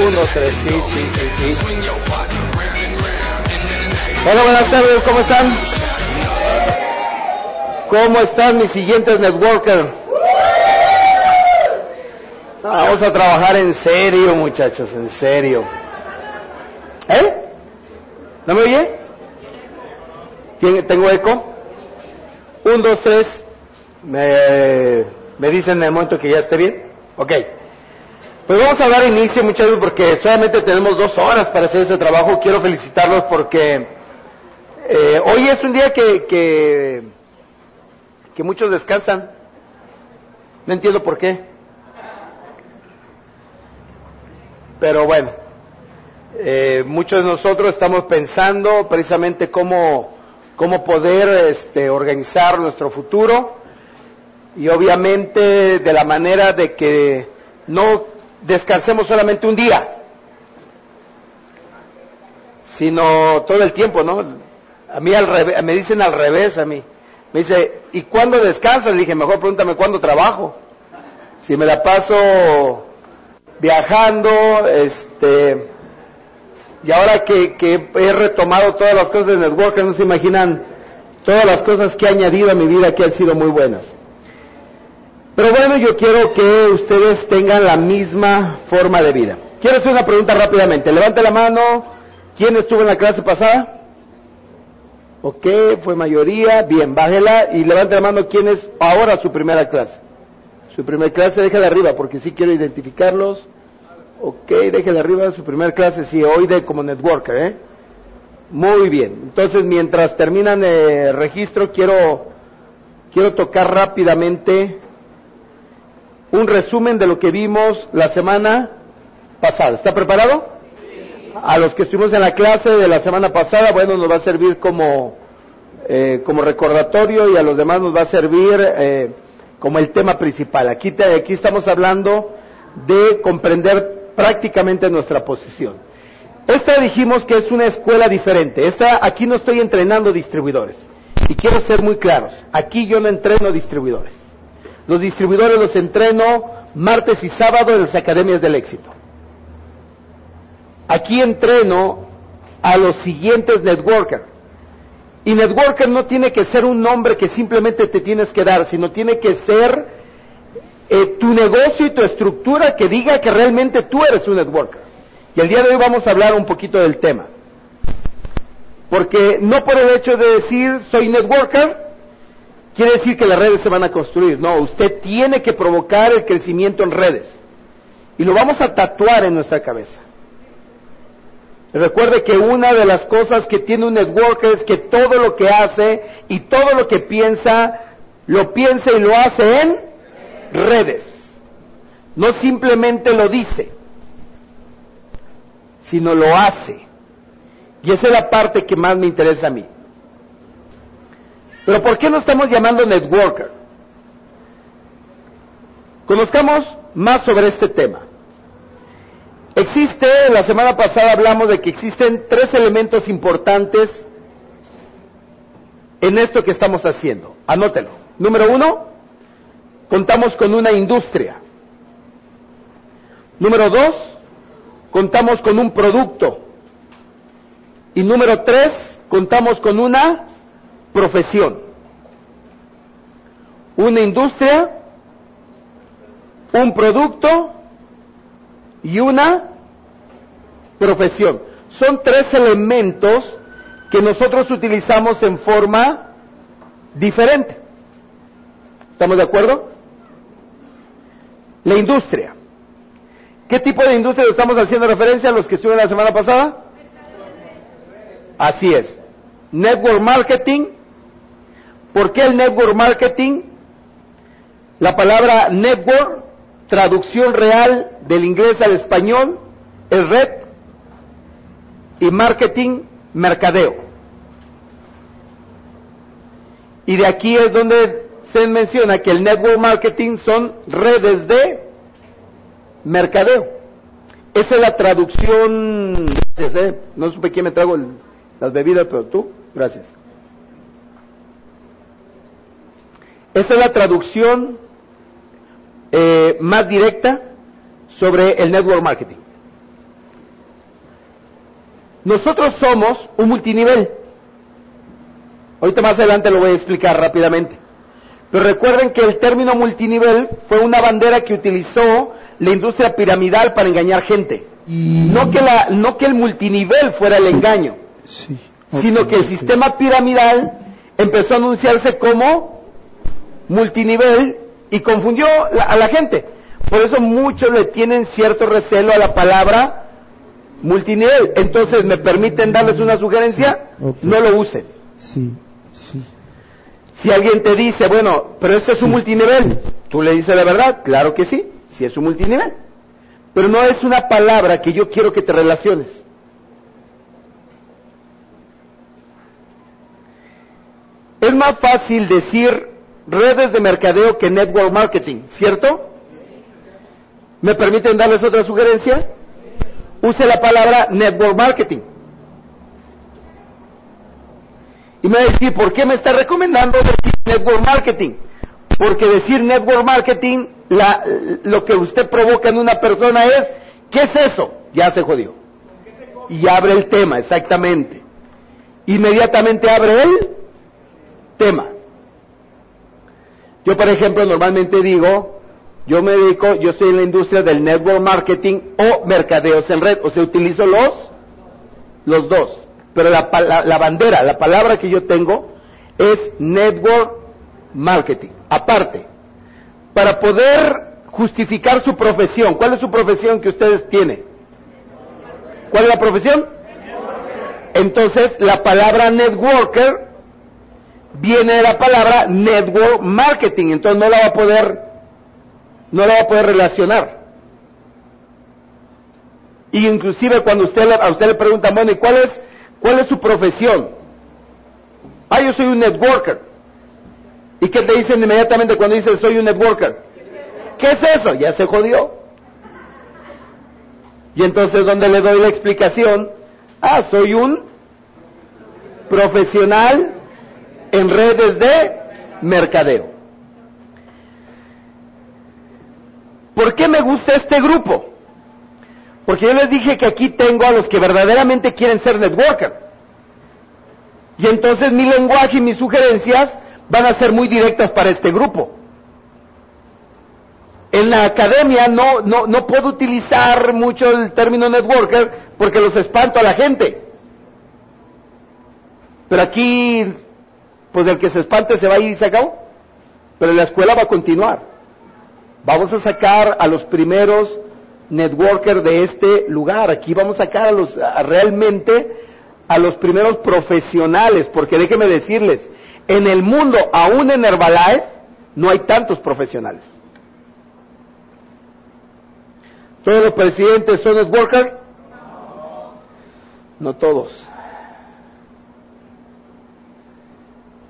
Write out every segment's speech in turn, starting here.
1, 2, 3, sí, sí, sí, sí. Hola, buenas tardes, ¿cómo están? ¿Cómo están mis siguientes networkers? Ah, vamos a trabajar en serio, muchachos, en serio. ¿Eh? ¿No me oye? ¿Tiene- ¿Tengo eco? Un, dos, tres. Me, me dicen en el momento que ya esté bien. Ok. Pues vamos a dar inicio, muchachos, porque solamente tenemos dos horas para hacer ese trabajo. Quiero felicitarlos porque eh, hoy es un día que, que, muchos descansan. No entiendo por qué. Pero bueno, eh, muchos de nosotros estamos pensando precisamente cómo, cómo poder este, organizar nuestro futuro y obviamente de la manera de que no descansemos solamente un día, sino todo el tiempo, ¿no? A mí al revés, me dicen al revés a mí. Me dice, ¿y cuándo descansas? Le dije, mejor pregúntame cuándo trabajo. Si me la paso viajando, este, y ahora que, que he retomado todas las cosas de Networker, no se imaginan todas las cosas que he añadido a mi vida que han sido muy buenas. Pero bueno, yo quiero que ustedes tengan la misma forma de vida. Quiero hacer una pregunta rápidamente. Levante la mano. ¿Quién estuvo en la clase pasada? Ok, fue mayoría. Bien, bájela y levante la mano. ¿Quién es ahora su primera clase? Su primera clase, déjala arriba porque sí quiero identificarlos. Ok, déjela arriba. Su primera clase, sí, hoy de como networker, ¿eh? Muy bien. Entonces, mientras terminan el registro, quiero, quiero tocar rápidamente un resumen de lo que vimos la semana pasada. ¿Está preparado? A los que estuvimos en la clase de la semana pasada, bueno, nos va a servir como, eh, como recordatorio y a los demás nos va a servir eh, como el tema principal. Aquí, aquí estamos hablando de comprender prácticamente nuestra posición. Esta dijimos que es una escuela diferente. Esta, aquí no estoy entrenando distribuidores. Y quiero ser muy claros. Aquí yo no entreno distribuidores. Los distribuidores los entreno martes y sábado en las academias del éxito. Aquí entreno a los siguientes networkers. Y networker no tiene que ser un nombre que simplemente te tienes que dar, sino tiene que ser eh, tu negocio y tu estructura que diga que realmente tú eres un networker. Y el día de hoy vamos a hablar un poquito del tema. Porque no por el hecho de decir soy networker, quiere decir que las redes se van a construir. No, usted tiene que provocar el crecimiento en redes. Y lo vamos a tatuar en nuestra cabeza. Recuerde que una de las cosas que tiene un networker es que todo lo que hace y todo lo que piensa, lo piensa y lo hace en redes. No simplemente lo dice, sino lo hace. Y esa es la parte que más me interesa a mí. Pero ¿por qué no estamos llamando networker? Conozcamos más sobre este tema. Existe, la semana pasada hablamos de que existen tres elementos importantes en esto que estamos haciendo. Anótelo. Número uno, contamos con una industria. Número dos, contamos con un producto. Y número tres, contamos con una profesión. Una industria, un producto y una profesión. Son tres elementos que nosotros utilizamos en forma diferente. ¿Estamos de acuerdo? La industria. ¿Qué tipo de industria estamos haciendo referencia a los que estuvieron la semana pasada? Así es. Network marketing. ¿Por qué el network marketing? La palabra network, traducción real del inglés al español, es red y marketing, mercadeo. Y de aquí es donde se menciona que el network marketing son redes de mercadeo. Esa es la traducción. Gracias, ¿eh? No supe quién me trago las bebidas, pero tú, gracias. Esa es la traducción eh, más directa sobre el network marketing. Nosotros somos un multinivel. Ahorita más adelante lo voy a explicar rápidamente. Pero recuerden que el término multinivel fue una bandera que utilizó la industria piramidal para engañar gente. No, que la, no que el multinivel fuera el engaño, sino que el sistema piramidal empezó a anunciarse como multinivel y confundió a la gente. Por eso muchos le tienen cierto recelo a la palabra multinivel. Entonces, ¿me permiten darles una sugerencia? No lo usen. Sí, sí. Si alguien te dice, bueno, pero este es un multinivel, tú le dices la verdad, claro que sí, sí es un multinivel. Pero no es una palabra que yo quiero que te relaciones. Es más fácil decir redes de mercadeo que network marketing, ¿cierto? ¿Me permiten darles otra sugerencia? Use la palabra network marketing. Y me va a decir, ¿por qué me está recomendando decir network marketing? Porque decir network marketing, la, lo que usted provoca en una persona es, ¿qué es eso? Ya se jodió. Y abre el tema, exactamente. Inmediatamente abre el tema. Yo, por ejemplo, normalmente digo, yo me dedico, yo estoy en la industria del network marketing o mercadeos en red, o sea, utilizo los, los dos. Pero la, la, la bandera, la palabra que yo tengo es network marketing. Aparte, para poder justificar su profesión, ¿cuál es su profesión que ustedes tienen? ¿Cuál es la profesión? Entonces, la palabra networker viene de la palabra network marketing, entonces no la va a poder, no la va a poder relacionar. Y inclusive cuando usted a usted le pregunta, bueno, ¿y cuál es, cuál es su profesión? Ah, yo soy un networker. ¿Y qué te dicen inmediatamente cuando dices soy un networker? ¿Qué es eso? Ya se jodió. Y entonces, ¿dónde le doy la explicación? Ah, soy un profesional en redes de mercadeo. ¿Por qué me gusta este grupo? Porque yo les dije que aquí tengo a los que verdaderamente quieren ser networker. Y entonces mi lenguaje y mis sugerencias van a ser muy directas para este grupo. En la academia no, no, no puedo utilizar mucho el término networker porque los espanto a la gente. Pero aquí pues el que se espante se va a ir y se acabó. Pero la escuela va a continuar. Vamos a sacar a los primeros networkers de este lugar. Aquí vamos a sacar a los, realmente a los primeros profesionales, porque déjenme decirles, en el mundo, aún en Herbalife, no hay tantos profesionales. ¿Todos los presidentes son networkers? No todos.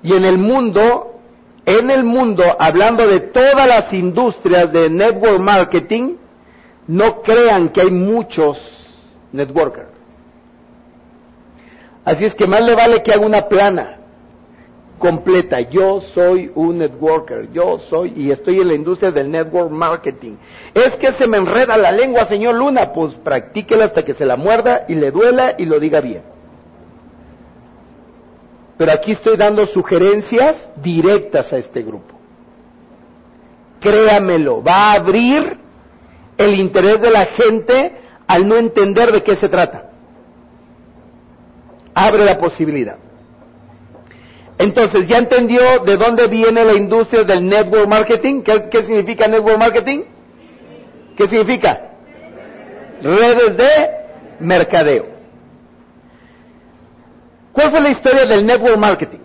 Y en el mundo, en el mundo, hablando de todas las industrias de network marketing, no crean que hay muchos networkers. Así es que más le vale que haga una plana completa. Yo soy un networker, yo soy y estoy en la industria del network marketing. Es que se me enreda la lengua, señor Luna, pues practíquela hasta que se la muerda y le duela y lo diga bien pero aquí estoy dando sugerencias directas a este grupo. Créamelo, va a abrir el interés de la gente al no entender de qué se trata. Abre la posibilidad. Entonces, ¿ya entendió de dónde viene la industria del network marketing? ¿Qué, qué significa network marketing? ¿Qué significa? Redes de mercadeo. ¿Cuál fue la historia del network marketing?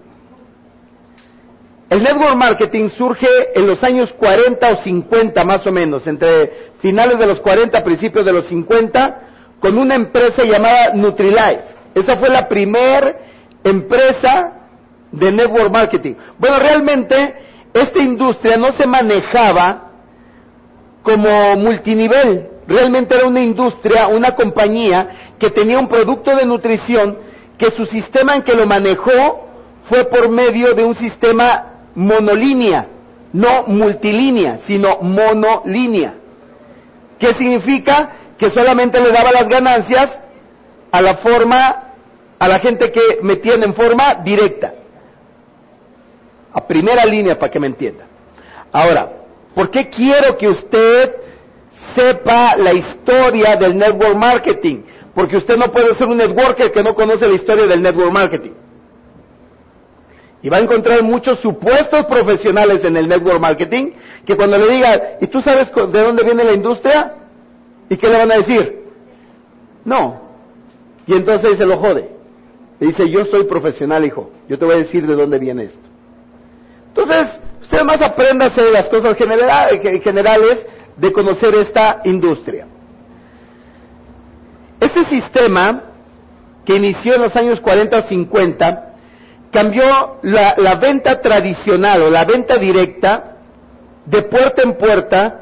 El network marketing surge en los años 40 o 50 más o menos, entre finales de los 40, principios de los 50, con una empresa llamada Nutrilite. Esa fue la primera empresa de network marketing. Bueno, realmente esta industria no se manejaba como multinivel. Realmente era una industria, una compañía que tenía un producto de nutrición que su sistema en que lo manejó fue por medio de un sistema monolínea, no multilínea, sino monolínea. ¿Qué significa? Que solamente le daba las ganancias a la forma, a la gente que me tiene en forma directa. A primera línea para que me entienda. Ahora, ¿por qué quiero que usted sepa la historia del network marketing? Porque usted no puede ser un networker que no conoce la historia del network marketing. Y va a encontrar muchos supuestos profesionales en el network marketing que cuando le diga, ¿y tú sabes de dónde viene la industria? ¿Y qué le van a decir? No. Y entonces se lo jode. Le dice, yo soy profesional, hijo. Yo te voy a decir de dónde viene esto. Entonces, usted más aprenda a hacer las cosas generales de conocer esta industria. Este sistema, que inició en los años 40 o 50, cambió la, venta tradicional o la venta directa de puerta en puerta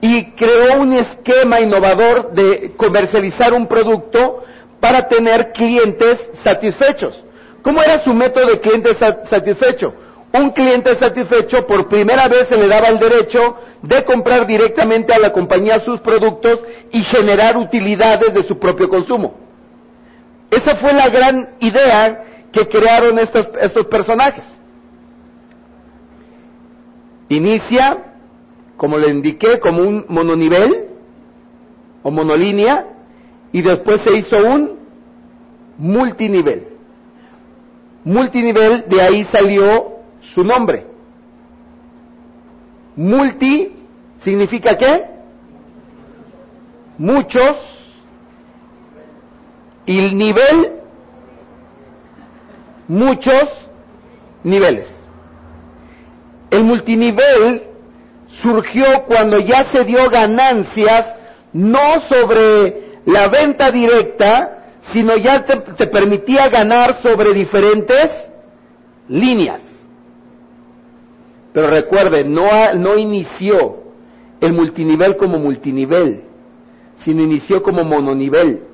y creó un esquema innovador de comercializar un producto para tener clientes satisfechos. ¿Cómo era su método de cliente satisfecho? Un cliente satisfecho por primera vez se le daba el derecho de comprar directamente a la compañía sus productos y generar utilidades de su propio consumo. Esa fue la gran idea que crearon estos, personajes. Inicia, como le indiqué, como un mononivel o monolínea y después se hizo un multinivel. Multinivel, de ahí salió su nombre. Multi significa qué? Muchos. Y el nivel, muchos niveles. El multinivel surgió cuando ya se dio ganancias no sobre la venta directa, sino ya te, permitía ganar sobre diferentes líneas. Pero recuerde, no, no inició el multinivel como multinivel, sino inició como mononivel.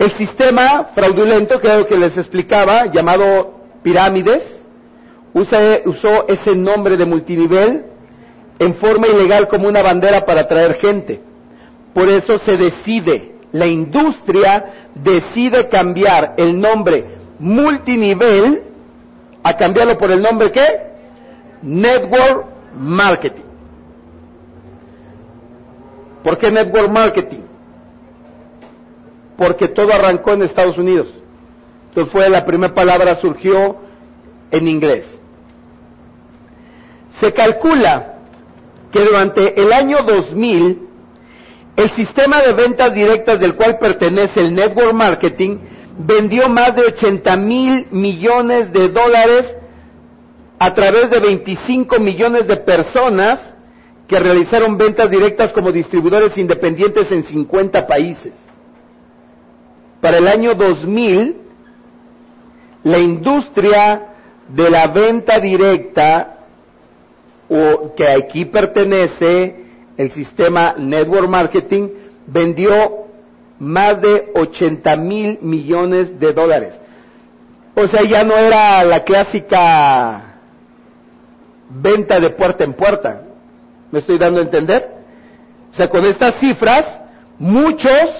El sistema fraudulento, lo que les explicaba, llamado pirámides, usó ese nombre de multinivel en forma ilegal como una bandera para atraer gente. Por eso se decide, la industria decide cambiar el nombre multinivel a cambiarlo por el nombre ¿qué? Network Marketing. ¿Por qué Network Marketing? Porque todo arrancó en Estados Unidos. Entonces fue la primera palabra surgió en inglés. Se calcula que durante el año 2000 el sistema de ventas directas del cual pertenece el network marketing vendió más de 80 mil millones de dólares a través de 25 millones de personas que realizaron ventas directas como distribuidores independientes en 50 países. Para el año 2000, la industria de la venta directa, o que aquí pertenece el sistema Network Marketing, vendió más de 80 mil millones de dólares. O sea, ya no era la clásica venta de puerta en puerta. ¿Me estoy dando a entender? O sea, con estas cifras, muchos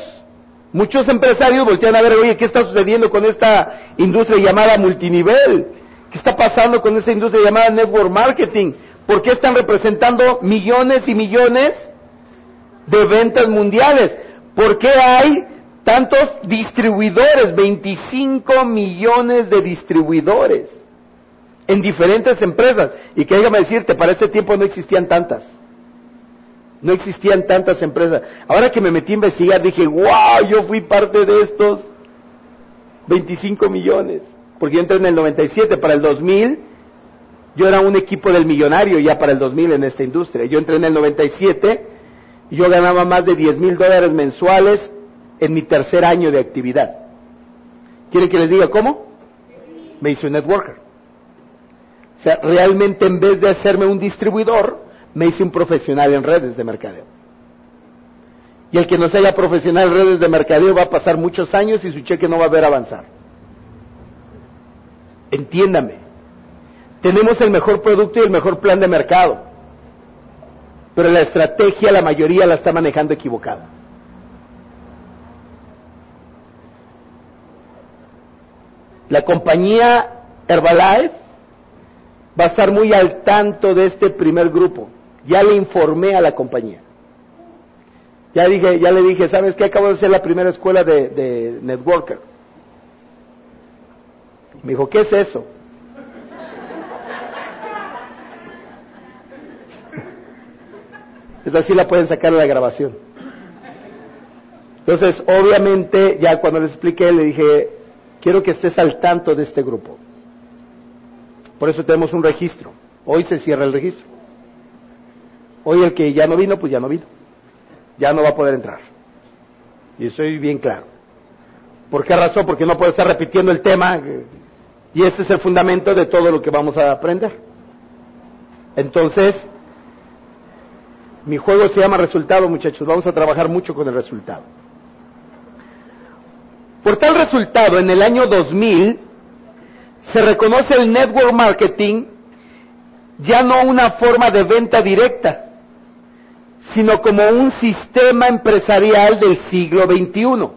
Muchos empresarios voltean a ver, oye, ¿qué está sucediendo con esta industria llamada multinivel? ¿Qué está pasando con esta industria llamada network marketing? ¿Por qué están representando millones y millones de ventas mundiales? ¿Por qué hay tantos distribuidores? 25 millones de distribuidores en diferentes empresas. Y que déjame decirte, para ese tiempo no existían tantas. No existían tantas empresas. Ahora que me metí a investigar, dije, wow, yo fui parte de estos 25 millones. Porque yo entré en el 97, para el 2000, yo era un equipo del millonario ya para el 2000 en esta industria. Yo entré en el 97 y yo ganaba más de 10 mil dólares mensuales en mi tercer año de actividad. ¿Quieren que les diga cómo? Me hice un networker. O sea, realmente en vez de hacerme un distribuidor, me hice un profesional en redes de mercadeo. Y el que no sea profesional en redes de mercadeo va a pasar muchos años y su cheque no va a ver avanzar. Entiéndame. Tenemos el mejor producto y el mejor plan de mercado pero la estrategia la mayoría la está manejando equivocada. La compañía Herbalife va a estar muy al tanto de este primer grupo. Ya le informé a la compañía. Ya dije, ya le dije, ¿sabes qué? Acabo de hacer la primera escuela de, de networker. Me dijo, ¿qué es eso? Es así la pueden sacar en la grabación. Entonces, obviamente, ya cuando le expliqué, le dije, quiero que estés al tanto de este grupo. Por eso tenemos un registro. Hoy se cierra el registro. Hoy el que ya no vino, pues ya no vino. Ya no va a poder entrar. Y estoy bien claro. ¿Por qué razón? Porque no puedo estar repitiendo el tema. Y este es el fundamento de todo lo que vamos a aprender. Entonces, mi juego se llama resultado, muchachos. Vamos a trabajar mucho con el resultado. Por tal resultado, en el año 2000, se reconoce el network marketing ya no una forma de venta directa, sino como un sistema empresarial del siglo XXI.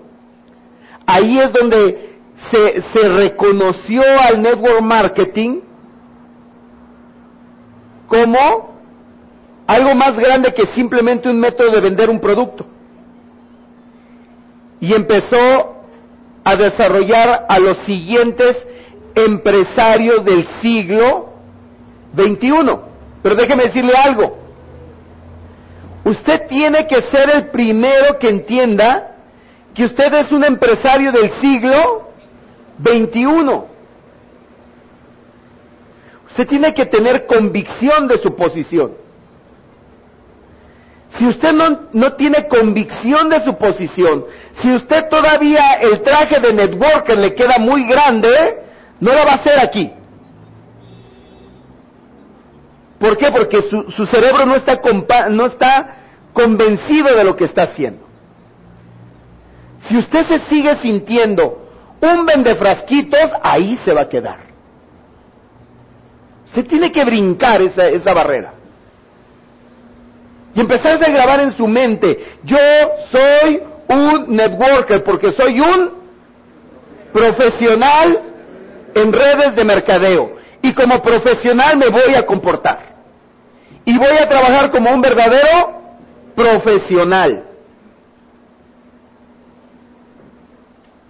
Ahí es donde se, se reconoció al network marketing como algo más grande que simplemente un método de vender un producto. Y empezó a desarrollar a los siguientes empresarios del siglo XXI. Pero déjeme decirle algo. Usted tiene que ser el primero que entienda que usted es un empresario del siglo XXI. Usted tiene que tener convicción de su posición. Si usted no, no, tiene convicción de su posición, si usted todavía el traje de networker le queda muy grande, no lo va a hacer aquí. ¿Por qué? Porque su, su cerebro no está, no está convencido de lo que está haciendo. Si usted se sigue sintiendo un vendefrasquitos, ahí se va a quedar. Usted tiene que brincar esa, esa barrera y empezarse a grabar en su mente, yo soy un networker porque soy un profesional en redes de mercadeo y como profesional me voy a comportar y voy a trabajar como un verdadero profesional.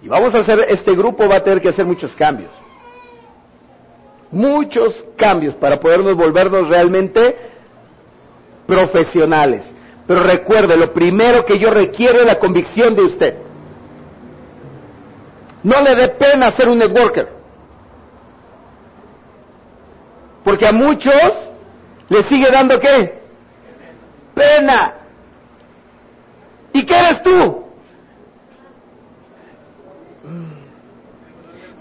Y vamos a hacer, este grupo va a tener que hacer muchos cambios. Muchos cambios para podernos volvernos realmente profesionales. Pero recuerde, lo primero que yo requiero es la convicción de usted. No le dé pena ser un networker. Porque a muchos le sigue dando qué? Pena. ¿Y qué eres tú?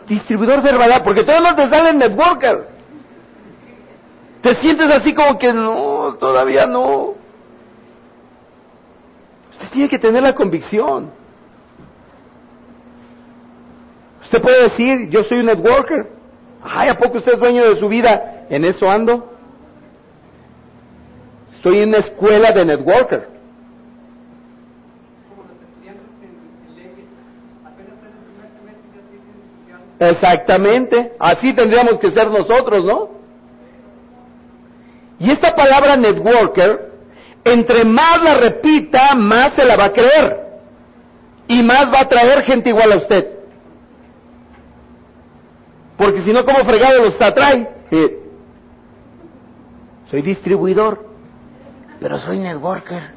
Distribuidor de Herbalife, porque todos los te salen networker. Te sientes así como que no, todavía no. Usted tiene que tener la convicción. Usted puede decir, yo soy un networker. Ay, ¿a poco usted es dueño de su vida? En eso ando. Estoy en una escuela de networker. Exactamente, así tendríamos que ser nosotros, ¿no? Y esta palabra networker, entre más la repita, más se la va a creer. Y más va a traer gente igual a usted. Porque si no, ¿cómo fregado los atrae? soy distribuidor, pero soy networker.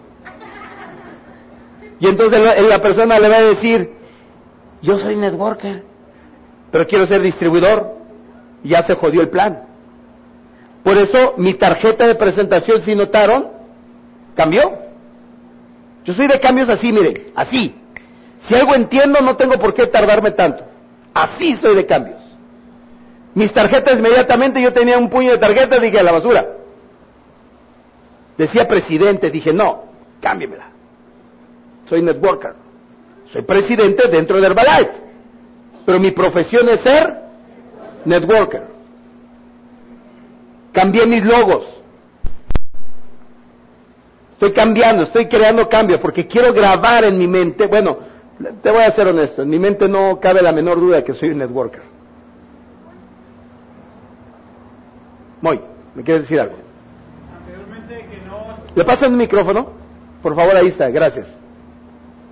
Y entonces la, la persona le va a decir, yo soy networker, pero quiero ser distribuidor. Y ya se jodió el plan. Por eso mi tarjeta de presentación, si notaron, cambió. Yo soy de cambios así, miren, así. Si algo entiendo, no tengo por qué tardarme tanto. Así soy de cambios. Mis tarjetas inmediatamente, yo tenía un puño de tarjetas, dije a la basura. Decía presidente, dije, no, cámbiemela. Soy networker. Soy presidente dentro de Herbalife. Pero mi profesión es ser networker. Cambié mis logos. Estoy cambiando, estoy creando cambios porque quiero grabar en mi mente. Bueno, te voy a ser honesto, en mi mente no cabe la menor duda de que soy un networker. Moy, ¿me quieres decir algo? Anteriormente que no, ¿Le pasan el micrófono? Por favor, ahí está, gracias.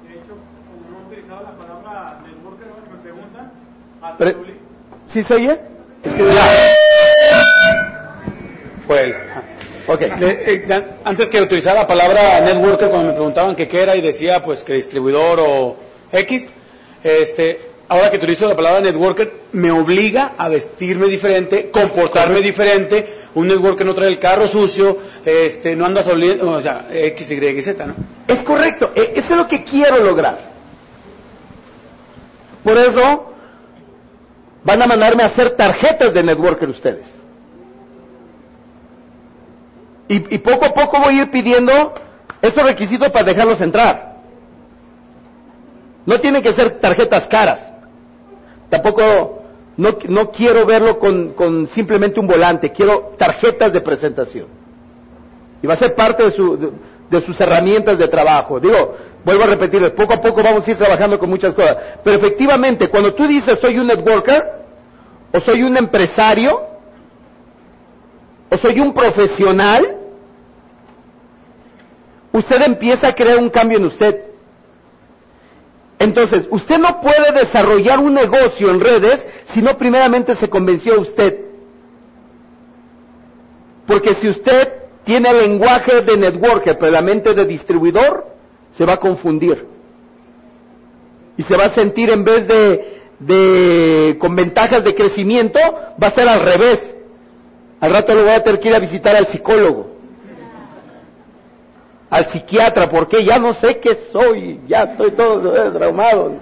de hecho, como no he utilizado la palabra networker, ahora que me preguntan, a Pre- Tuli- ¿Sí se oye? Es que- Fue él. Ok. Le- eh, antes que utilizar la palabra networker, cuando me preguntaban que qué era y decía pues que distribuidor o X, este, ahora que utilizo la palabra networker, me obliga a vestirme diferente, comportarme diferente. Un networker no trae el carro sucio, este, no anda soliendo, o sea, X, Y, y Z, ¿no? Es correcto, e- eso es lo que quiero lograr. Por eso van a mandarme a hacer tarjetas de networker ustedes. Y, poco a poco voy a ir pidiendo esos requisitos para dejarlos entrar. No tienen que ser tarjetas caras. Tampoco no, no quiero verlo con, con simplemente un volante, quiero tarjetas de presentación y va a ser parte de, su- de- de sus herramientas de trabajo. Digo, vuelvo a repetirles, poco a poco vamos a ir trabajando con muchas cosas. Pero efectivamente, cuando tú dices soy un networker, o soy un empresario, o soy un profesional, usted empieza a crear un cambio en usted. Entonces, usted no puede desarrollar un negocio en redes si no primeramente se convenció usted. Porque si usted tiene el lenguaje de networker, pero la mente de distribuidor, se va a confundir. Y se va a sentir en vez de, de con ventajas de crecimiento, va a ser al revés. Al rato lo voy a tener que ir a visitar al psicólogo, al psiquiatra, porque ya no sé qué soy, ya estoy todo eh, traumado.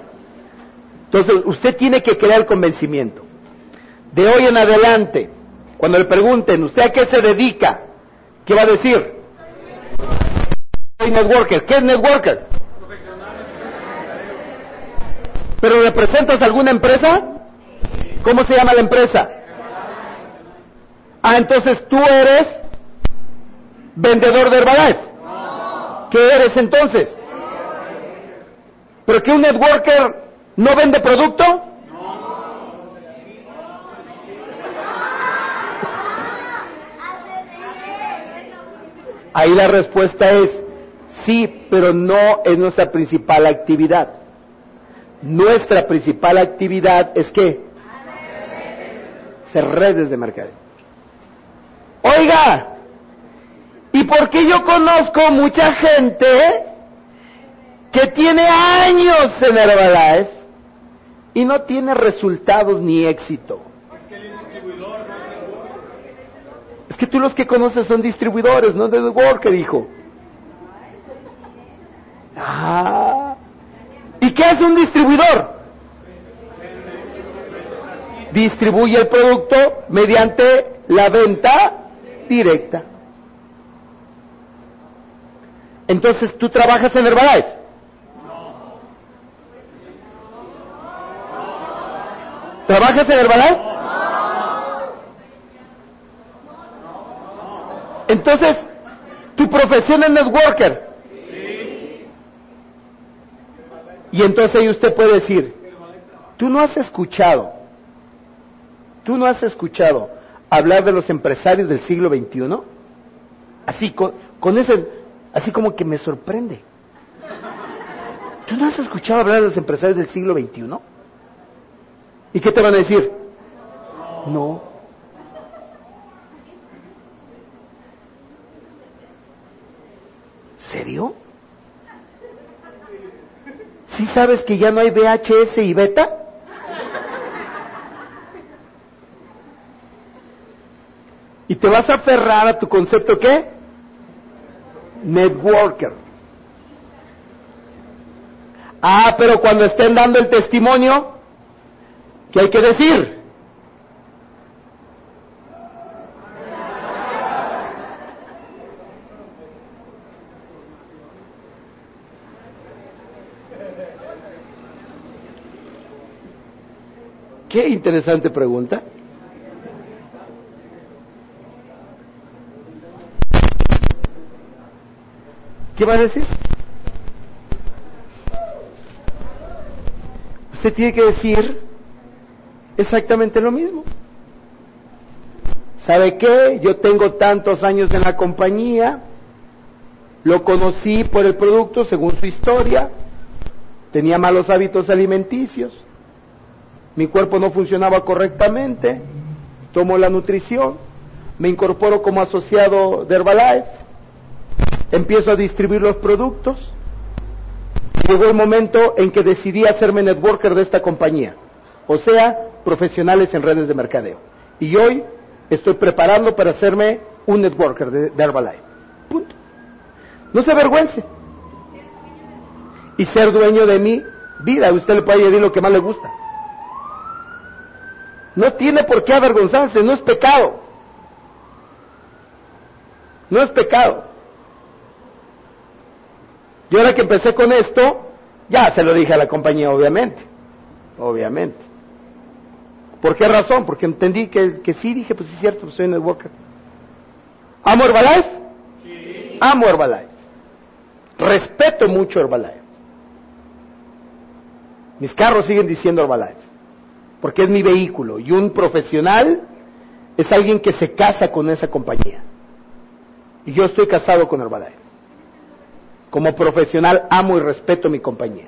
Entonces, usted tiene que crear convencimiento. De hoy en adelante, cuando le pregunten, ¿usted a qué se dedica? ¿Qué va a decir? Soy networker. ¿Qué es networker? ¿Pero representas alguna empresa? ¿Cómo se llama la empresa? Ah, entonces tú eres vendedor de Herbalife. ¿Qué eres entonces? ¿Pero que un networker no vende producto? Ahí la respuesta es sí, pero no es nuestra principal actividad. Nuestra principal actividad es que hacer redes de mercadeo. Oiga, ¿y por qué yo conozco mucha gente que tiene años en Herbalife y no tiene resultados ni éxito? Es que tú los que conoces son distribuidores, no networker, hijo. Ah. ¿Y qué es un distribuidor? Distribuye el producto mediante la venta directa. Entonces, ¿tú trabajas en Herbalife? ¿Trabajas en Herbalife? Entonces, tu profesión es networker. Y entonces usted puede decir, tú no has escuchado, tú no has escuchado hablar de los empresarios del siglo XXI. Así, con, con ese, así como que me sorprende. ¿Tú no has escuchado hablar de los empresarios del siglo XXI? ¿Y qué te van a decir? No. ¿Serio? ¿Sí sabes que ya no hay VHS y beta? Y te vas a aferrar a tu concepto qué? Networker. Ah, pero cuando estén dando el testimonio, ¿qué hay que decir? Qué interesante pregunta. ¿Qué va a decir? Usted tiene que decir exactamente lo mismo. ¿sabe qué? Yo tengo tantos años en la compañía, lo conocí por el producto según su historia, tenía malos hábitos alimenticios, mi cuerpo no funcionaba correctamente, tomo la nutrición, me incorporo como asociado de Herbalife, empiezo a distribuir los productos. Llegó el momento en que decidí hacerme networker de esta compañía, o sea, profesionales en redes de mercadeo. Y hoy estoy preparando para hacerme un networker de, Herbalife. Punto. No se avergüence. Y ser dueño de mi vida. Usted le puede añadir lo que más le gusta. No tiene por qué avergonzarse, no es pecado. No es pecado. Yo ahora que empecé con esto, ya se lo dije a la compañía, obviamente. Obviamente. ¿Por qué razón? Porque entendí que, que sí, dije, pues sí es cierto, pues soy networker. ¿Amo Herbalife? Sí. Amo Herbalife. Respeto mucho Herbalife. Mis carros siguen diciendo Herbalife. Porque es mi vehículo. Y un profesional es alguien que se casa con esa compañía. Y yo estoy casado con Herbalife. Como profesional amo y respeto mi compañía.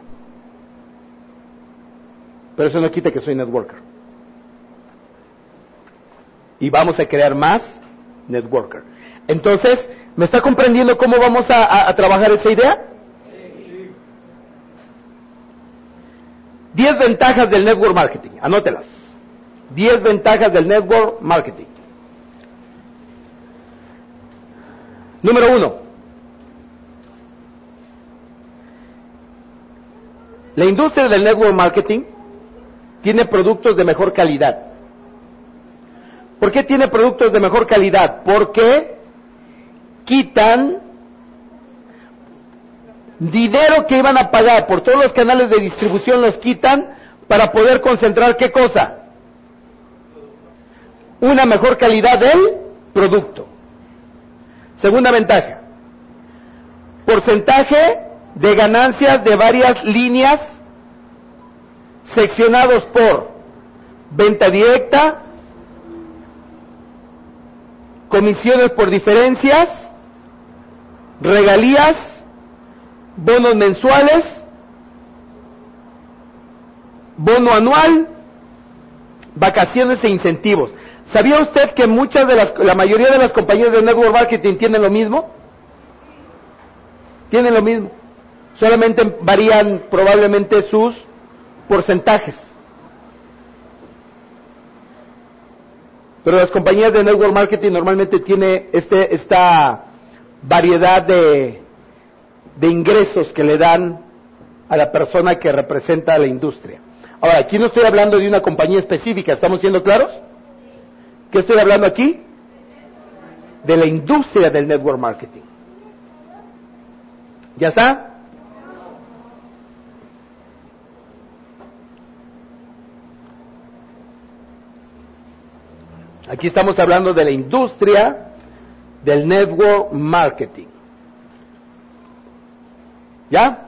Pero eso no quita que soy networker. Y vamos a crear más networker. Entonces, ¿me está comprendiendo cómo vamos a, trabajar esa idea? Diez ventajas del network marketing. Anótelas. Diez ventajas del network marketing. Número uno. La industria del network marketing tiene productos de mejor calidad. ¿Por qué tiene productos de mejor calidad? Porque quitan dinero que iban a pagar por todos los canales de distribución, los quitan para poder concentrar qué cosa? Una mejor calidad del producto. Segunda ventaja, porcentaje de ganancias de varias líneas seccionados por venta directa, comisiones por diferencias, regalías, bonos mensuales, bono anual, vacaciones e incentivos. ¿Sabía usted que muchas de las, la mayoría de las compañías de network marketing tienen lo mismo? Tienen lo mismo. Solamente varían probablemente sus porcentajes. Pero las compañías de network marketing normalmente tienen este, esta variedad de, de ingresos que le dan a la persona que representa a la industria. Ahora, aquí no estoy hablando de una compañía específica, ¿estamos siendo claros? ¿Qué estoy hablando aquí? De la industria del network marketing. ¿Ya está? Aquí estamos hablando de la industria del network marketing. ¿Ya?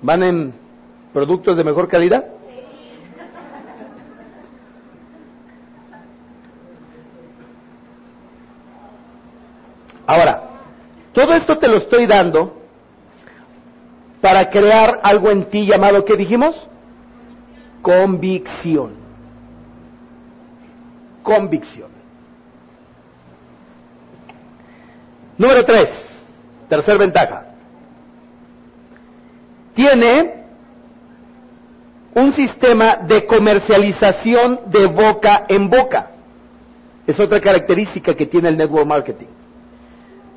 ¿Van en productos de mejor calidad? Ahora, todo esto te lo estoy dando para crear algo en ti llamado, ¿qué dijimos? Convicción. Convicción. Número tres, tercer ventaja. Tiene un sistema de comercialización de boca en boca. Es otra característica que tiene el network marketing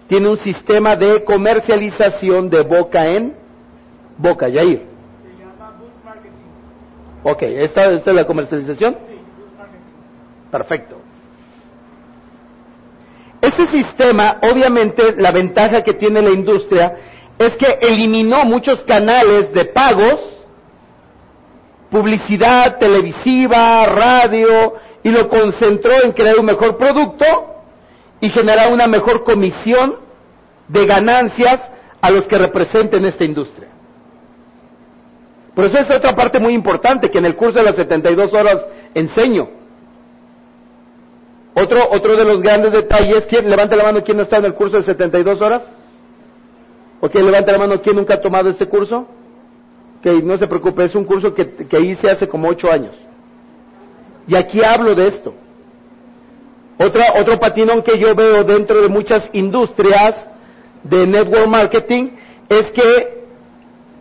tiene un sistema de comercialización de boca en boca, Yair. Ok, ¿esta, ¿esta, es la comercialización? Sí, Perfecto. Este sistema, obviamente, la ventaja que tiene la industria es que eliminó muchos canales de pagos, publicidad televisiva, radio, y lo concentró en crear un mejor producto y generar una mejor comisión de ganancias a los que representen esta industria. Por eso es otra parte muy importante que en el curso de las 72 horas enseño. Otro, otro de los grandes detalles, ¿quién, levante la mano, ¿quién está en el curso de 72 horas? Ok, levante la mano, ¿quién nunca ha tomado este curso? Ok, no se preocupe, es un curso que, que hice hace como 8 años. Y aquí hablo de esto. Otra, otro patinón que yo veo dentro de muchas industrias de network marketing es que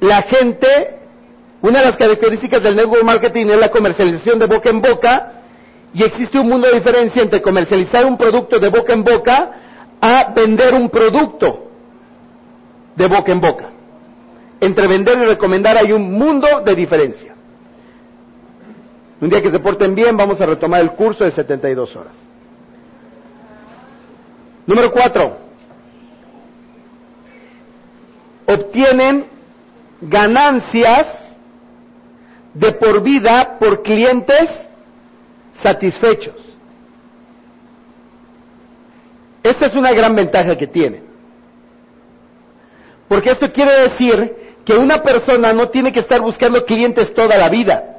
la gente, una de las características del network marketing es la comercialización de boca en boca y existe un mundo de diferencia entre comercializar un producto de boca en boca a vender un producto de boca en boca. Entre vender y recomendar hay un mundo de diferencia. Un día que se porten bien, vamos a retomar el curso de 72 horas. Número 4. Obtienen ganancias de por vida por clientes satisfechos. Esta es una gran ventaja que tiene. Porque esto quiere decir que una persona no tiene que estar buscando clientes toda la vida,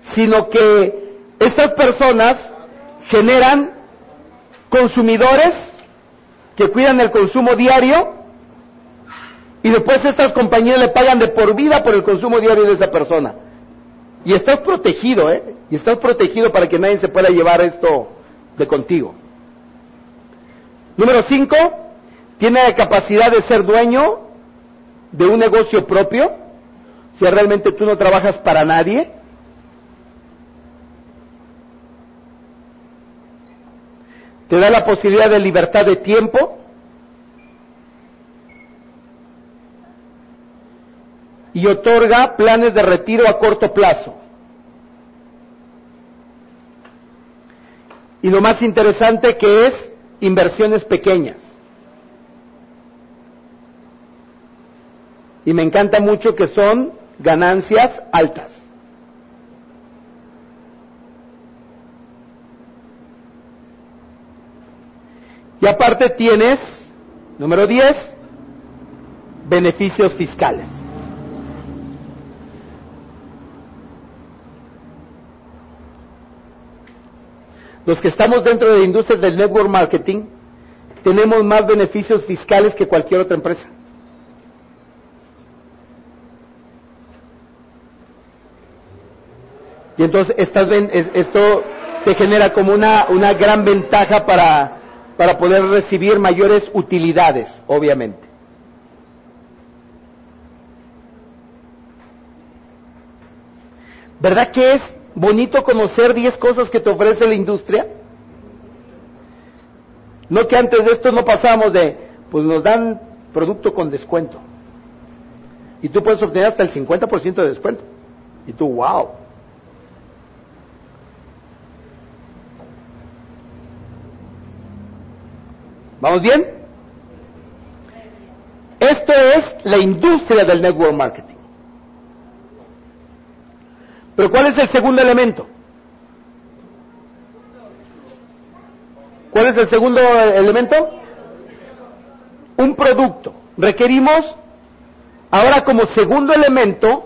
sino que estas personas generan consumidores que cuidan el consumo diario y después estas compañías le pagan de por vida por el consumo diario de esa persona. Y estás protegido, ¿eh? Y estás protegido para que nadie se pueda llevar esto de contigo. Número cinco, tiene la capacidad de ser dueño de un negocio propio. Si realmente tú no trabajas para nadie. Te da la posibilidad de libertad de tiempo. Y otorga planes de retiro a corto plazo. Y lo más interesante que es inversiones pequeñas. Y me encanta mucho que son ganancias altas. Y aparte tienes, número 10, beneficios fiscales. Los que estamos dentro de la industria del network marketing tenemos más beneficios fiscales que cualquier otra empresa. Y entonces esto te genera como una, gran ventaja para poder recibir mayores utilidades, obviamente. ¿Verdad que es bonito conocer 10 cosas que te ofrece la industria? No que antes de esto no pasamos de, pues nos dan producto con descuento. Y tú puedes obtener hasta el 50% de descuento. Y tú, wow. ¿Vamos bien? Esto es la industria del network marketing. Pero ¿cuál es el segundo elemento? ¿Cuál es el segundo elemento? Un producto. Requerimos, ahora como segundo elemento,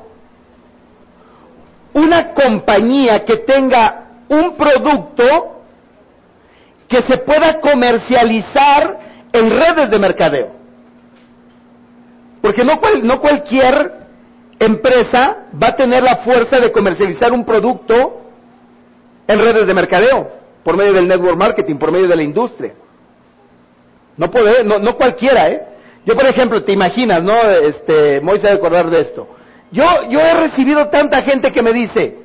una compañía que tenga un producto que se pueda comercializar en redes de mercadeo. Porque no, no cualquier empresa va a tener la fuerza de comercializar un producto en redes de mercadeo, por medio del network marketing, por medio de la industria. No puede, no, no cualquiera, ¿eh? Yo, por ejemplo, te imaginas, ¿no? Este, Moisés acordar de esto. Yo, yo he recibido tanta gente que me dice,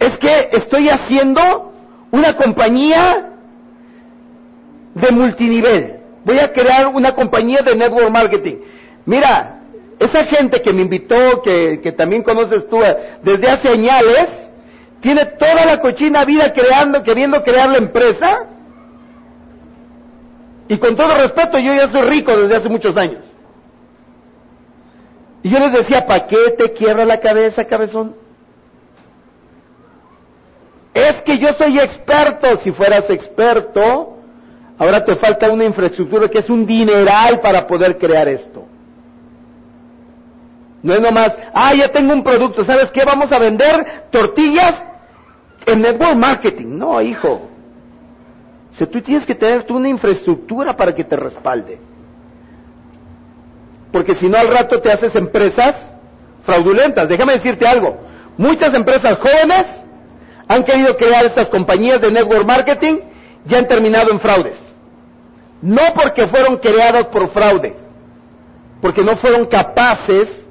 es que estoy haciendo una compañía de multinivel. Voy a crear una compañía de network marketing. Mira, esa gente que me invitó, que, también conoces tú eh, desde hace años, tiene toda la cochina vida creando, queriendo crear la empresa. Y con todo respeto, yo ya soy rico desde hace muchos años. Y yo les decía, ¿para qué te quiebra la cabeza, cabezón? Es que yo soy experto. Si fueras experto, ahora te falta una infraestructura que es un dineral para poder crear esto. No es nomás, ah, ya tengo un producto, ¿sabes qué? Vamos a vender tortillas en network marketing. No, hijo. O sea, tú tienes que tener tú una infraestructura para que te respalde. Porque si no al rato te haces empresas fraudulentas. Déjame decirte algo. Muchas empresas jóvenes han querido crear estas compañías de network marketing y han terminado en fraudes. No porque fueron creadas por fraude, porque no fueron capaces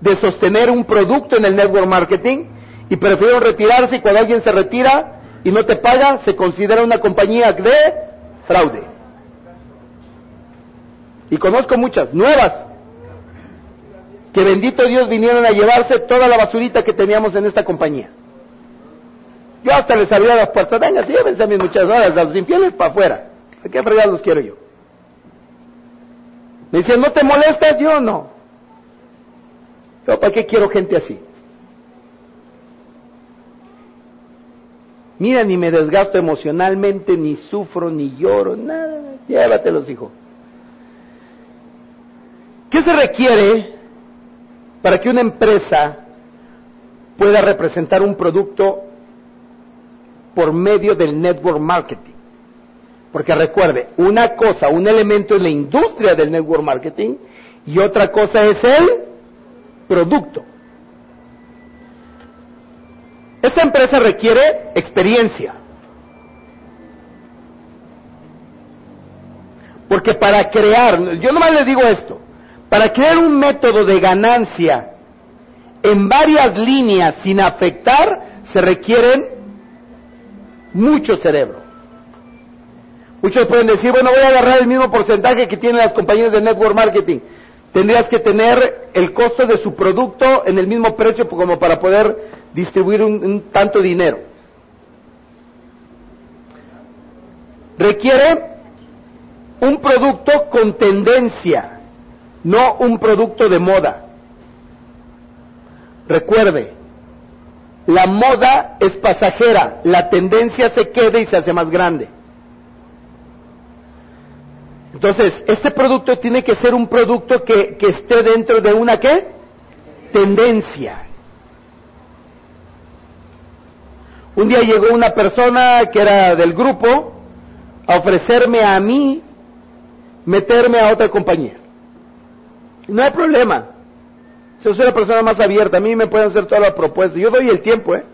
de sostener un producto en el network marketing y prefirieron retirarse y cuando alguien se retira y no te paga, se considera una compañía de fraude. Y conozco muchas, nuevas, que bendito Dios vinieron a llevarse toda la basurita que teníamos en esta compañía. Yo hasta les abría las puertas, venga, llévense a mis muchachos, a los infieles para afuera. ¿A qué fregados los quiero yo? Me decían, ¿no te molestas? Yo no. Yo, ¿para qué quiero gente así? Mira, ni me desgasto emocionalmente, ni sufro, ni lloro, nada. Llévatelos, hijo. ¿Qué se requiere para que una empresa pueda representar un producto por medio del network marketing? Porque recuerde, una cosa, un elemento es la industria del network marketing y otra cosa es el producto. Esta empresa requiere experiencia. Porque para crear, yo nomás les digo esto, para crear un método de ganancia en varias líneas sin afectar, se requieren mucho cerebro. Muchos pueden decir, bueno, voy a agarrar el mismo porcentaje que tienen las compañías de network marketing. Tendrías que tener el costo de su producto en el mismo precio como para poder distribuir un, tanto dinero. Requiere un producto con tendencia, no un producto de moda. Recuerde, la moda es pasajera, la tendencia se queda y se hace más grande. Entonces, este producto tiene que ser un producto que, esté dentro de una qué? Tendencia. Un día llegó una persona que era del grupo a ofrecerme a mí meterme a otra compañía. No hay problema. Si soy la persona más abierta, a mí me pueden hacer todas las propuestas. Yo doy el tiempo, ¿eh?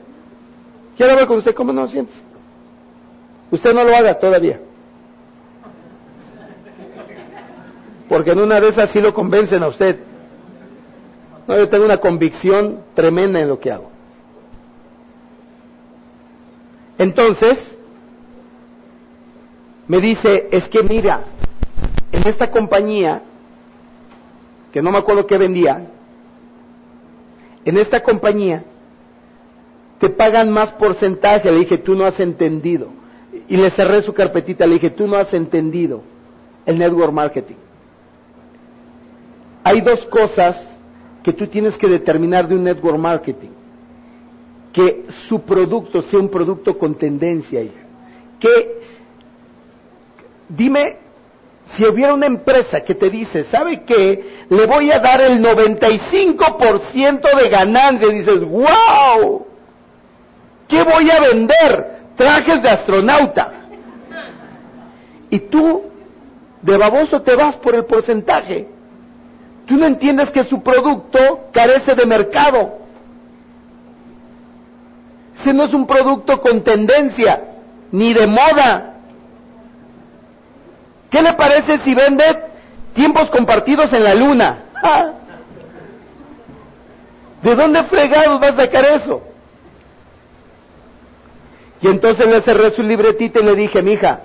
Quiero hablar con usted, ¿cómo no sientes? Usted no lo haga todavía. Porque en una de esas sí lo convencen a usted. Yo tengo una convicción tremenda en lo que hago. Entonces, me dice, es que mira, en esta compañía, que no me acuerdo qué vendía, en esta compañía te pagan más porcentaje. Le dije, tú no has entendido. Y le cerré su carpetita, le dije, tú no has entendido el network marketing. Hay dos cosas que tú tienes que determinar de un network marketing. Que su producto sea un producto con tendencia, hija. Que, dime, si hubiera una empresa que te dice, ¿sabe qué? Le voy a dar el 95% de ganancia. Y dices, wow, ¿qué voy a vender? Trajes de astronauta. Y tú, de baboso, te vas por el porcentaje. Tú no entiendes que su producto carece de mercado. Ese no es un producto con tendencia, ni de moda. ¿Qué le parece si vende tiempos compartidos en la luna? ¿De dónde fregados va a sacar eso? Y entonces le cerré su libretita y le dije, mija,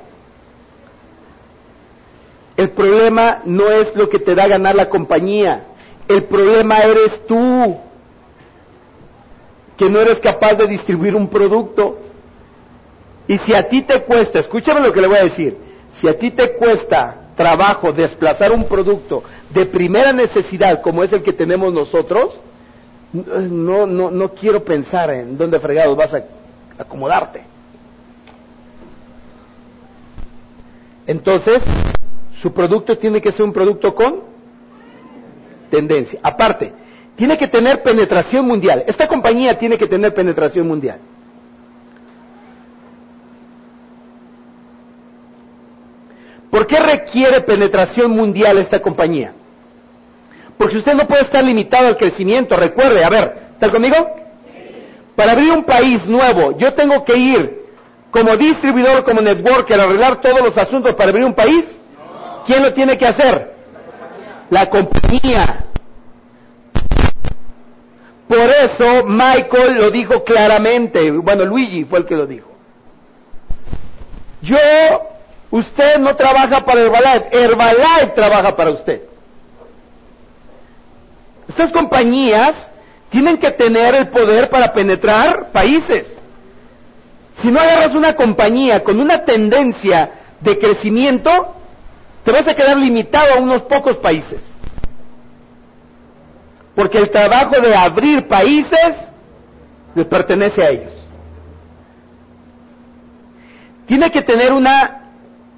el problema no es lo que te da ganar la compañía. El problema eres tú, que no eres capaz de distribuir un producto. Y si a ti te cuesta, escúchame lo que le voy a decir, si a ti te cuesta trabajo desplazar un producto de primera necesidad como es el que tenemos nosotros, no, no, no quiero pensar en dónde fregados vas a acomodarte. Entonces, su producto tiene que ser un producto con tendencia. Aparte, tiene que tener penetración mundial. Esta compañía tiene que tener penetración mundial. ¿Por qué requiere penetración mundial esta compañía? Porque usted no puede estar limitado al crecimiento. Recuerde, a ver, ¿está conmigo? Para abrir un país nuevo, yo tengo que ir como distribuidor, como networker, a arreglar todos los asuntos para abrir un país. ¿Quién lo tiene que hacer? La compañía. Por eso Michael lo dijo claramente. Bueno, Luigi fue el que lo dijo. Yo Usted no trabaja para Herbalife, Herbalife trabaja para usted. Estas compañías tienen que tener el poder para penetrar países. Si no agarras una compañía con una tendencia de crecimiento, te vas a quedar limitado a unos pocos países. Porque el trabajo de abrir países les pertenece a ellos. Tiene que tener una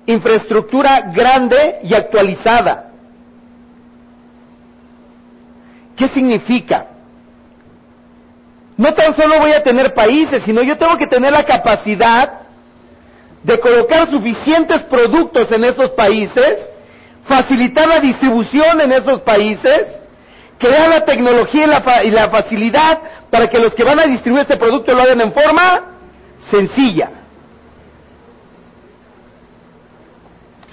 infraestructura grande y actualizada. ¿Qué significa? No tan solo voy a tener países, sino yo tengo que tener la capacidad de colocar suficientes productos en esos países, facilitar la distribución en esos países, crear la tecnología y la, y la facilidad para que los que van a distribuir ese producto lo hagan en forma sencilla.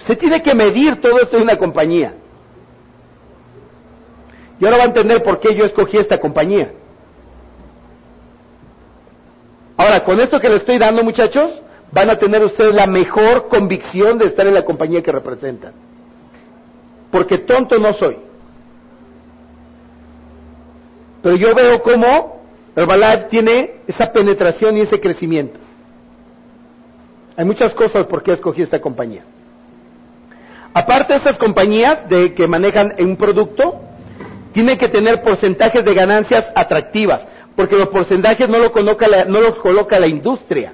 Se tiene que medir todo esto en una compañía. Y ahora va a entender por qué yo escogí esta compañía. Ahora, con esto que le estoy dando, muchachos, van a tener ustedes la mejor convicción de estar en la compañía que representan. Porque tonto no soy. Pero yo veo cómo Herbalife tiene esa penetración y ese crecimiento. Hay muchas cosas por qué escogí esta compañía. Aparte de esas compañías de que manejan un producto, tienen que tener porcentajes de ganancias atractivas, porque los porcentajes no, lo coloca no los coloca la industria,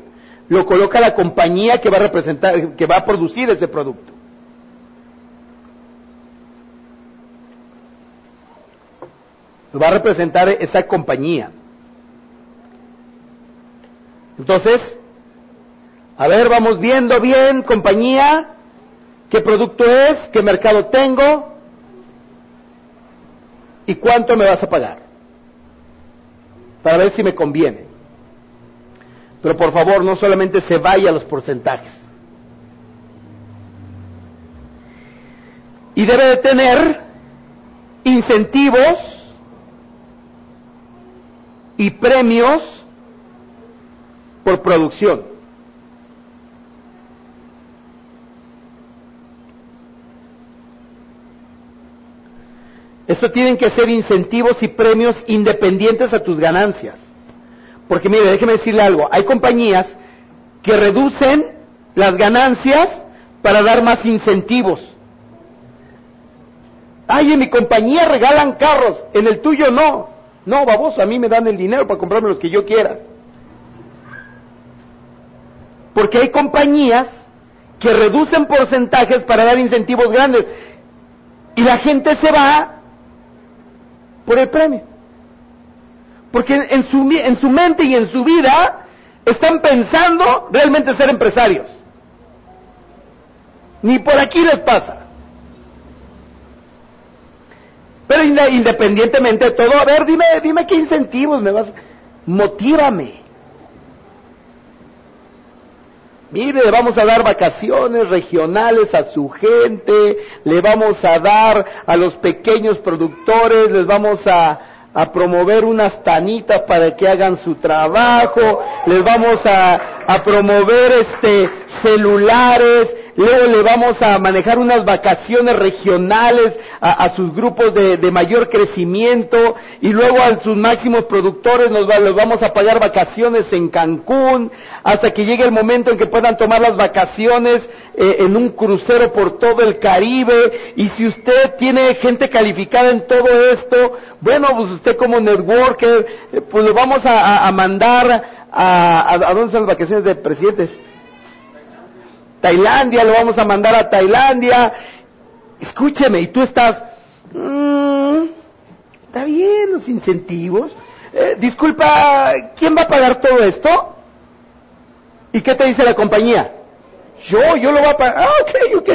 lo coloca la compañía que va a representar, que va a producir ese producto. Lo va a representar esa compañía. Entonces, a ver, vamos viendo bien, compañía, qué producto es, qué mercado tengo y cuánto me vas a pagar. Para ver si me conviene. Pero por favor, no solamente se vaya a los porcentajes. Y debe de tener incentivos y premios por producción. Esto tienen que ser incentivos y premios independientes a tus ganancias. Porque mire, déjeme decirle algo, hay compañías que reducen las ganancias para dar más incentivos. Ay, en mi compañía regalan carros, en el tuyo no. No, baboso, a mí me dan el dinero para comprarme los que yo quiera. Porque hay compañías que reducen porcentajes para dar incentivos grandes. Y la gente se va por el premio. Porque en su, en su mente y en su vida están pensando realmente ser empresarios. Ni por aquí les pasa. Pero independientemente de todo, a ver, dime, dime qué incentivos me vas, motívame. Mire, vamos a dar vacaciones regionales a su gente, le vamos a dar a los pequeños productores, les vamos a, a promover unas tanitas para que hagan su trabajo, les vamos a, a promover este celulares, luego le vamos a manejar unas vacaciones regionales a, sus grupos de, mayor crecimiento y luego a sus máximos productores nos les vamos a pagar vacaciones en Cancún hasta que llegue el momento en que puedan tomar las vacaciones eh, en un crucero por todo el Caribe y si usted tiene gente calificada en todo esto, bueno, pues usted como networker, eh, pues lo vamos a, mandar a, a, dónde son las vacaciones de presidentes? Tailandia, lo vamos a mandar a Tailandia. Escúcheme, y tú estás, mm, Está bien, los incentivos. Eh, disculpa, ¿quién va a pagar todo esto? ¿Y qué te dice la compañía? Yo, yo lo voy a pagar. Ah, ok, ok.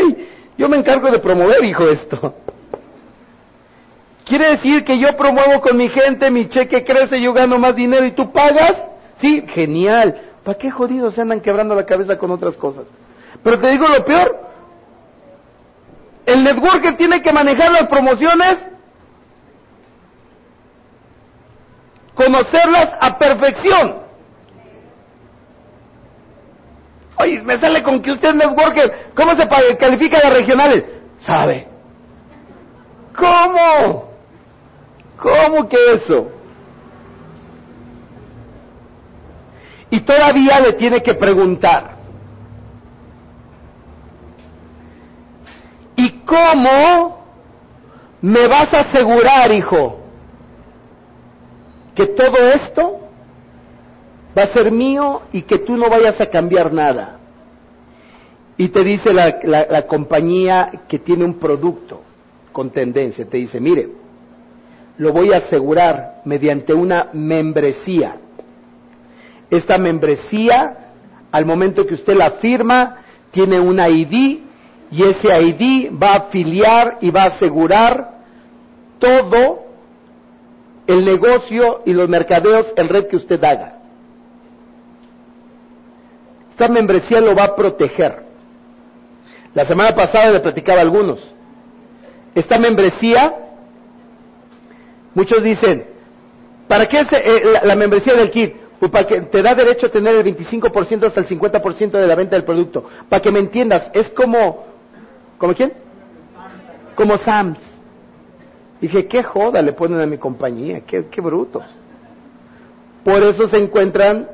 Yo me encargo de promover, hijo, esto. ¿Quiere decir que yo promuevo con mi gente, mi cheque crece, yo gano más dinero y tú pagas? Sí, genial. ¿Para qué jodidos se andan quebrando la cabeza con otras cosas? Pero te digo lo peor. El networker tiene que manejar las promociones conocerlas a perfección. Oye, me sale con que usted es networker. ¿Cómo se califica las regionales? ¿Sabe? ¿Cómo? ¿Cómo que eso? Y todavía le tiene que preguntar. ¿Y cómo me vas a asegurar, hijo, que todo esto va a ser mío y que tú no vayas a cambiar nada. Y te dice la, compañía que tiene un producto con tendencia, te dice, mire, lo voy a asegurar mediante una membresía. Esta membresía, al momento que usted la firma, tiene un ID y ese ID va a afiliar y va a asegurar todo el negocio y los mercadeos en red que usted haga. Esta membresía lo va a proteger. La semana pasada le platicaba a algunos. Esta membresía, muchos dicen, ¿para qué es eh, la, membresía del kit? Pues para que te da derecho a tener el 25% hasta el 50% de la venta del producto. Para que me entiendas, es como, ¿como quién? Como Sams. Dije, qué joda le ponen a mi compañía, qué, qué brutos. Por eso se encuentran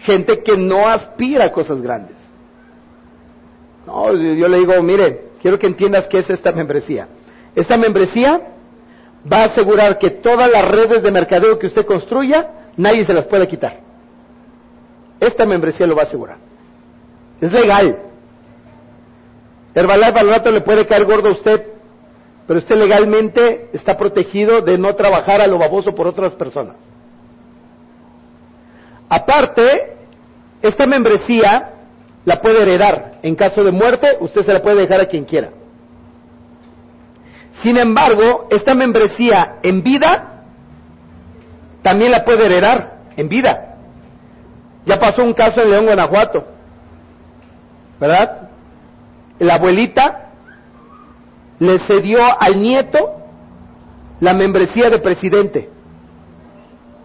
gente que no aspira a cosas grandes. No, yo le digo, mire, quiero que entiendas qué es esta membresía. Esta membresía va a asegurar que todas las redes de mercadeo que usted construya, nadie se las puede quitar. Esta membresía lo va a asegurar. Es legal. Herbalife al rato le puede caer gordo a usted pero usted legalmente está protegido de no trabajar a lo baboso por otras personas. Aparte, esta membresía la puede heredar. En caso de muerte, usted se la puede dejar a quien quiera. Sin embargo, esta membresía en vida también la puede heredar en vida. Ya pasó un caso en León, Guanajuato. ¿Verdad? La abuelita le cedió al nieto la membresía de presidente.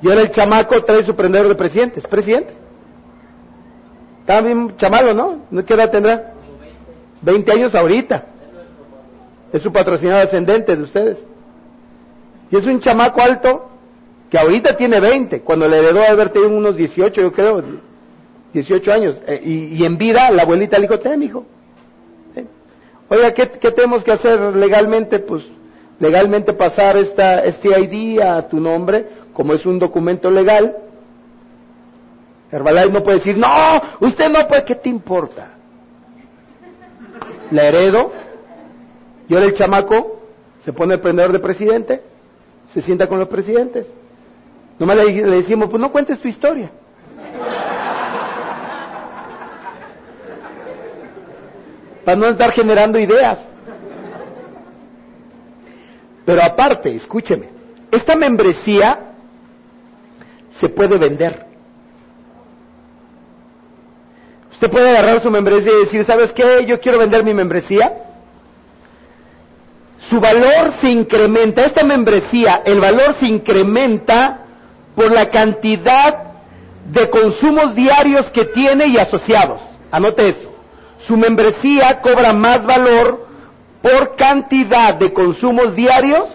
Y ahora el chamaco trae su prendedor de presidente, es presidente. Está bien chamalo, ¿no? ¿Qué edad tendrá? 20 años ahorita. Es su patrocinador ascendente de ustedes. Y es un chamaco alto que ahorita tiene 20, cuando le heredó haber tenido unos 18, yo creo, 18 años. Eh, y, y, en vida la abuelita le dijo, ten, hijo, Oiga, ¿qué, tenemos que hacer legalmente? Pues legalmente pasar esta, este ID a tu nombre, como es un documento legal. Herbalife no puede decir, no, usted no puede, ¿qué te importa? La heredo, y ahora el chamaco se pone el prendedor de presidente, se sienta con los presidentes. Nomás le decimos, pues no cuentes tu historia. Para no estar generando ideas. Pero aparte, escúcheme, esta membresía se puede vender. Usted puede agarrar su membresía y decir, ¿sabes qué? Yo quiero vender mi membresía. Su valor se incrementa, esta membresía, el valor se incrementa por la cantidad de consumos diarios que tiene y asociados. Anote eso su membresía cobra más valor por cantidad de consumos diarios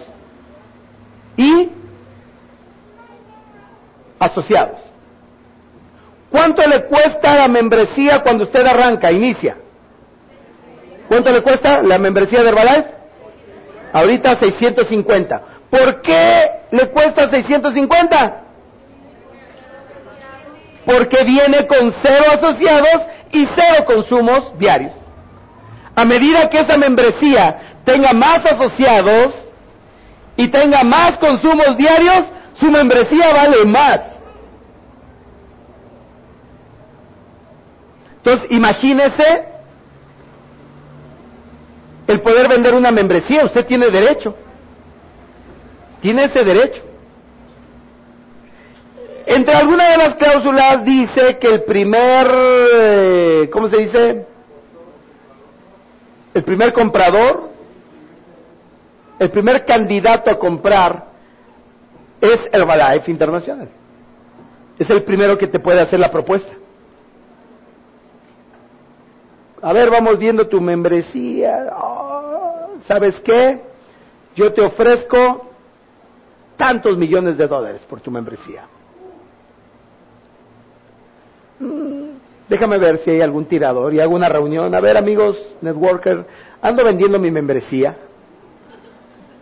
y asociados. ¿Cuánto le cuesta la membresía cuando usted arranca, inicia? ¿Cuánto le cuesta la membresía de Herbalife? Ahorita 650. ¿Por qué le cuesta 650? Porque viene con cero asociados y cero consumos diarios. A medida que esa membresía tenga más asociados y tenga más consumos diarios, su membresía vale más. Entonces, imagínese el poder vender una membresía. Usted tiene derecho. Tiene ese derecho. Entre algunas de las cláusulas dice que el primer, eh, ¿cómo se dice? El primer comprador, el primer candidato a comprar es Herbalife Internacional. Es el primero que te puede hacer la propuesta. A ver, vamos viendo tu membresía. Ah, ¿Sabes qué? Yo te ofrezco tantos millones de dólares por tu membresía. Déjame ver si hay algún tirador y hago una reunión. A ver, amigos, networker, ando vendiendo mi membresía.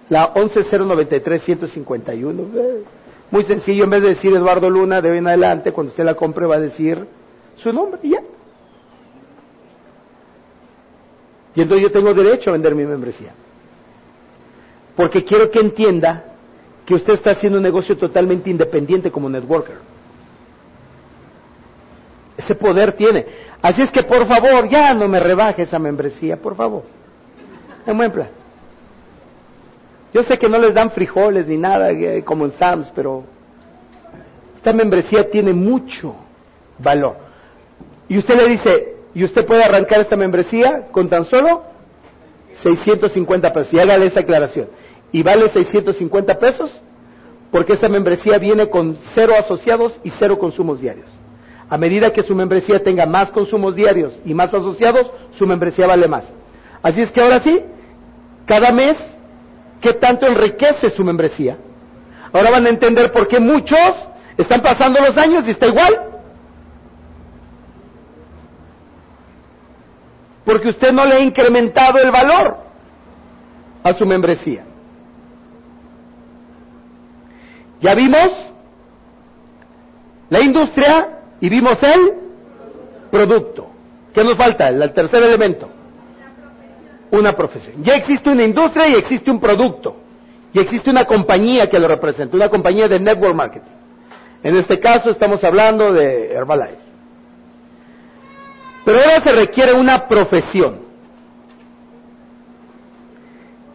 La 11093151. Eh, Muy sencillo, en vez de decir Eduardo Luna, de hoy en adelante, cuando usted la compre, va a decir su nombre y ya. Y entonces yo tengo derecho a vender mi membresía. Porque quiero que entienda que usted está haciendo un negocio totalmente independiente como networker. Ese poder tiene. Así es que por favor, ya no me rebaje esa membresía, por favor. En buen plan. Yo sé que no les dan frijoles ni nada eh, como en Sams, pero esta membresía tiene mucho valor. Y usted le dice, y usted puede arrancar esta membresía con tan solo 650 pesos. Y hágale esa aclaración. Y vale 650 pesos porque esta membresía viene con cero asociados y cero consumos diarios. A medida que su membresía tenga más consumos diarios y más asociados, su membresía vale más. Así es que ahora sí, cada mes, ¿qué tanto enriquece su membresía? Ahora van a entender por qué muchos están pasando los años y está igual. porque usted no le ha incrementado el valor a su membresía. Ya vimos la industria y vimos el producto. ¿Qué nos falta? El tercer elemento. Una profesión. Ya existe una industria y existe un producto. Y existe una compañía que lo representa, una compañía de network marketing. En este caso estamos hablando de Herbalife. Pero ahora se requiere una profesión.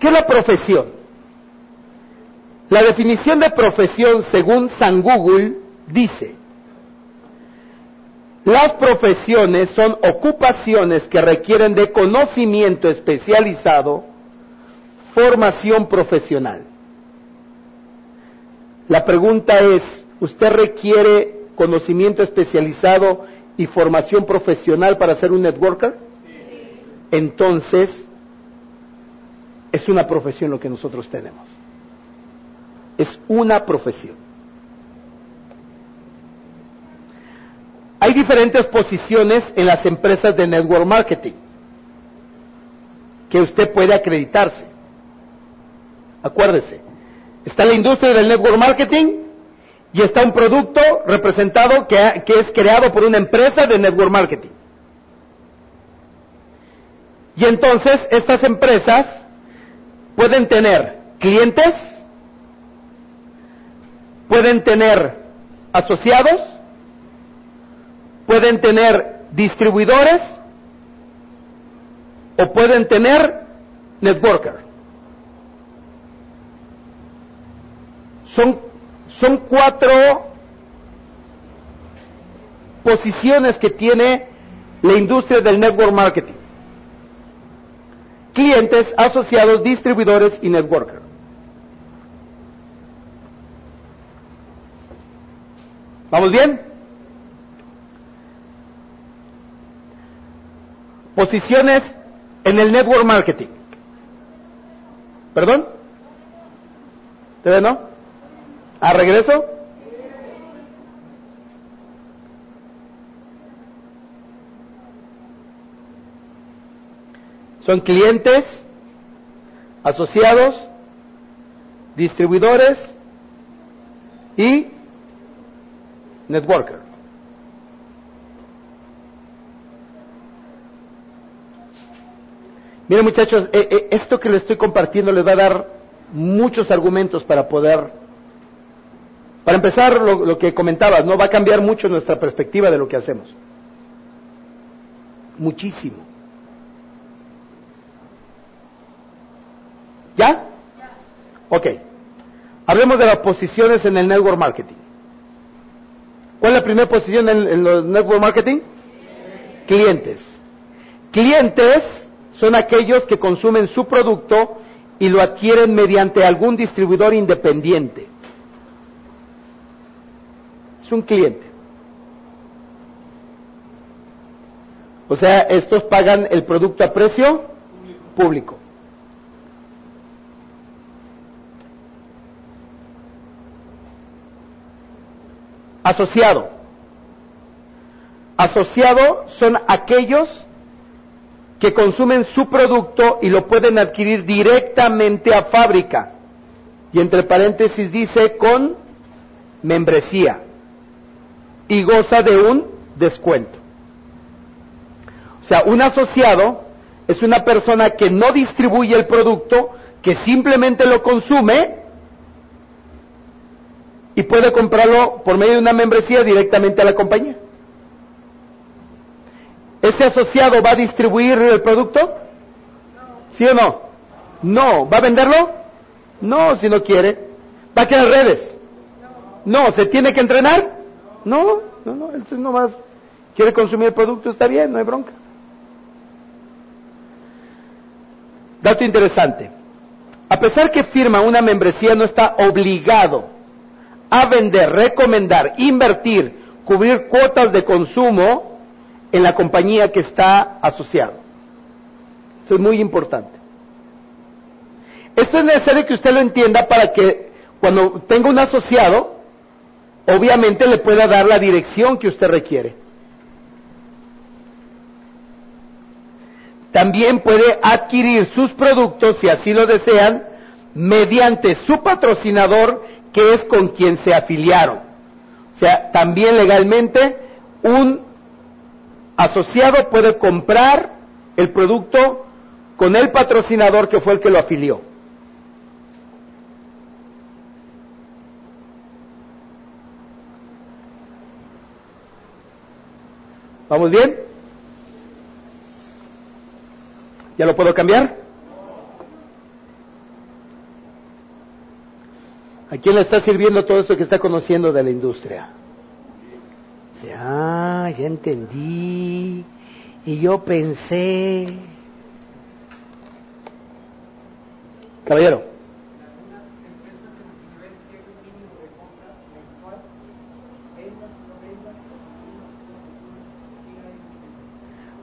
¿Qué es la profesión? La definición de profesión según San Google dice, las profesiones son ocupaciones que requieren de conocimiento especializado, formación profesional. La pregunta es, ¿usted requiere conocimiento especializado y formación profesional para ser un networker? Entonces, es una profesión lo que nosotros tenemos. Es una profesión. Hay diferentes posiciones en las empresas de network marketing que usted puede acreditarse. Acuérdese, está la industria del network marketing y está un producto representado que, que, es creado por una empresa de network marketing. Y entonces estas empresas pueden tener clientes, pueden tener asociados, pueden tener distribuidores o pueden tener networker. Son son cuatro posiciones que tiene la industria del network marketing. Clientes, asociados, distribuidores y networker. ¿Vamos bien? Posiciones en el network marketing. ¿Perdón? ¿Te no? ¿A regreso? Son clientes, asociados, distribuidores y networker. Miren muchachos, eh, eh, esto que les estoy compartiendo les va a dar muchos argumentos para poder, para empezar lo, que comentabas, ¿no? Va a cambiar mucho nuestra perspectiva de lo que hacemos. Muchísimo. ¿Ya? Ok. Hablemos de las posiciones en el network marketing. ¿Cuál es la primera posición en, en los network marketing? Clientes. Clientes son aquellos que consumen su producto y lo adquieren mediante algún distribuidor independiente. Es un cliente. O sea, estos pagan el producto a precio público. Asociado. Asociado son aquellos que consumen su producto y lo pueden adquirir directamente a fábrica. Y entre paréntesis dice con membresía. Y goza de un descuento. O sea, un asociado es una persona que no distribuye el producto, que simplemente lo consume y puede comprarlo por medio de una membresía directamente a la compañía. ¿Ese asociado va a distribuir el producto? ¿Sí o no? No. ¿Va a venderlo? No, si no quiere. ¿Va a quedar redes? No. ¿Se tiene que entrenar? No, no, no. Él nomás quiere consumir el producto, está bien, no hay bronca. Dato interesante. A pesar que firma una membresía, no está obligado a vender, recomendar, invertir, cubrir cuotas de consumo en la compañía que está asociado. Eso es muy importante. Esto es necesario que usted lo entienda para que cuando tenga un asociado, obviamente le pueda dar la dirección que usted requiere. También puede adquirir sus productos, si así lo desean, mediante su patrocinador que es con quien se afiliaron. O sea, también legalmente un asociado puede comprar el producto con el patrocinador que fue el que lo afilió. ¿Vamos bien? ¿Ya lo puedo cambiar? ¿A quién le está sirviendo todo esto que está conociendo de la industria? Dice, ah, ya entendí. Y yo pensé. Caballero.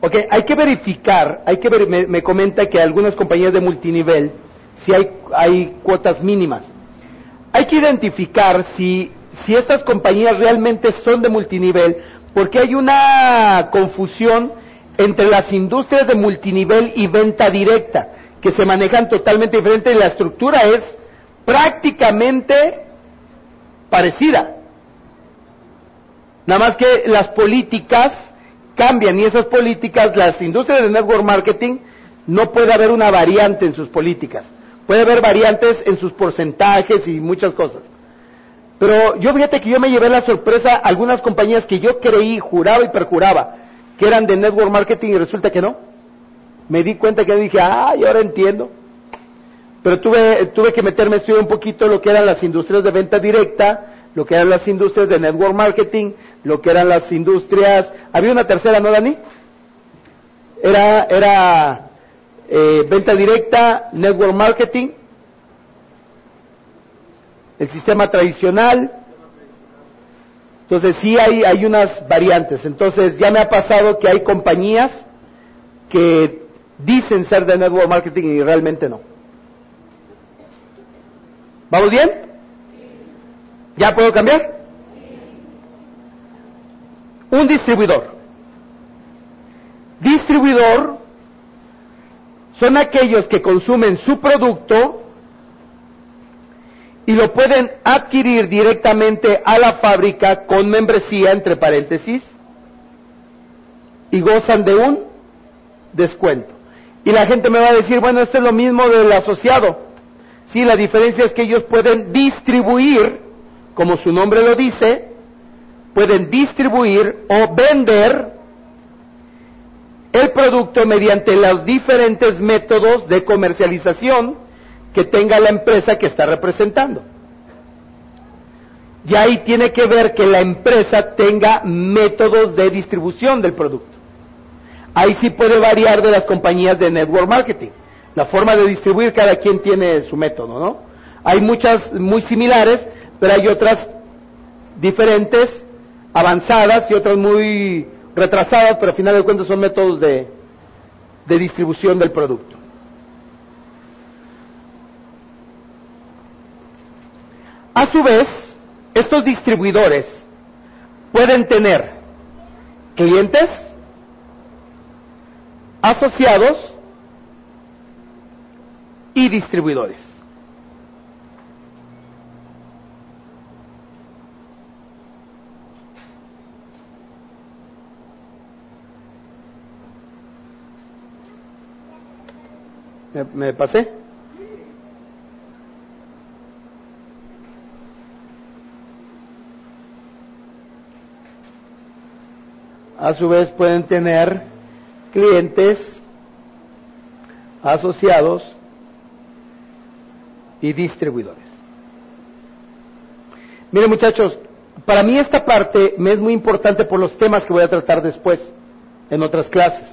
Ok, hay que verificar, hay que ver, me, me comenta que algunas compañías de multinivel, si hay, hay cuotas mínimas. Hay que identificar si, si estas compañías realmente son de multinivel, porque hay una confusión entre las industrias de multinivel y venta directa, que se manejan totalmente diferente y la estructura es prácticamente parecida. Nada más que las políticas cambian y esas políticas, las industrias de network marketing, no puede haber una variante en sus políticas. Puede haber variantes en sus porcentajes y muchas cosas. Pero yo fíjate que yo me llevé la sorpresa algunas compañías que yo creí, juraba y perjuraba que eran de network marketing y resulta que no. Me di cuenta que dije, ay, ahora entiendo. Pero tuve, tuve que meterme a estudiar un poquito lo que eran las industrias de venta directa, lo que eran las industrias de network marketing, lo que eran las industrias, había una tercera, ¿no, Dani? Era, era eh, venta directa, network marketing, el sistema tradicional. Entonces sí hay, hay unas variantes. Entonces ya me ha pasado que hay compañías que dicen ser de network marketing y realmente no. ¿Vamos bien? ¿Ya puedo cambiar? Un distribuidor. Distribuidor son aquellos que consumen su producto y lo pueden adquirir directamente a la fábrica con membresía, entre paréntesis, y gozan de un descuento. Y la gente me va a decir, bueno, esto es lo mismo del asociado. Sí, la diferencia es que ellos pueden distribuir, como su nombre lo dice, pueden distribuir o vender el producto mediante los diferentes métodos de comercialización que tenga la empresa que está representando. Y ahí tiene que ver que la empresa tenga métodos de distribución del producto. Ahí sí puede variar de las compañías de network marketing. La forma de distribuir, cada quien tiene su método, ¿no? Hay muchas muy similares, pero hay otras diferentes, avanzadas y otras muy retrasadas, pero al final de cuentas son métodos de, de distribución del producto. A su vez, estos distribuidores pueden tener clientes, asociados y distribuidores. ¿Me, pasé? A su vez pueden tener clientes, asociados y distribuidores. Miren muchachos, para mí esta parte me es muy importante por los temas que voy a tratar después en otras clases.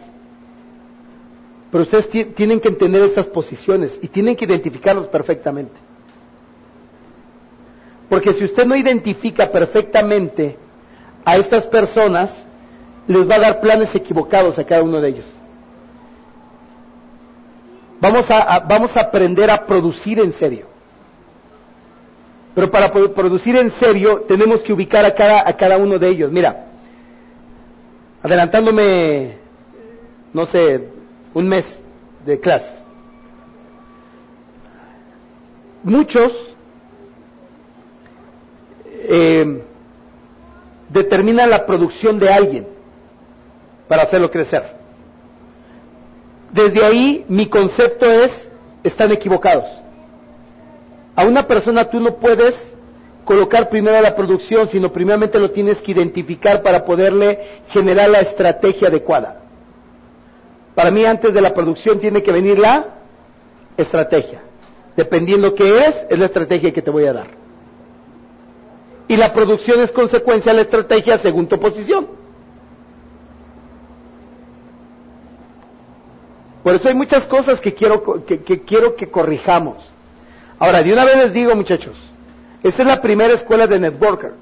Pero ustedes tienen que entender estas posiciones y tienen que identificarlos perfectamente. Porque si usted no identifica perfectamente a estas personas, les va a dar planes equivocados a cada uno de ellos. Vamos a, vamos a aprender a producir en serio. Pero para producir en serio tenemos que ubicar a cada, a cada uno de ellos. Mira, adelantándome, no sé, un mes de clase. Muchos eh, determinan la producción de alguien para hacerlo crecer. Desde ahí mi concepto es, están equivocados. A una persona tú no puedes colocar primero la producción, sino primeramente lo tienes que identificar para poderle generar la estrategia adecuada. Para mí antes de la producción tiene que venir la estrategia. Dependiendo qué es, es la estrategia que te voy a dar. Y la producción es consecuencia de la estrategia según tu posición. Por eso hay muchas cosas que quiero que, quiero que corrijamos. Ahora, de una vez les digo, muchachos, esta es la primera escuela de networker.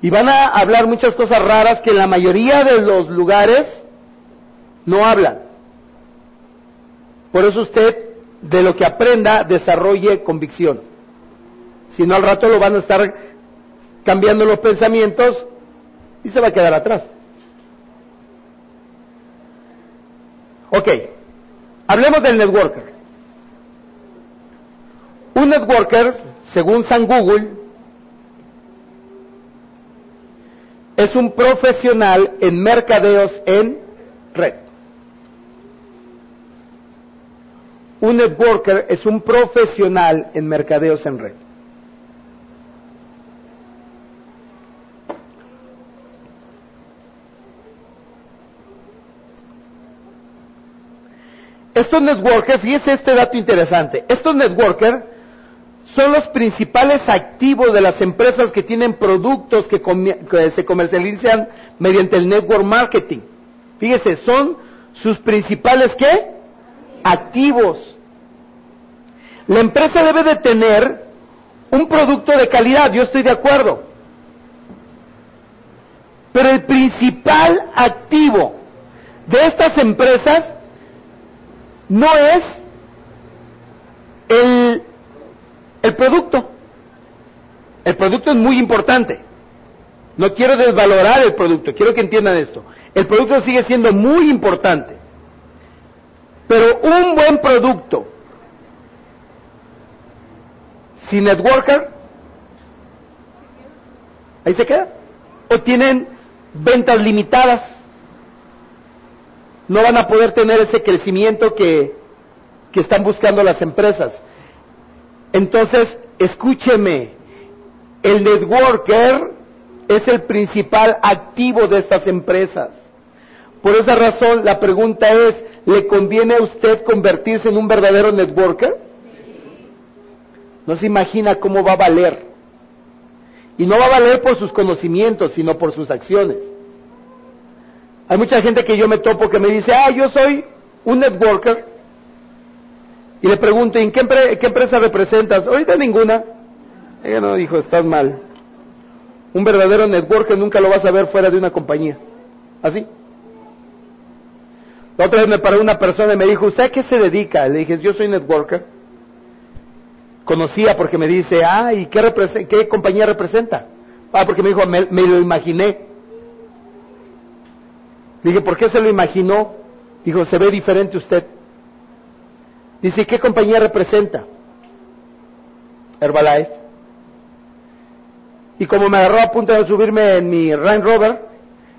Y van a hablar muchas cosas raras que en la mayoría de los lugares no hablan. Por eso usted, de lo que aprenda, desarrolle convicción. Si no, al rato lo van a estar cambiando los pensamientos y se va a quedar atrás. Ok, hablemos del networker. Un networker, según San Google, es un profesional en mercadeos en red. Un networker es un profesional en mercadeos en red. Estos networkers, fíjese este dato interesante, estos networkers son los principales activos de las empresas que tienen productos que, se comercializan mediante el network marketing. Fíjese, son sus principales qué? Activos. La empresa debe de tener un producto de calidad, yo estoy de acuerdo. Pero el principal activo de estas empresas no es el, el producto. El producto es muy importante. No quiero desvalorar el producto, quiero que entiendan esto. El producto sigue siendo muy importante. Pero un buen producto sin networker, ahí se queda. O tienen ventas limitadas no van a poder tener ese crecimiento que, que están buscando las empresas. Entonces, escúcheme, el networker es el principal activo de estas empresas. Por esa razón, la pregunta es, ¿le conviene a usted convertirse en un verdadero networker? No se imagina cómo va a valer. Y no va a valer por sus conocimientos, sino por sus acciones. Hay mucha gente que yo me topo que me dice, ah, yo soy un networker. Y le pregunto, ¿en qué, empresa representas? Ahorita ninguna. Ella no dijo, estás mal. Un verdadero networker nunca lo vas a ver fuera de una compañía. ¿Así? La otra vez me paró una persona y me dijo, ¿usted a qué se dedica? Le dije, yo soy networker. Conocía porque me dice, ah, ¿y qué, qué compañía representa? Ah, porque me dijo, me, lo imaginé. Dije, ¿por qué se lo imaginó? Dijo, se ve diferente usted. Dice, ¿qué compañía representa? Herbalife. Y como me agarró a punto de subirme en mi Range Rover,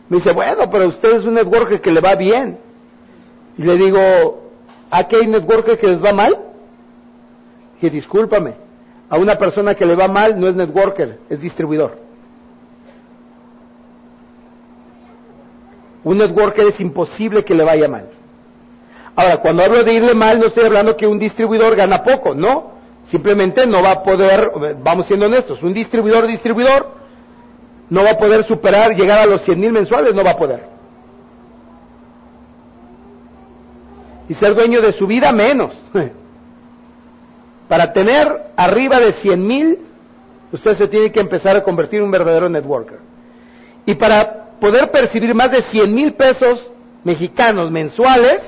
me dice, bueno, pero usted es un networker que le va bien. Y le digo, ¿a qué hay networker que les va mal? Dije, discúlpame, a una persona que le va mal no es networker, es distribuidor. Un networker es imposible que le vaya mal. Ahora, cuando hablo de irle mal, no estoy hablando que un distribuidor gana poco, no. Simplemente no va a poder, vamos siendo honestos, un distribuidor, distribuidor, no va a poder superar, llegar a los 100 mil mensuales, no va a poder. Y ser dueño de su vida menos. Para tener arriba de 100 mil, usted se tiene que empezar a convertir en un verdadero networker. Y para poder percibir más de 100 mil pesos mexicanos mensuales,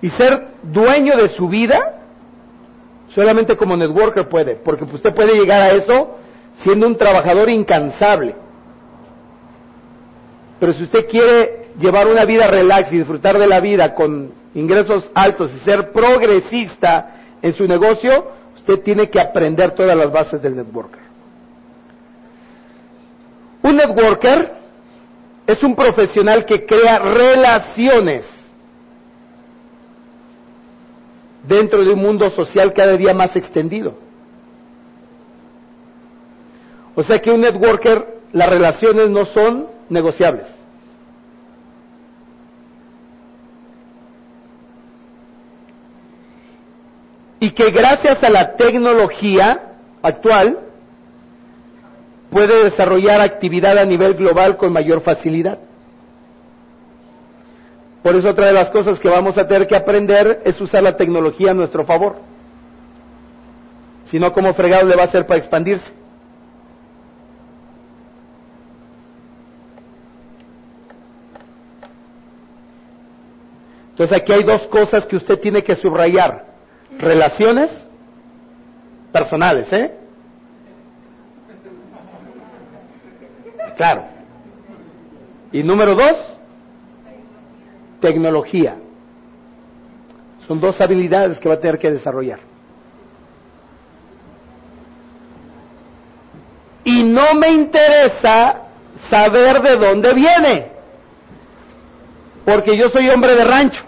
y ser dueño de su vida, solamente como networker puede, porque usted puede llegar a eso siendo un trabajador incansable. Pero si usted quiere llevar una vida relax y disfrutar de la vida con ingresos altos y ser progresista en su negocio, usted tiene que aprender todas las bases del networker. Un networker es un profesional que crea relaciones dentro de un mundo social cada día más extendido. O sea que un networker, las relaciones no son negociables. Y que gracias a la tecnología actual puede desarrollar actividad a nivel global con mayor facilidad. Por eso otra de las cosas que vamos a tener que aprender es usar la tecnología a nuestro favor. Si no, ¿cómo fregado le va a hacer para expandirse? Entonces aquí hay dos cosas que usted tiene que subrayar. Relaciones personales, ¿eh? Claro. Y número dos, tecnología. Son dos habilidades que va a tener que desarrollar. Y no me interesa saber de dónde viene, porque yo soy hombre de rancho,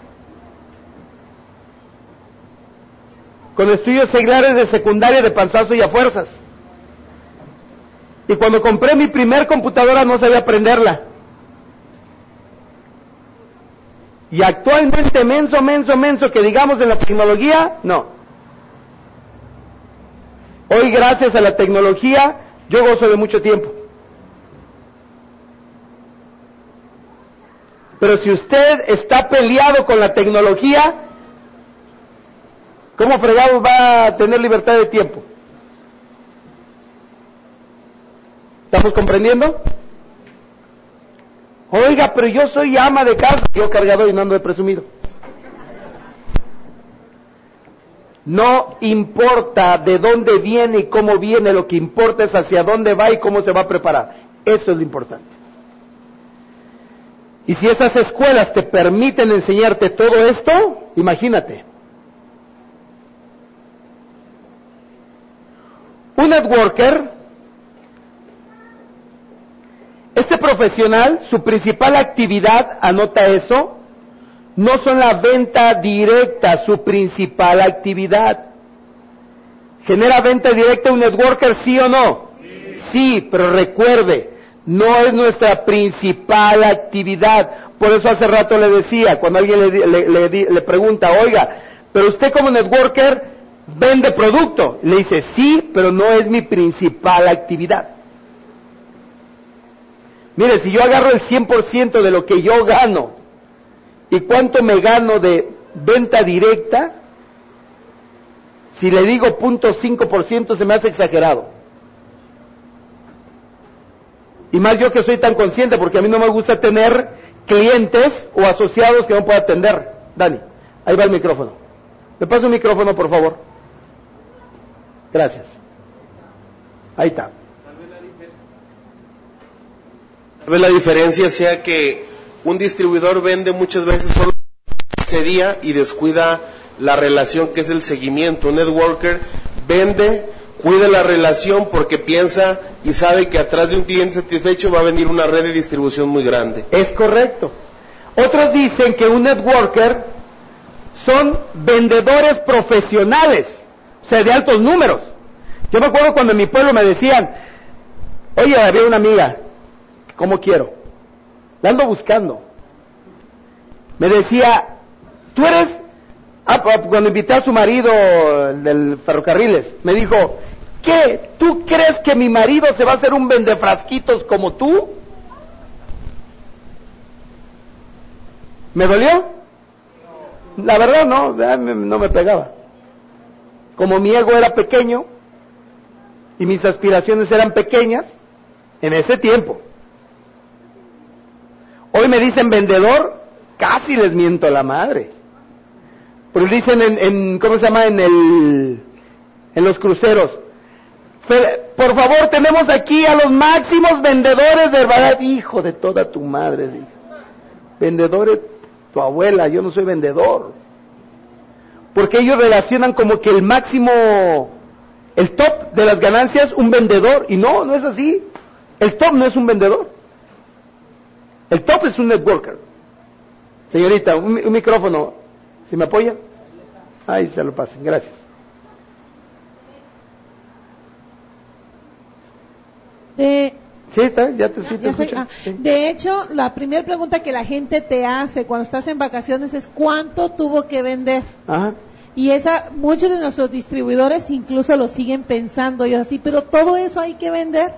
con estudios seglares de secundaria de panzazo y a fuerzas. Y cuando compré mi primer computadora no sabía aprenderla. Y actualmente menso, menso, menso, que digamos en la tecnología, no. Hoy gracias a la tecnología yo gozo de mucho tiempo. Pero si usted está peleado con la tecnología, ¿cómo fregado va a tener libertad de tiempo? ¿Estamos comprendiendo? Oiga, pero yo soy ama de casa, yo cargador y no ando de presumido. No importa de dónde viene y cómo viene, lo que importa es hacia dónde va y cómo se va a preparar. Eso es lo importante. Y si esas escuelas te permiten enseñarte todo esto, imagínate. Un networker este profesional, su principal actividad, anota eso, no son la venta directa su principal actividad. ¿Genera venta directa un networker, sí o no? Sí, pero recuerde, no es nuestra principal actividad. Por eso hace rato le decía, cuando alguien le, le pregunta, oiga, pero usted como networker vende producto. Le dice, sí, pero no es mi principal actividad. Mire, si yo agarro el 100% de lo que yo gano y cuánto me gano de venta directa, si le digo 0.5% se me hace exagerado. Y más yo que soy tan consciente porque a mí no me gusta tener clientes o asociados que no pueda atender. Dani, ahí va el micrófono. ¿Me pasa un micrófono, por favor? Gracias. Ahí está. Tal la diferencia sea que un distribuidor vende muchas veces solo ese día y descuida la relación que es el seguimiento. Un networker vende, cuida la relación porque piensa y sabe que atrás de un cliente satisfecho va a venir una red de distribución muy grande. Es correcto. Otros dicen que un networker son vendedores profesionales, o sea, de altos números. Yo me acuerdo cuando en mi pueblo me decían, oye, había una amiga, ¿cómo quiero? La ando buscando. Me decía, tú eres, ah, cuando invité a su marido del ferrocarriles, me dijo, ¿qué? ¿Tú crees que mi marido se va a hacer un vendefrasquitos como tú? ¿Me dolió? La verdad no, no me pegaba. Como mi ego era pequeño, y mis aspiraciones eran pequeñas en ese tiempo. Hoy me dicen vendedor, casi les miento a la madre. Pero dicen en, ¿cómo se llama? En el, en los cruceros. Por favor, tenemos aquí a los máximos vendedores de verdad. Hijo de toda tu madre. Vendedores, tu abuela, yo no soy vendedor. Porque ellos relacionan como que el máximo el top de las ganancias un vendedor. Y no, no es así. El top no es un vendedor. El top es un networker. Señorita, un, micrófono. ¿Si me apoya? Ahí se lo pasen. Gracias. De, sí, está, ya te, sí, ah, De hecho, la primera pregunta que la gente te hace cuando estás en vacaciones es ¿cuánto tuvo que vender? Ajá. Y esa, muchos de nuestros distribuidores incluso lo siguen pensando y así, pero todo eso hay que vender.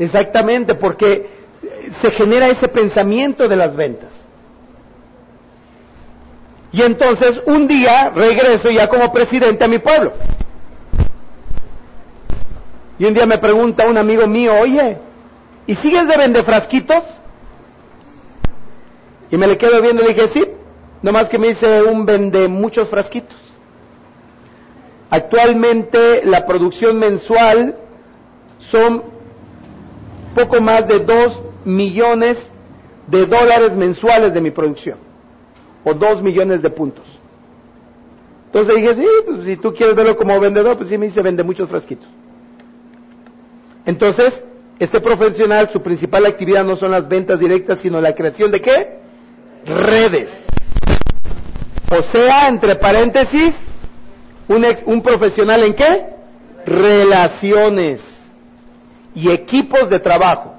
Exactamente, porque se genera ese pensamiento de las ventas. Y entonces un día regreso ya como presidente a mi pueblo. Y un día me pregunta un amigo mío, oye, ¿y sigues de vender frasquitos? Y me le quedo viendo y le dije, sí, nomás que me hice un vende muchos frasquitos. Actualmente la producción mensual son poco más de 2 millones de dólares mensuales de mi producción, o 2 millones de puntos. Entonces dije, sí, pues, si tú quieres verlo como vendedor, pues sí me dice, vende muchos frasquitos. Entonces, este profesional, su principal actividad no son las ventas directas, sino la creación de qué? Redes. O sea, entre paréntesis, un, profesional en qué? Relaciones y equipos de trabajo.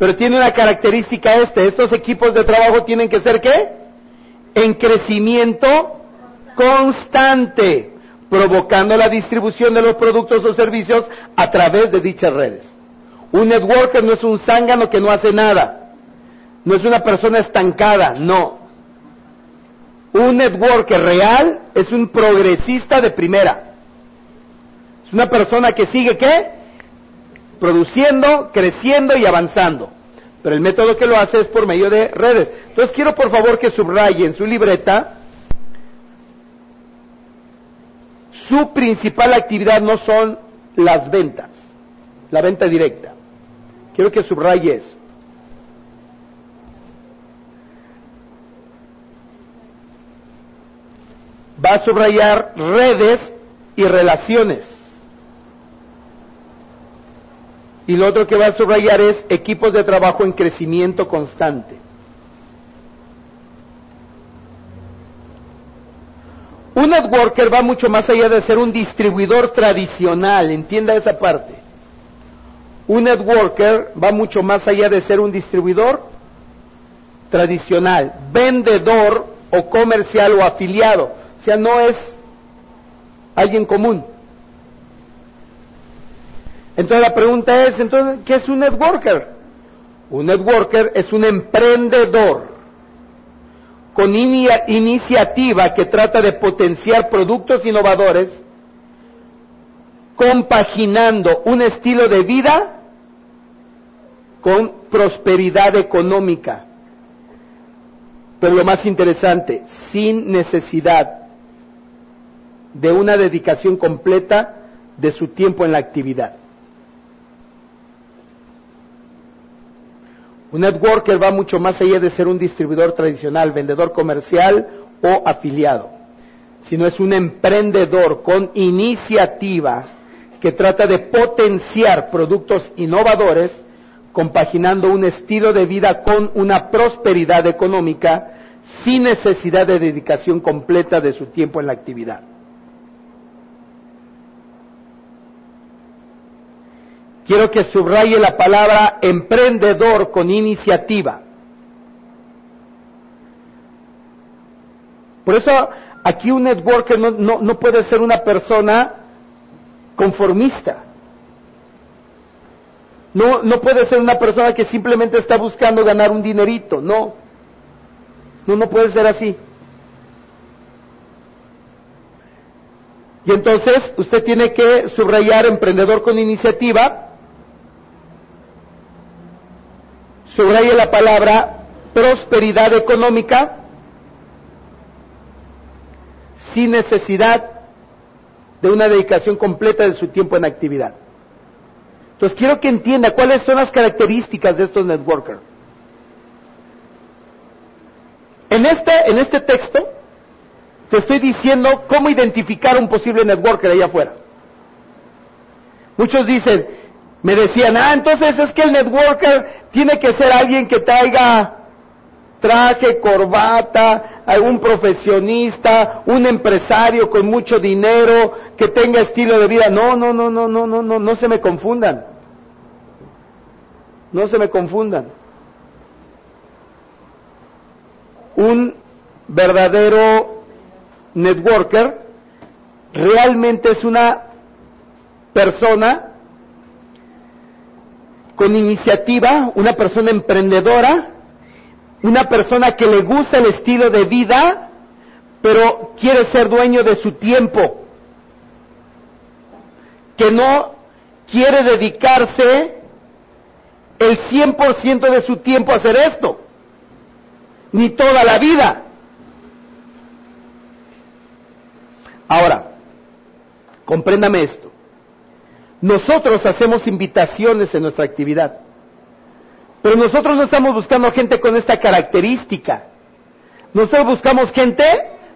Pero tiene una característica este, estos equipos de trabajo tienen que ser qué? En crecimiento constante, provocando la distribución de los productos o servicios a través de dichas redes. Un networker no es un zángano que no hace nada, no es una persona estancada, no. Un networker real es un progresista de primera. Es una persona que sigue qué? Produciendo, creciendo y avanzando. Pero el método que lo hace es por medio de redes. Entonces quiero por favor que subraye en su libreta su principal actividad no son las ventas, la venta directa. Quiero que subraye eso. va a subrayar redes y relaciones. Y lo otro que va a subrayar es equipos de trabajo en crecimiento constante. Un networker va mucho más allá de ser un distribuidor tradicional, entienda esa parte. Un networker va mucho más allá de ser un distribuidor tradicional, vendedor o comercial o afiliado. O sea, no es alguien común. Entonces la pregunta es, entonces, ¿qué es un networker? Un networker es un emprendedor con iniciativa que trata de potenciar productos innovadores, compaginando un estilo de vida con prosperidad económica. Pero lo más interesante, sin necesidad de una dedicación completa de su tiempo en la actividad. Un networker va mucho más allá de ser un distribuidor tradicional, vendedor comercial o afiliado, sino es un emprendedor con iniciativa que trata de potenciar productos innovadores, compaginando un estilo de vida con una prosperidad económica sin necesidad de dedicación completa de su tiempo en la actividad. Quiero que subraye la palabra emprendedor con iniciativa. Por eso aquí un networker no, puede ser una persona conformista. No, no puede ser una persona que simplemente está buscando ganar un dinerito, no. No, no puede ser así. Y entonces usted tiene que subrayar emprendedor con iniciativa subraye la palabra prosperidad económica sin necesidad de una dedicación completa de su tiempo en actividad. Entonces quiero que entienda cuáles son las características de estos networkers. En este, en este texto te estoy diciendo cómo identificar un posible networker allá afuera. Muchos dicen, me decían, ah, entonces es que el networker tiene que ser alguien que traiga traje, corbata, algún profesionista, un empresario con mucho dinero, que tenga estilo de vida. No, no, no, no, no, no, no, no se me confundan. No se me confundan. Un verdadero networker realmente es una persona con iniciativa, una persona emprendedora, una persona que le gusta el estilo de vida, pero quiere ser dueño de su tiempo, que no quiere dedicarse el 100% de su tiempo a hacer esto, ni toda la vida. Ahora, compréndame esto. Nosotros hacemos invitaciones en nuestra actividad. Pero nosotros no estamos buscando gente con esta característica. Nosotros buscamos gente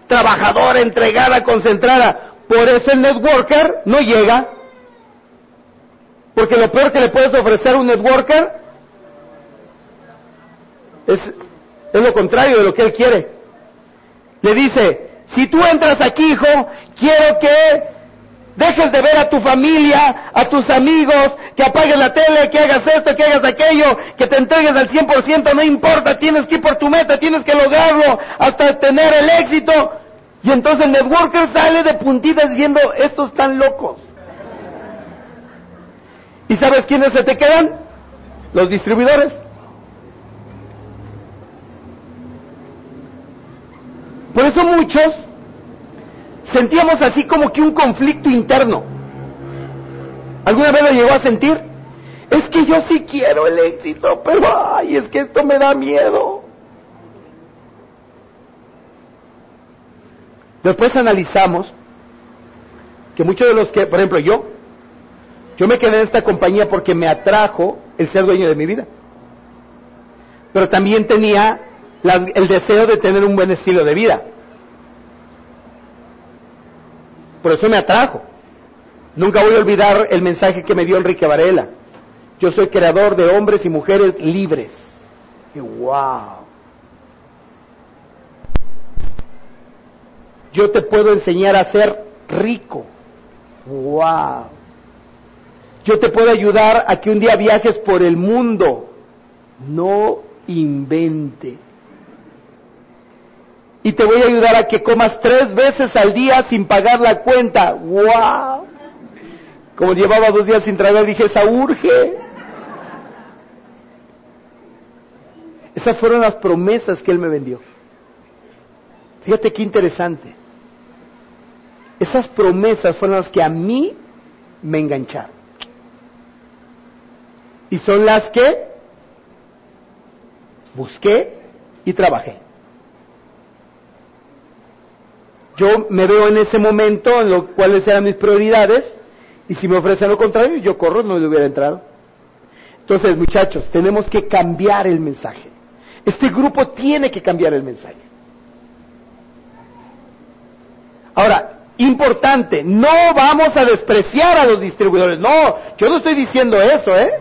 trabajadora, entregada, concentrada. Por eso el networker no llega. Porque lo peor que le puedes ofrecer a un networker es, es lo contrario de lo que él quiere. Le dice, si tú entras aquí, hijo, quiero que Dejes de ver a tu familia, a tus amigos, que apagues la tele, que hagas esto, que hagas aquello, que te entregues al 100%, no importa, tienes que ir por tu meta, tienes que lograrlo hasta tener el éxito. Y entonces el networker sale de puntitas diciendo, estos están locos. ¿Y sabes quiénes se te quedan? Los distribuidores. Por eso muchos sentíamos así como que un conflicto interno. ¿Alguna vez lo llegó a sentir? Es que yo sí quiero el éxito, pero ay, es que esto me da miedo. Después analizamos que muchos de los que, por ejemplo, yo, yo me quedé en esta compañía porque me atrajo el ser dueño de mi vida. Pero también tenía el deseo de tener un buen estilo de vida. Por eso me atrajo. Nunca voy a olvidar el mensaje que me dio Enrique Varela. Yo soy creador de hombres y mujeres libres. Y wow. yo te puedo enseñar a ser rico. ¡Wow! Yo te puedo ayudar a que un día viajes por el mundo. No invente. Y te voy a ayudar a que comas tres veces al día sin pagar la cuenta. ¡Wow! Como llevaba dos días sin tragar, dije, esa urge. Esas fueron las promesas que él me vendió. Fíjate qué interesante. Esas promesas fueron las que a mí me engancharon. Y son las que busqué y trabajé. Yo me veo en ese momento en lo cuales eran mis prioridades y si me ofrecen lo contrario, yo corro, no le hubiera entrado. Entonces, muchachos, tenemos que cambiar el mensaje. Este grupo tiene que cambiar el mensaje. Ahora, importante, no vamos a despreciar a los distribuidores. No, yo no estoy diciendo eso, ¿eh?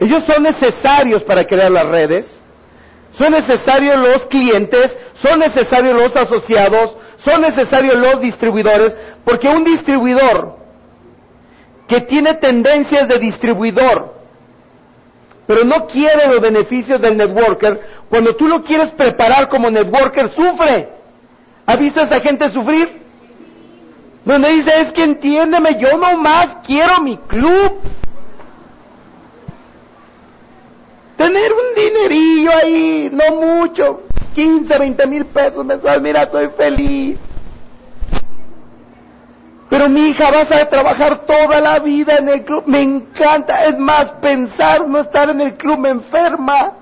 Ellos son necesarios para crear las redes, son necesarios los clientes, son necesarios los asociados, son necesarios los distribuidores, porque un distribuidor que tiene tendencias de distribuidor, pero no quiere los beneficios del networker, cuando tú lo quieres preparar como networker, sufre. ¿Ha visto a esa gente sufrir? Donde dice, es que entiéndeme, yo nomás quiero mi club. Tener un dinerillo ahí, no mucho, 15, 20 mil pesos mensuales, mira, soy feliz. Pero mi hija vas a trabajar toda la vida en el club. Me encanta. Es más, pensar no estar en el club me enferma.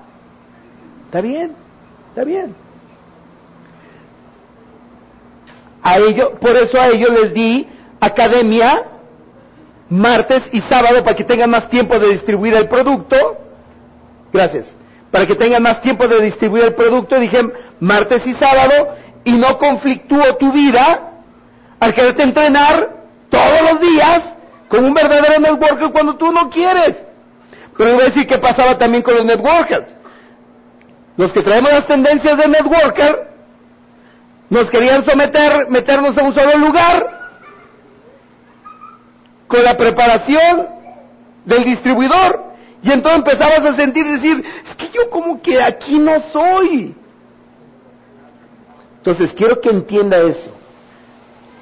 Está bien, está bien. A ellos, por eso a ellos les di academia martes y sábado para que tengan más tiempo de distribuir el producto. Gracias. Para que tengan más tiempo de distribuir el producto, dije martes y sábado y no conflictúo tu vida al quererte entrenar todos los días con un verdadero networker cuando tú no quieres. Pero voy a decir qué pasaba también con los networkers. Los que traemos las tendencias de networker nos querían someter, meternos a un solo lugar con la preparación del distribuidor. Y entonces empezabas a sentir decir, es que yo como que aquí no soy. Entonces quiero que entienda eso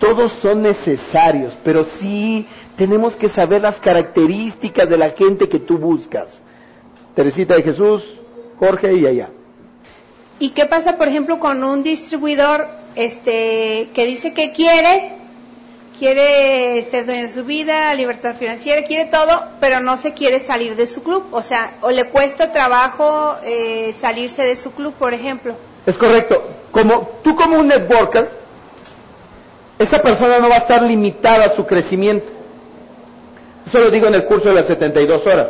todos son necesarios, pero sí tenemos que saber las características de la gente que tú buscas. Teresita de Jesús, Jorge y allá. ¿Y qué pasa, por ejemplo, con un distribuidor este, que dice que quiere, quiere ser dueño de su vida, libertad financiera, quiere todo, pero no se quiere salir de su club? O sea, o le cuesta trabajo eh, salirse de su club, por ejemplo. Es correcto. Como tú como un networker, esa persona no va a estar limitada a su crecimiento. Eso lo digo en el curso de las 72 horas.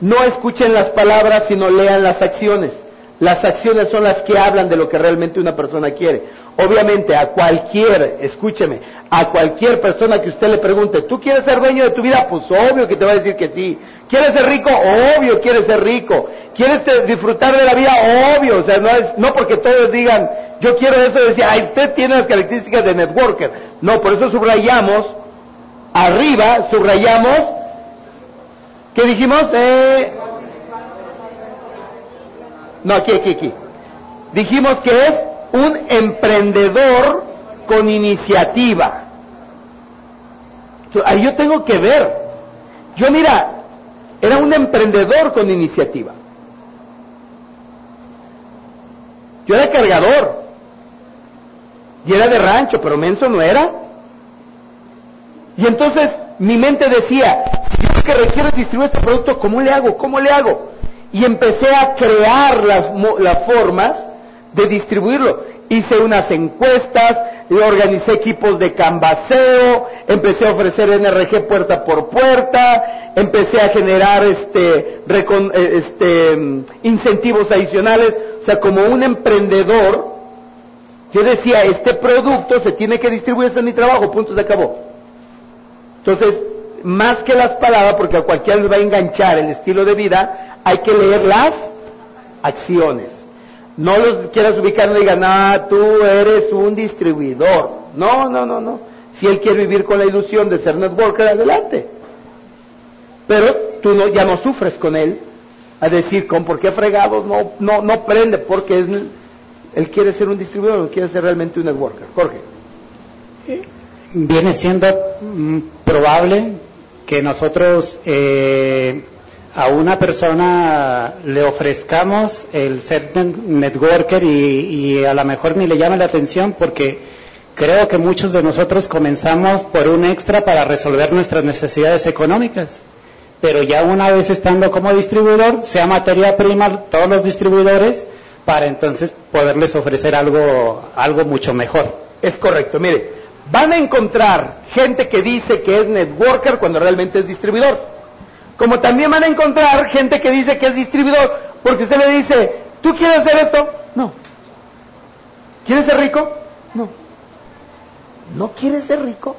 No escuchen las palabras, sino lean las acciones. Las acciones son las que hablan de lo que realmente una persona quiere. Obviamente, a cualquier, escúcheme, a cualquier persona que usted le pregunte, ¿tú quieres ser dueño de tu vida? Pues obvio que te va a decir que sí. ¿Quieres ser rico? Obvio, quieres ser rico. ¿Quieres disfrutar de la vida? Obvio. O sea, no es, no porque todos digan, yo quiero eso, decía, ay, usted tiene las características de networker. No, por eso subrayamos, arriba, subrayamos, ¿qué dijimos? Eh, no, aquí, aquí, aquí. Dijimos que es un emprendedor con iniciativa. Ahí yo tengo que ver. Yo mira, era un emprendedor con iniciativa. Yo era cargador. Y era de rancho, pero menso no era. Y entonces mi mente decía, si yo que requiero distribuir este producto, ¿cómo le hago? ¿Cómo le hago? Y empecé a crear las, las formas de distribuirlo. Hice unas encuestas, organicé equipos de canvaseo, empecé a ofrecer NRG puerta por puerta, empecé a generar este, eh, este, incentivos adicionales. O sea, como un emprendedor, yo decía, este producto se tiene que distribuir, ese es mi trabajo, punto, se acabó. Entonces, más que las palabras, porque a cualquiera le va a enganchar el estilo de vida, hay que leer las acciones. No los quieras ubicar, no digan, ah, tú eres un distribuidor. No, no, no, no. Si él quiere vivir con la ilusión de ser networker, adelante. Pero tú no, ya no sufres con él a decir, ¿con por qué fregados no, no, no prende? Porque es, él quiere ser un distribuidor, él quiere ser realmente un networker. Jorge. Viene siendo mm, probable que nosotros eh, a una persona le ofrezcamos el ser networker y, y, a lo mejor ni le llame la atención porque creo que muchos de nosotros comenzamos por un extra para resolver nuestras necesidades económicas. Pero ya una vez estando como distribuidor, sea materia prima, todos los distribuidores, para entonces poderles ofrecer algo, algo mucho mejor. Es correcto, mire, van a encontrar gente que dice que es networker cuando realmente es distribuidor. Como también van a encontrar gente que dice que es distribuidor, porque usted le dice, ¿tú quieres hacer esto? No. ¿Quieres ser rico? No. ¿No quieres ser rico?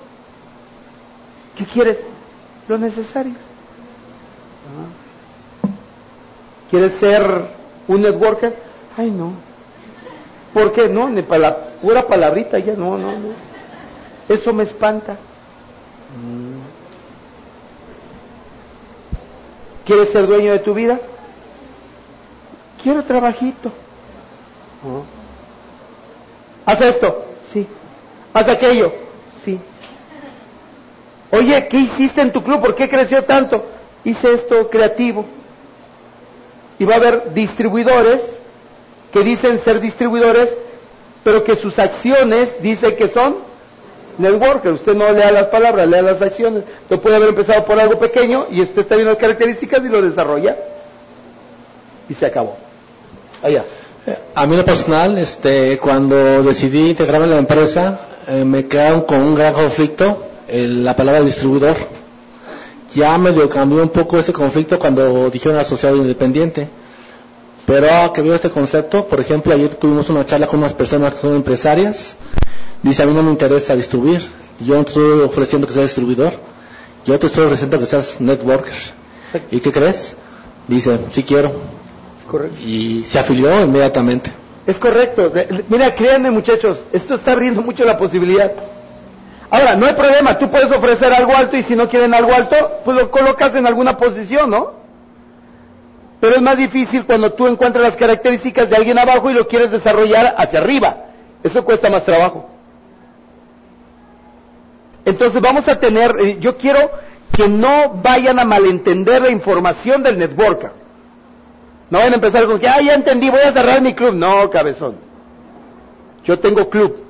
¿Qué quieres? Lo necesario. ¿Quieres ser un networker? Ay, no. ¿Por qué? No, ni para la pura palabrita ya, no, no, no. Eso me espanta. ¿Quieres ser dueño de tu vida? Quiero trabajito. ¿Haz esto? Sí. ¿Haz aquello? Sí. Oye, ¿qué hiciste en tu club? ¿Por qué creció tanto? Hice esto creativo. Y va a haber distribuidores que dicen ser distribuidores, pero que sus acciones dicen que son networker. Usted no lea las palabras, lea las acciones. Usted puede haber empezado por algo pequeño y usted está viendo las características y lo desarrolla. Y se acabó. Allá. A mí lo personal, este, cuando decidí integrarme en la empresa, eh, me quedaron con un gran conflicto la palabra distribuidor. Ya medio cambió un poco ese conflicto cuando dijeron asociado independiente. Pero que veo este concepto, por ejemplo, ayer tuvimos una charla con unas personas que son empresarias Dice, a mí no me interesa distribuir, yo no te estoy ofreciendo que seas distribuidor, yo te estoy ofreciendo que seas networker. ¿Y qué crees? Dice, sí quiero. Correcto. Y se afilió inmediatamente. Es correcto. Mira, créanme muchachos, esto está abriendo mucho la posibilidad. Ahora, no hay problema, tú puedes ofrecer algo alto y si no quieren algo alto, pues lo colocas en alguna posición, ¿no? Pero es más difícil cuando tú encuentras las características de alguien abajo y lo quieres desarrollar hacia arriba. Eso cuesta más trabajo. Entonces vamos a tener, eh, yo quiero que no vayan a malentender la información del networker. No vayan a empezar con que, ah, ya entendí, voy a cerrar mi club. No, cabezón. Yo tengo club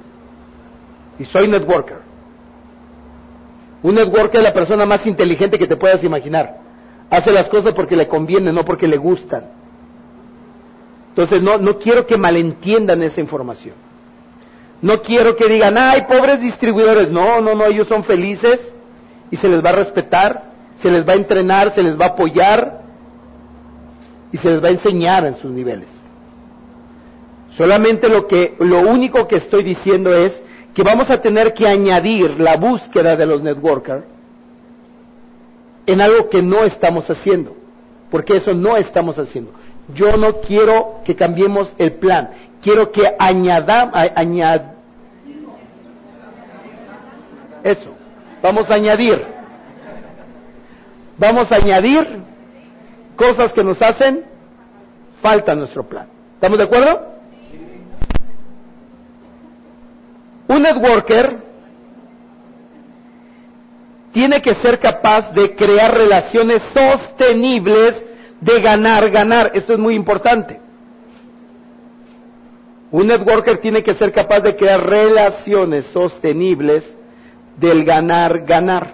y soy networker. Un networker es la persona más inteligente que te puedas imaginar. Hace las cosas porque le conviene, no porque le gustan. Entonces no, no quiero que malentiendan esa información. No quiero que digan, ay, pobres distribuidores. No, no, no, ellos son felices y se les va a respetar, se les va a entrenar, se les va a apoyar y se les va a enseñar en sus niveles. Solamente lo que, lo único que estoy diciendo es que vamos a tener que añadir la búsqueda de los networkers en algo que no estamos haciendo, porque eso no estamos haciendo. Yo no quiero que cambiemos el plan, quiero que añadamos, añad, eso. Vamos a añadir. Vamos a añadir cosas que nos hacen falta en nuestro plan. ¿Estamos de acuerdo? Un networker tiene que ser capaz de crear relaciones sostenibles de ganar, ganar. Esto es muy importante. Un networker tiene que ser capaz de crear relaciones sostenibles del ganar, ganar.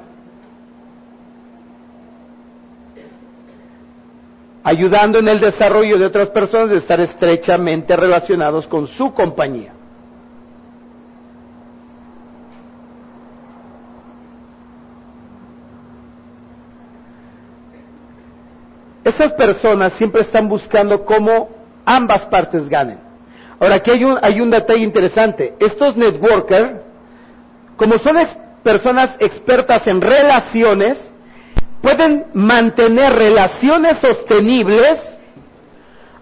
Ayudando en el desarrollo de otras personas de estar estrechamente relacionados con su compañía. Esas personas siempre están buscando cómo ambas partes ganen. Ahora, aquí hay un, hay un detalle interesante. Estos networkers, como son personas expertas en relaciones pueden mantener relaciones sostenibles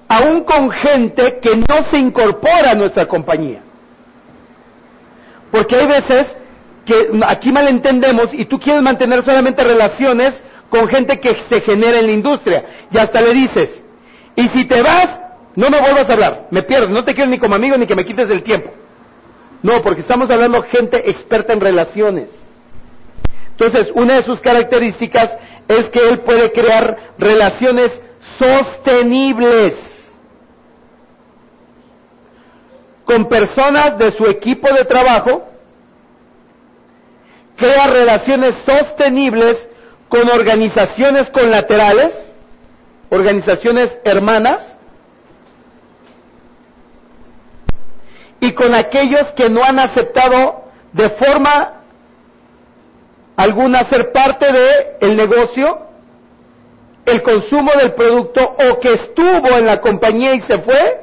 aún con gente que no se incorpora a nuestra compañía. Porque hay veces que aquí malentendemos y tú quieres mantener solamente relaciones con gente que se genera en la industria. Y hasta le dices, y si te vas, no me vuelvas a hablar, me pierdes, no te quiero ni como amigo ni que me quites el tiempo. No, porque estamos hablando gente experta en relaciones. Entonces, una de sus características es que él puede crear relaciones sostenibles con personas de su equipo de trabajo, crea relaciones sostenibles con organizaciones colaterales, organizaciones hermanas, y con aquellos que no han aceptado de forma alguna ser parte de el negocio, el consumo del producto o que estuvo en la compañía y se fue.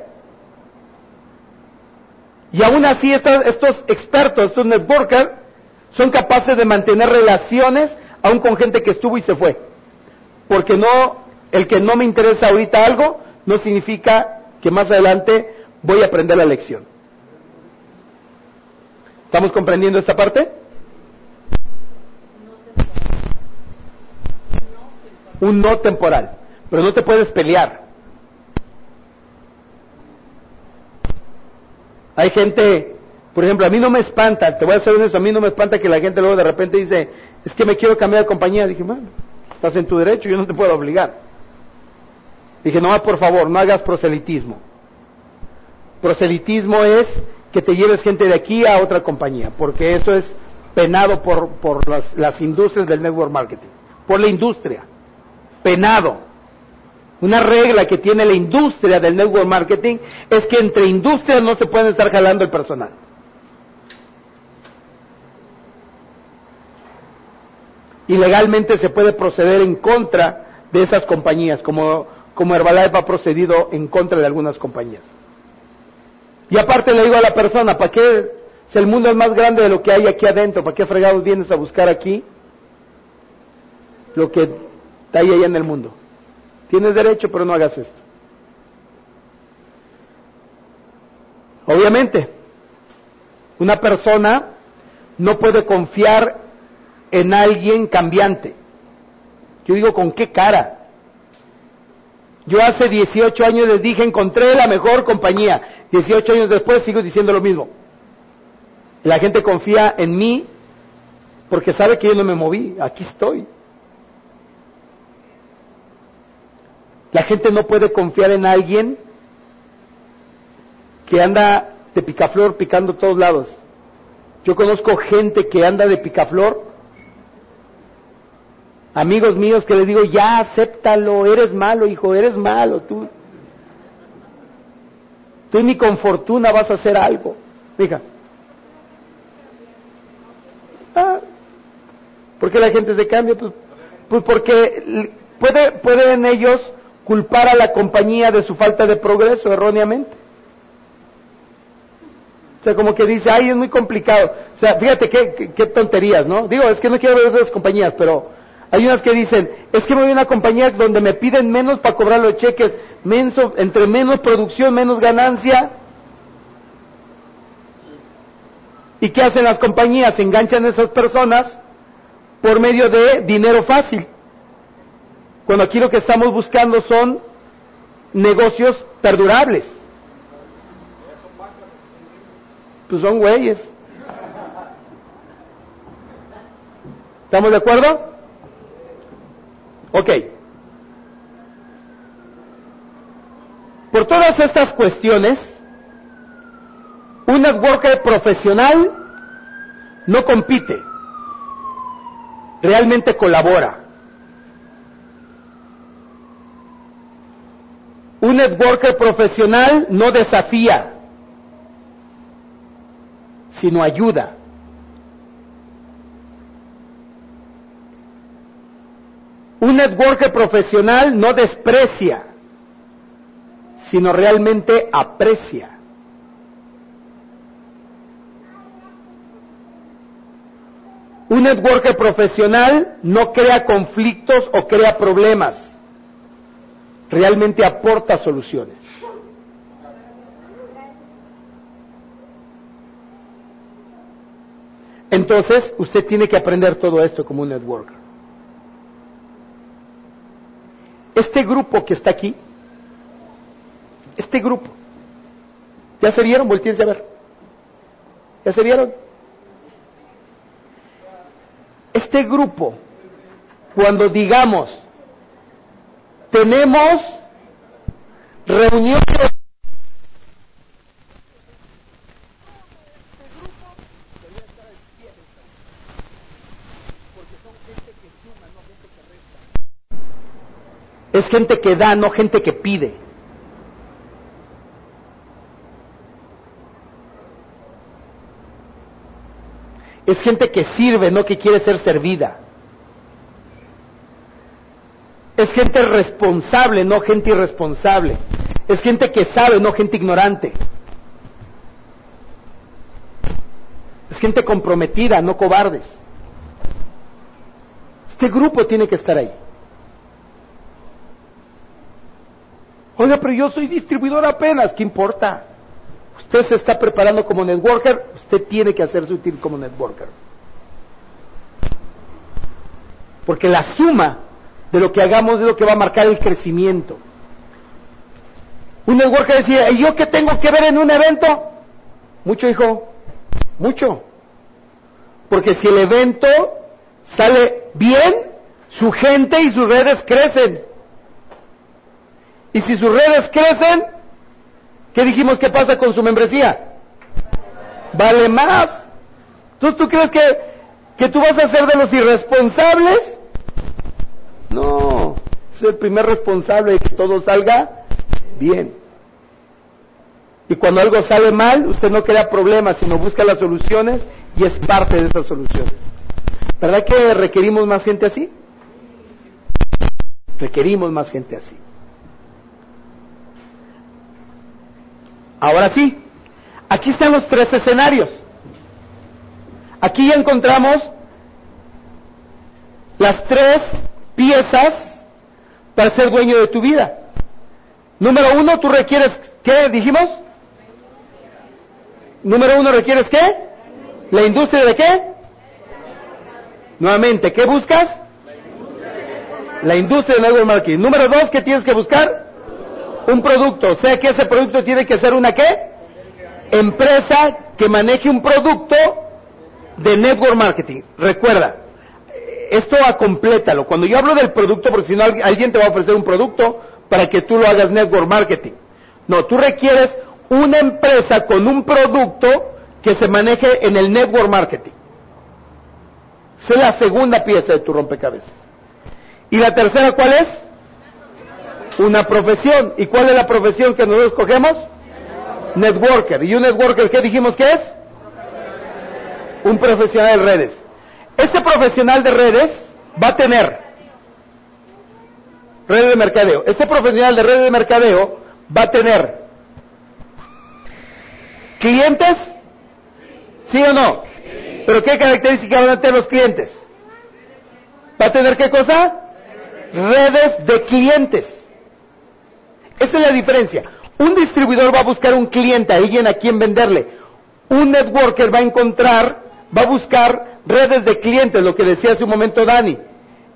Y aún así estos, estos expertos, estos networkers, son capaces de mantener relaciones aún con gente que estuvo y se fue. Porque no, el que no me interesa ahorita algo, no significa que más adelante voy a aprender la lección. ¿Estamos comprendiendo esta parte? Un no temporal. Pero no te puedes pelear. Hay gente, por ejemplo, a mí no me espanta, te voy a ser honesto, a mí no me espanta que la gente luego de repente dice, es que me quiero cambiar de compañía. Dije, bueno, estás en tu derecho, yo no te puedo obligar. Dije, no, por favor, no hagas proselitismo. Proselitismo es que te lleves gente de aquí a otra compañía, porque eso es penado por, por las, las industrias del network marketing, por la industria, penado. Una regla que tiene la industria del network marketing es que entre industrias no se puede estar jalando el personal. Y legalmente se puede proceder en contra de esas compañías, como, como Herbalife ha procedido en contra de algunas compañías. Y aparte le digo a la persona, ¿para qué? Si el mundo es más grande de lo que hay aquí adentro, ¿para qué fregados vienes a buscar aquí lo que hay allá en el mundo? Tienes derecho, pero no hagas esto. Obviamente, una persona no puede confiar en alguien cambiante. Yo digo, ¿con qué cara? Yo hace 18 años les dije, encontré la mejor compañía. 18 años después sigo diciendo lo mismo. La gente confía en mí porque sabe que yo no me moví, aquí estoy. La gente no puede confiar en alguien que anda de picaflor picando todos lados. Yo conozco gente que anda de picaflor amigos míos que les digo, ya acéptalo, eres malo, hijo, eres malo, tú. Tú ni con fortuna vas a hacer algo. Fija. Ah, ¿Por qué la gente se cambia? Pues, pues porque puede, pueden ellos culpar a la compañía de su falta de progreso erróneamente. O sea, como que dice, ay, es muy complicado. O sea, fíjate qué, qué, tonterías, ¿no? Digo, es que no quiero ver otras compañías, pero hay unas que dicen, es que me voy a una compañía donde me piden menos para cobrar los cheques, entre menos producción, menos ganancia. ¿Y qué hacen las compañías? Enganchan a esas personas por medio de dinero fácil. Cuando aquí lo que estamos buscando son negocios perdurables. Pues son güeyes. ¿Estamos de acuerdo? Ok. Por todas estas cuestiones, un networker profesional no compite, realmente colabora. Un networker profesional no desafía, sino ayuda. Un networker profesional no desprecia, sino realmente aprecia. Un networker profesional no crea conflictos o crea problemas, realmente aporta soluciones. Entonces, usted tiene que aprender todo esto como un networker. Este grupo que está aquí, este grupo, ¿ya se vieron? Voltíense a ver. ¿Ya se vieron? Este grupo, cuando digamos, tenemos reuniones Es gente que da, no gente que pide. Es gente que sirve, no que quiere ser servida. Es gente responsable, no gente irresponsable. Es gente que sabe, no gente ignorante. Es gente comprometida, no cobardes. Este grupo tiene que estar ahí. Oiga, pero yo soy distribuidor apenas, ¿qué importa? Usted se está preparando como networker, usted tiene que hacerse útil como networker. Porque la suma de lo que hagamos es lo que va a marcar el crecimiento. Un networker decía, ¿y yo qué tengo que ver en un evento? Mucho, hijo, mucho. Porque si el evento sale bien, su gente y sus redes crecen. Y si sus redes crecen, ¿qué dijimos que pasa con su membresía? Vale más. Entonces, ¿tú crees que, que tú vas a ser de los irresponsables? No, es el primer responsable de que todo salga bien. Y cuando algo sale mal, usted no crea problemas, sino busca las soluciones y es parte de esas soluciones. ¿Verdad que requerimos más gente así? Requerimos más gente así. Ahora sí, aquí están los tres escenarios. Aquí ya encontramos las tres piezas para ser dueño de tu vida. Número uno, tú requieres, ¿qué dijimos? Número uno, requieres qué? ¿La industria de qué? Nuevamente, ¿qué buscas? La industria de network marketing. Número dos, ¿qué tienes que buscar? Un producto, o sea que ese producto tiene que ser una qué? Empresa que maneje un producto de network marketing. Recuerda, esto acomplétalo. Cuando yo hablo del producto, porque si no alguien te va a ofrecer un producto para que tú lo hagas network marketing. No, tú requieres una empresa con un producto que se maneje en el network marketing. Esa es la segunda pieza de tu rompecabezas. ¿Y la tercera cuál es? Una profesión. ¿Y cuál es la profesión que nosotros escogemos? Networker. ¿Y un networker qué dijimos que es? Un profesional de redes. Este profesional de redes va a tener redes de mercadeo. Este profesional de redes de mercadeo va a tener clientes, ¿sí o no? Pero ¿qué características van a tener los clientes? ¿Va a tener qué cosa? Redes de clientes. Esa es la diferencia. Un distribuidor va a buscar un cliente, alguien a quien venderle. Un networker va a encontrar, va a buscar redes de clientes, lo que decía hace un momento Dani.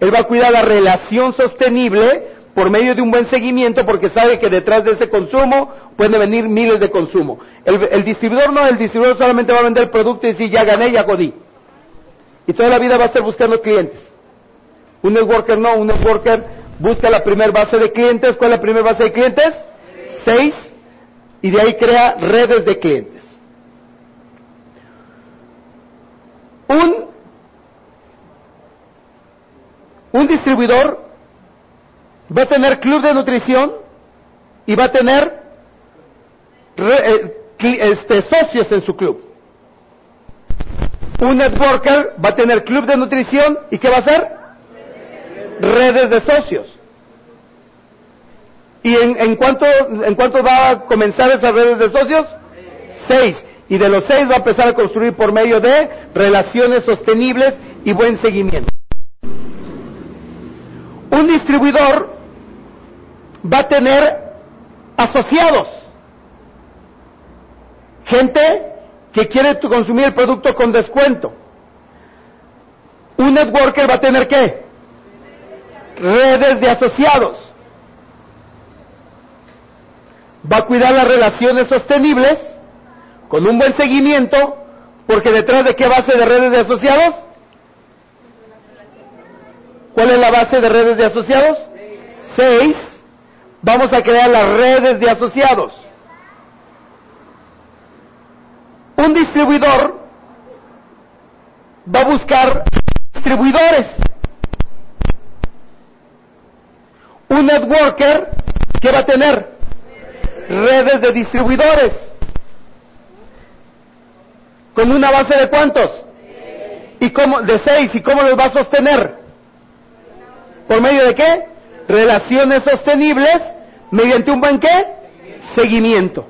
Él va a cuidar la relación sostenible por medio de un buen seguimiento porque sabe que detrás de ese consumo pueden venir miles de consumo. El, distribuidor no, el distribuidor solamente va a vender el producto y decir ya gané, ya godí. Y toda la vida va a estar buscando clientes. Un networker no, un networker busca la primera base de clientes. ¿Cuál es la primera base de clientes? Seis. Y de ahí crea redes de clientes. Un, un distribuidor va a tener club de nutrición y va a tener eh, este, socios en su club. Un networker va a tener club de nutrición y ¿qué va a hacer? Redes de socios. ¿Y en, en, cuánto, en cuánto va a comenzar esas redes de socios? Seis. Y de los seis va a empezar a construir por medio de relaciones sostenibles y buen seguimiento. Un distribuidor va a tener asociados. Gente que quiere consumir el producto con descuento. Un networker va a tener qué? Redes de asociados. Va a cuidar las relaciones sostenibles con un buen seguimiento, porque detrás de qué base de redes de asociados? ¿Cuál es la base de redes de asociados? Seis. Vamos a crear las redes de asociados. Un distribuidor va a buscar distribuidores. Un networker, ¿qué va a tener? Redes de distribuidores. ¿Con una base de cuántos? ¿Y cómo? De seis. ¿Y cómo los va a sostener? ¿Por medio de qué? Relaciones sostenibles mediante un buen qué? Seguimiento.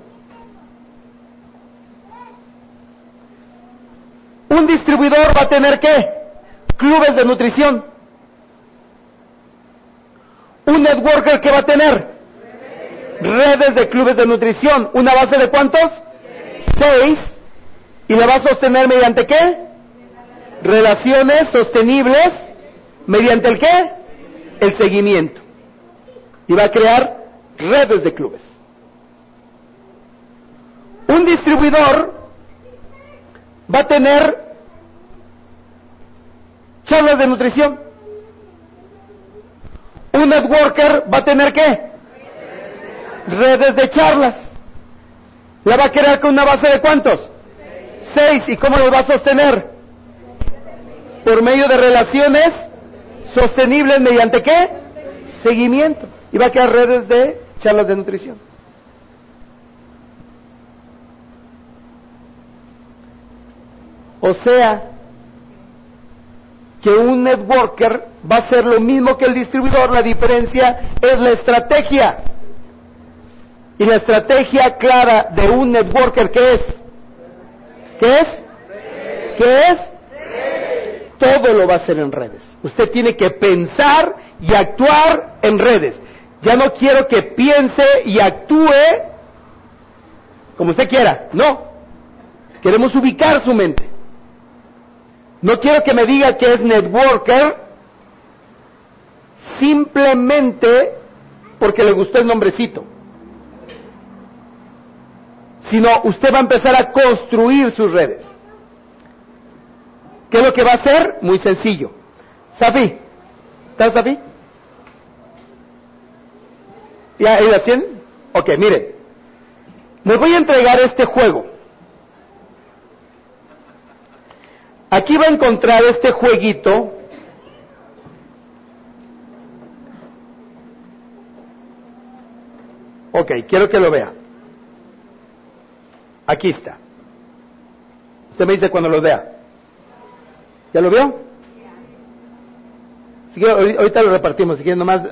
Un distribuidor va a tener qué? Clubes de nutrición. Un networker que va a tener redes de clubes de nutrición. ¿Una base de cuántos? Seis. ¿Y la va a sostener mediante qué? Relaciones sostenibles. ¿Mediante el qué? El seguimiento. Y va a crear redes de clubes. Un distribuidor va a tener charlas de nutrición. Un networker va a tener qué? Redes de charlas. ¿La va a crear con una base de cuántos? Seis. ¿Y cómo lo va a sostener? Por medio de relaciones sostenibles mediante qué? Seguimiento. Y va a crear redes de charlas de nutrición. O sea, que un networker va a ser lo mismo que el distribuidor, la diferencia es la estrategia. Y la estrategia clara de un networker, ¿qué es? ¿Qué es? ¿Qué es? Todo lo va a hacer en redes. Usted tiene que pensar y actuar en redes. Ya no quiero que piense y actúe como usted quiera. No. Queremos ubicar su mente. No quiero que me diga que es networker simplemente porque le gustó el nombrecito. Sino usted va a empezar a construir sus redes. ¿Qué es lo que va a hacer? Muy sencillo. Safi, ¿estás Safi? ¿Ya ahí la tienen? Ok, miren. Les voy a entregar este juego. Aquí va a encontrar este jueguito. Ok, quiero que lo vea. Aquí está. Usted me dice cuando lo vea. ¿Ya lo vio? Si ahorita lo repartimos. Si quiere nomás,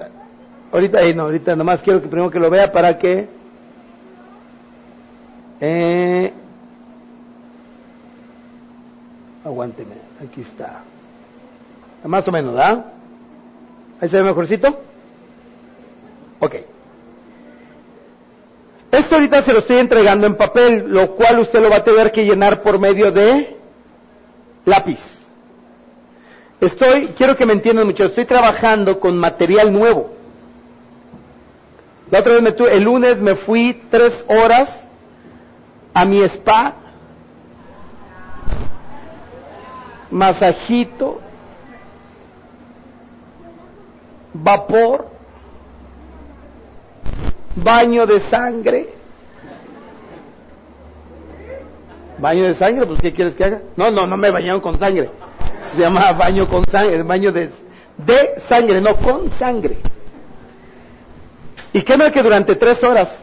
ahorita, no, ahorita nomás quiero que primero que lo vea para que eh, Aguánteme, aquí está. Más o menos, ¿da? ¿Ahí se ve mejorcito? Ok. Esto ahorita se lo estoy entregando en papel, lo cual usted lo va a tener que llenar por medio de lápiz. Estoy, quiero que me entiendan mucho, estoy trabajando con material nuevo. La otra vez me el lunes me fui tres horas a mi spa masajito, vapor, baño de sangre. Baño de sangre, pues ¿qué quieres que haga? No, no, no me bañaron con sangre. Se llama baño con sangre, baño de, de sangre, no con sangre. Y qué que durante tres horas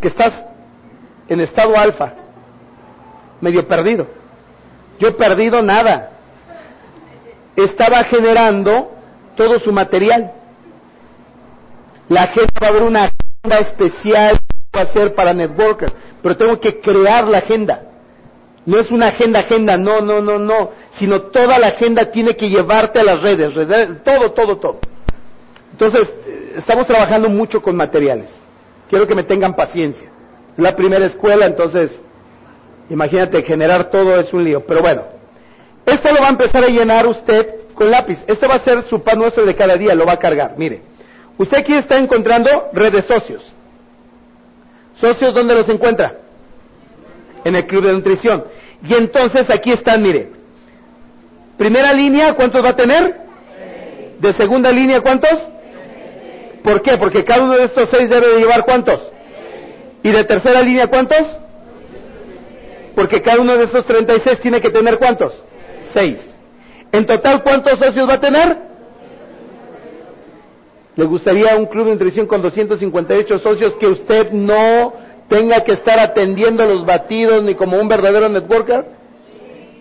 que estás en estado alfa, medio perdido. Yo he perdido nada estaba generando todo su material. La gente va a ver una agenda especial que va a hacer para networkers, pero tengo que crear la agenda. No es una agenda, agenda, no, no, no, no, sino toda la agenda tiene que llevarte a las redes, redes todo, todo, todo. Entonces, estamos trabajando mucho con materiales. Quiero que me tengan paciencia. Es la primera escuela, entonces, imagínate, generar todo es un lío. Pero bueno, esto lo va a empezar a llenar usted con lápiz. Este va a ser su pan nuestro de cada día, lo va a cargar. Mire, usted aquí está encontrando redes socios. ¿Socios dónde los encuentra? En el club de nutrición. Y entonces aquí están, mire. Primera línea, ¿cuántos va a tener? De segunda línea, ¿cuántos? ¿Por qué? Porque cada uno de estos seis debe de llevar cuántos. ¿Y de tercera línea cuántos? Porque cada uno de estos 36 tiene que tener cuántos? Seis. En total, ¿cuántos socios va a tener? ¿Le gustaría un club de nutrición con 258 socios que usted no tenga que estar atendiendo los batidos ni como un verdadero networker?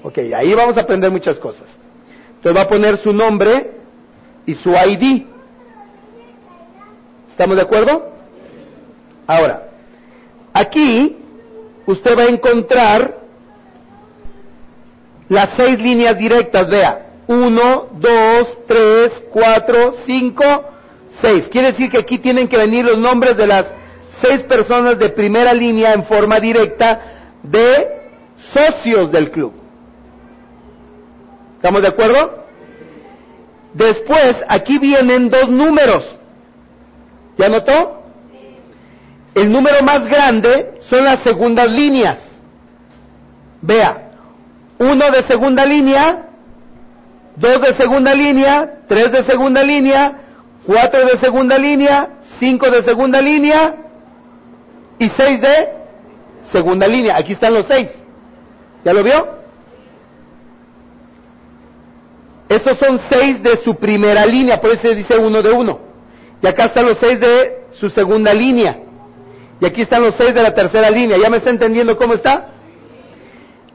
Ok, ahí vamos a aprender muchas cosas. Entonces va a poner su nombre y su ID. ¿Estamos de acuerdo? Ahora, aquí usted va a encontrar las seis líneas directas, vea. Uno, dos, tres, cuatro, cinco, seis. Quiere decir que aquí tienen que venir los nombres de las seis personas de primera línea en forma directa de socios del club. ¿Estamos de acuerdo? Después, aquí vienen dos números. ¿Ya notó? El número más grande son las segundas líneas. Vea, uno de segunda línea, dos de segunda línea, tres de segunda línea, cuatro de segunda línea, cinco de segunda línea y seis de segunda línea. Aquí están los seis. ¿Ya lo vio? Estos son seis de su primera línea, por eso se dice uno de uno. Y acá están los seis de su segunda línea. Y aquí están los seis de la tercera línea. ¿Ya me está entendiendo cómo está?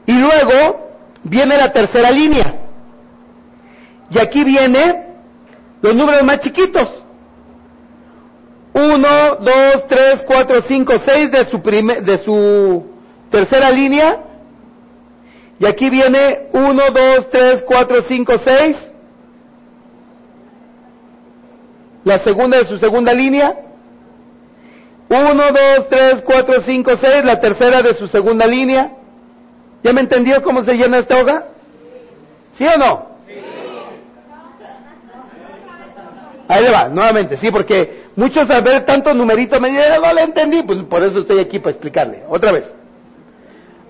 Y luego viene la tercera línea. Y aquí viene los números más chiquitos. 1, 2, 3, 4, 5, 6 de su, de su tercera línea. Y aquí viene 1, 2, 3, 4, 5, 6. La segunda de su segunda línea. 1, 2, 3, 4, 5, 6. La tercera de su segunda línea. ¿Ya me entendió cómo se llena esta hoja? ¿Sí o no? Ahí le va, nuevamente, sí, porque muchos al ver tantos numeritos me dicen, no le entendí, pues por eso estoy aquí para explicarle. Otra vez.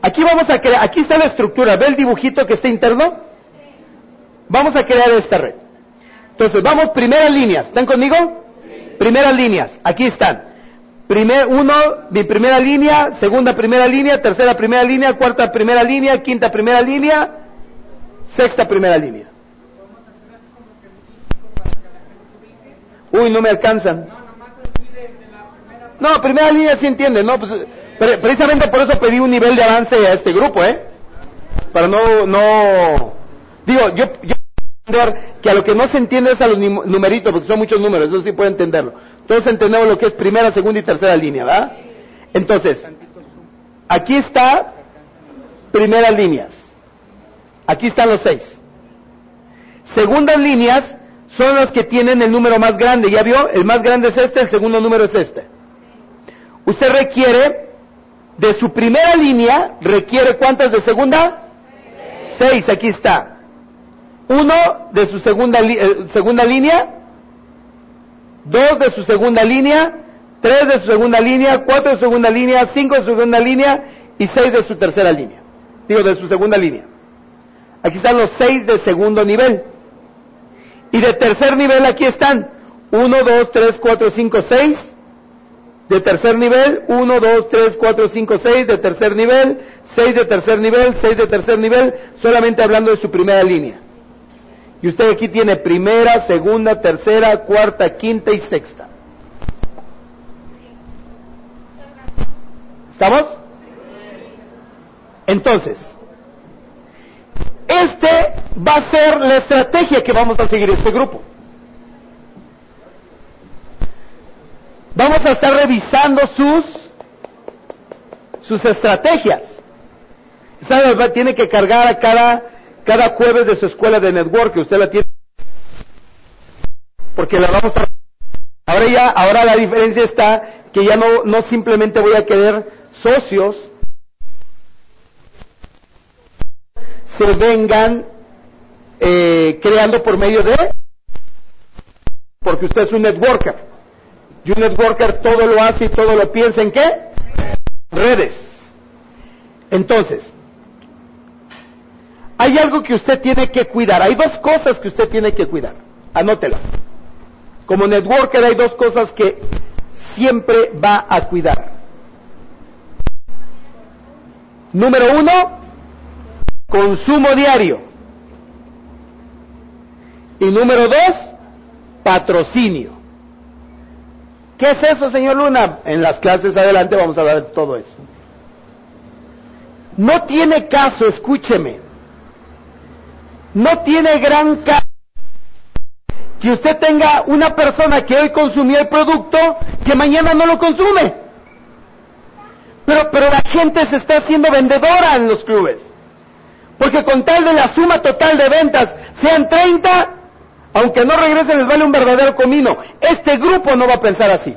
Aquí vamos a crear, aquí está la estructura, ¿ve el dibujito que está interno? Vamos a crear esta red. Entonces, vamos, primeras líneas, ¿están conmigo? Primeras líneas, aquí están. Primer, uno, mi primera línea, segunda primera línea, tercera primera línea, cuarta primera línea, quinta primera línea, sexta primera línea. Uy, no me alcanzan. No, primera línea sí entiende, ¿no? Pues, precisamente por eso pedí un nivel de avance a este grupo, ¿eh? Para no, no, digo, yo, yo que a lo que no se entiende es a los numeritos, porque son muchos números, eso sí puedo entenderlo. Todos entendemos lo que es primera, segunda y tercera línea, ¿verdad? Entonces, aquí está primeras líneas. Aquí están los seis. Segundas líneas son los que tienen el número más grande. ¿Ya vio? El más grande es este, el segundo número es este. Usted requiere, de su primera línea, requiere cuántas de segunda? Seis, aquí está. Uno de su segunda, eh, segunda línea, dos de su segunda línea, tres de su segunda línea, cuatro de su segunda línea, cinco de su segunda línea y seis de su tercera línea. Digo, de su segunda línea. Aquí están los seis de segundo nivel. Y de tercer nivel aquí están. Uno, dos, tres, cuatro, cinco, seis. De tercer nivel, uno, dos, tres, cuatro, cinco, seis. De tercer nivel, seis de tercer nivel, seis de tercer nivel, solamente hablando de su primera línea. Y usted aquí tiene primera, segunda, tercera, cuarta, quinta y sexta. ¿Estamos? Entonces, este va a ser la estrategia que vamos a seguir este grupo. Vamos a estar revisando sus sus estrategias. Esa tiene que cargar a cada cada jueves de su escuela de network, que usted la tiene, porque la vamos a Ahora ya, ahora la diferencia está que ya no, no simplemente voy a querer socios, se vengan eh, creando por medio de, porque usted es un networker. Y un networker todo lo hace y todo lo piensa en qué? Redes. Entonces, hay algo que usted tiene que cuidar. Hay dos cosas que usted tiene que cuidar. Anótelas. Como networker hay dos cosas que siempre va a cuidar. Número uno, consumo diario. Y número dos, patrocinio. ¿Qué es eso, señor Luna? En las clases adelante vamos a hablar de todo eso. No tiene caso, escúcheme. No tiene gran caso que usted tenga una persona que hoy consumió el producto que mañana no lo consume. Pero, pero la gente se está haciendo vendedora en los clubes. Porque con tal de la suma total de ventas sean 30, aunque no regresen les vale un verdadero comino. Este grupo no va a pensar así.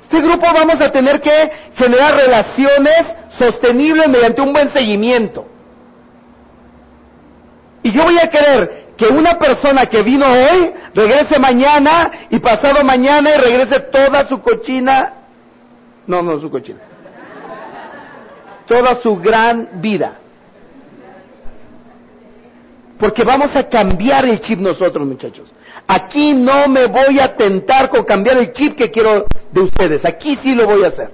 Este grupo vamos a tener que generar relaciones sostenibles mediante un buen seguimiento. Y yo voy a querer que una persona que vino hoy regrese mañana y pasado mañana y regrese toda su cochina, no, no su cochina, toda su gran vida. Porque vamos a cambiar el chip nosotros, muchachos. Aquí no me voy a tentar con cambiar el chip que quiero de ustedes. Aquí sí lo voy a hacer.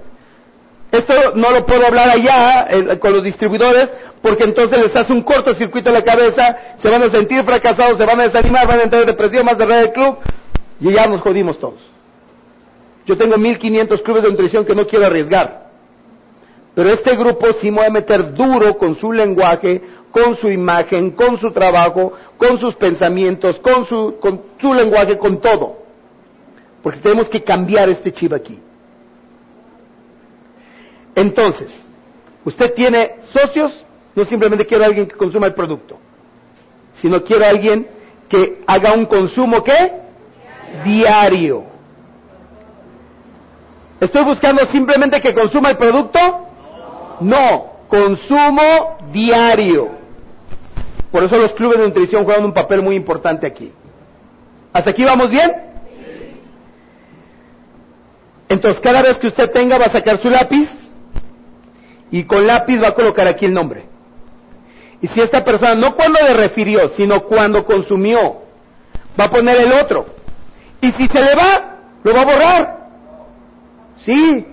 Esto no lo puedo hablar allá con los distribuidores porque entonces les hace un cortocircuito en la cabeza, se van a sentir fracasados, se van a desanimar, van a entrar en depresión, más cerrar el club y ya nos jodimos todos. Yo tengo 1500 clubes de nutrición que no quiero arriesgar. Pero este grupo sí me va a meter duro con su lenguaje, con su imagen, con su trabajo, con sus pensamientos, con su, con su lenguaje, con todo. Porque tenemos que cambiar este chip aquí. Entonces, usted tiene socios, no simplemente quiero a alguien que consuma el producto, sino quiero a alguien que haga un consumo ¿qué? Diario. ¿Estoy buscando simplemente que consuma el producto? No, consumo diario. Por eso los clubes de nutrición juegan un papel muy importante aquí. ¿Hasta aquí vamos bien? Entonces, cada vez que usted tenga, va a sacar su lápiz y con lápiz va a colocar aquí el nombre. Y si esta persona, no cuando le refirió, sino cuando consumió, va a poner el otro. Y si se le va, lo va a borrar. Sí.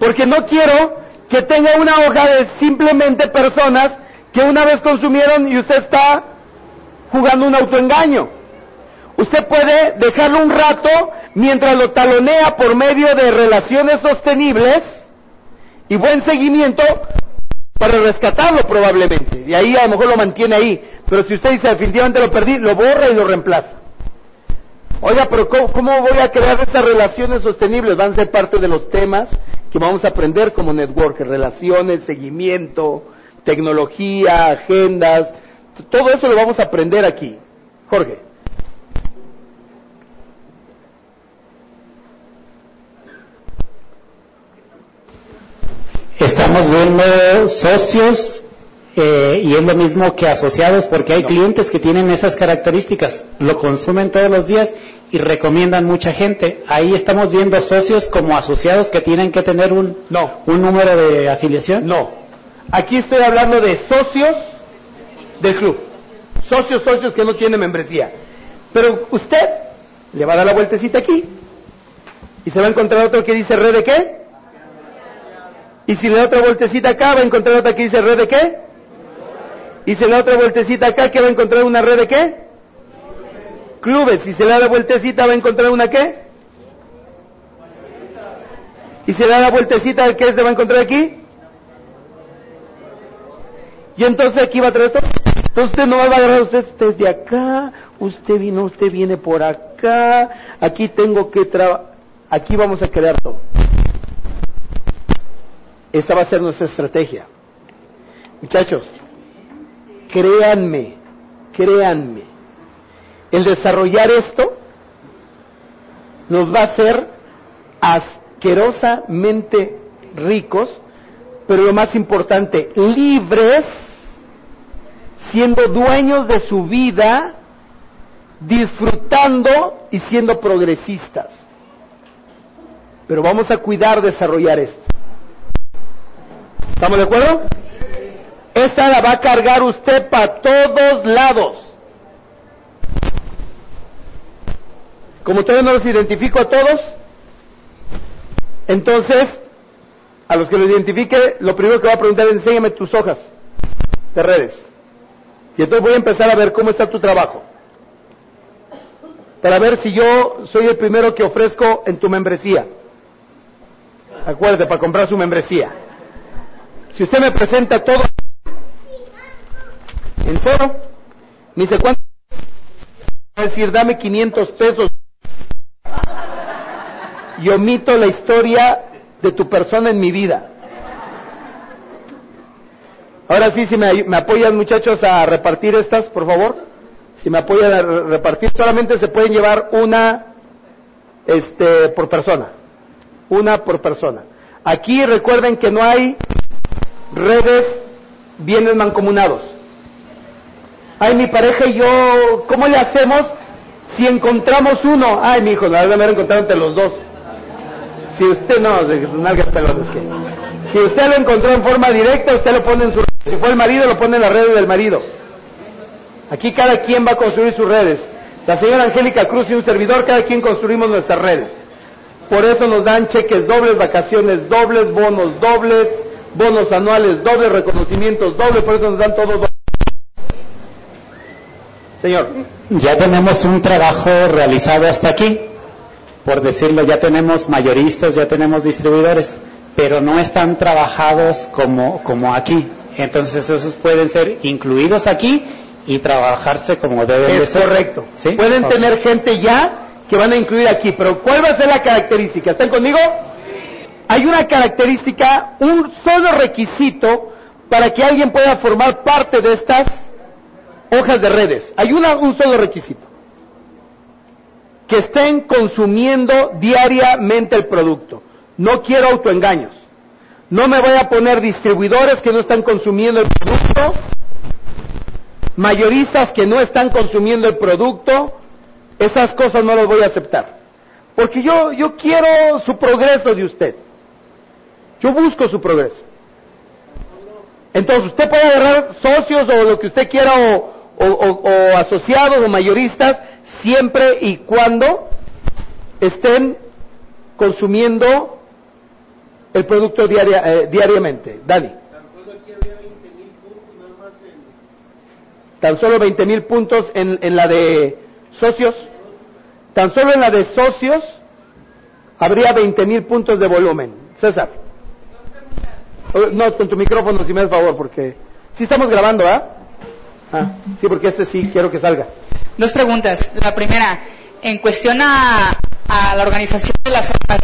Porque no quiero que tenga una hoja de simplemente personas que una vez consumieron y usted está jugando un autoengaño. Usted puede dejarlo un rato mientras lo talonea por medio de relaciones sostenibles y buen seguimiento para rescatarlo probablemente. Y ahí a lo mejor lo mantiene ahí. Pero si usted dice definitivamente lo perdí, lo borra y lo reemplaza. Oiga, pero ¿cómo, voy a crear esas relaciones sostenibles? Van a ser parte de los temas que vamos a aprender como networker, relaciones, seguimiento, tecnología, agendas, todo eso lo vamos a aprender aquí. Jorge. Estamos viendo socios eh, y es lo mismo que asociados porque hay clientes que tienen esas características, lo consumen todos los días y recomiendan mucha gente. Ahí estamos viendo socios como asociados que tienen que tener un, no. un número de afiliación. No. Aquí estoy hablando de socios del club. Socios, socios que no tienen membresía. Pero usted le va a dar la vueltecita aquí y se va a encontrar otro que dice red de qué. Y si le da otra vueltecita acá, va a encontrar otra que dice red de qué. Y si le da otra vueltecita acá, que va a encontrar una red de qué clubes. Si se le da la vueltecita va a encontrar una qué? Y se le da la vueltecita, ¿qué se va a encontrar aquí? Y entonces aquí va a traer todo. Entonces usted no va a agarrar usted desde acá, usted vino, usted viene por acá, aquí tengo que trabajar, aquí vamos a crear todo. Esta va a ser nuestra estrategia. Muchachos, créanme, créanme, el desarrollar esto nos va a hacer asquerosamente ricos, pero lo más importante, libres, siendo dueños de su vida, disfrutando y siendo progresistas. Pero vamos a cuidar desarrollar esto. ¿Estamos de acuerdo? Esta la va a cargar usted para todos lados. Como todavía no los identifico a todos, entonces, a los que los identifique, lo primero que va a preguntar es, enséñame tus hojas de redes. Y entonces voy a empezar a ver cómo está tu trabajo. Para ver si yo soy el primero que ofrezco en tu membresía. Acuérdate, para comprar su membresía. Si usted me presenta todo en cero, me dice, ¿cuánto? Va a decir, dame 500 pesos. Y omito la historia de tu persona en mi vida. Ahora sí, si me, me apoyan muchachos a repartir estas, por favor. Si me apoyan a repartir, solamente se pueden llevar una este, por persona. Una por persona. Aquí recuerden que no hay redes bienes mancomunados. Ay, mi pareja y yo, ¿cómo le hacemos si encontramos uno? Ay, mi hijo, la verdad me encontrar entre los dos. Si usted no, nalgas pelones que. Si usted lo encontró en forma directa, usted lo pone en su Si fue el marido, lo pone en las redes del marido. Aquí cada quien va a construir sus redes. La señora Angélica Cruz y un servidor, cada quien construimos nuestras redes. Por eso nos dan cheques dobles, vacaciones dobles, bonos dobles, bonos anuales dobles, reconocimientos dobles, por eso nos dan todo doble. Señor. Ya tenemos un trabajo realizado hasta aquí. Por decirlo, ya tenemos mayoristas, ya tenemos distribuidores, pero no están trabajados como, como aquí. Entonces esos pueden ser incluidos aquí y trabajarse como deben de ser. correcto. Pueden tener gente ya que van a incluir aquí, pero ¿cuál va a ser la característica? ¿Están conmigo? Hay una característica, un solo requisito para que alguien pueda formar parte de estas hojas de redes. Hay una, un solo requisito. Que estén consumiendo diariamente el producto. No quiero autoengaños. No me voy a poner distribuidores que no están consumiendo el producto, mayoristas que no están consumiendo el producto, esas cosas no las voy a aceptar. Porque yo, yo quiero su progreso de usted. Yo busco su progreso. Entonces usted puede agarrar socios o lo que usted quiera o, o, asociados o mayoristas siempre y cuando estén consumiendo el producto diaria, eh, diariamente. Dani. Tan solo 20 mil puntos en, en la de socios. Tan solo en la de socios habría 20 mil puntos de volumen. César. No, con tu micrófono, si me das favor, porque... Sí estamos grabando, ¿ah? Ah, sí, porque este sí quiero que salga. Dos preguntas. La primera, en cuestión a, la organización de las hojas,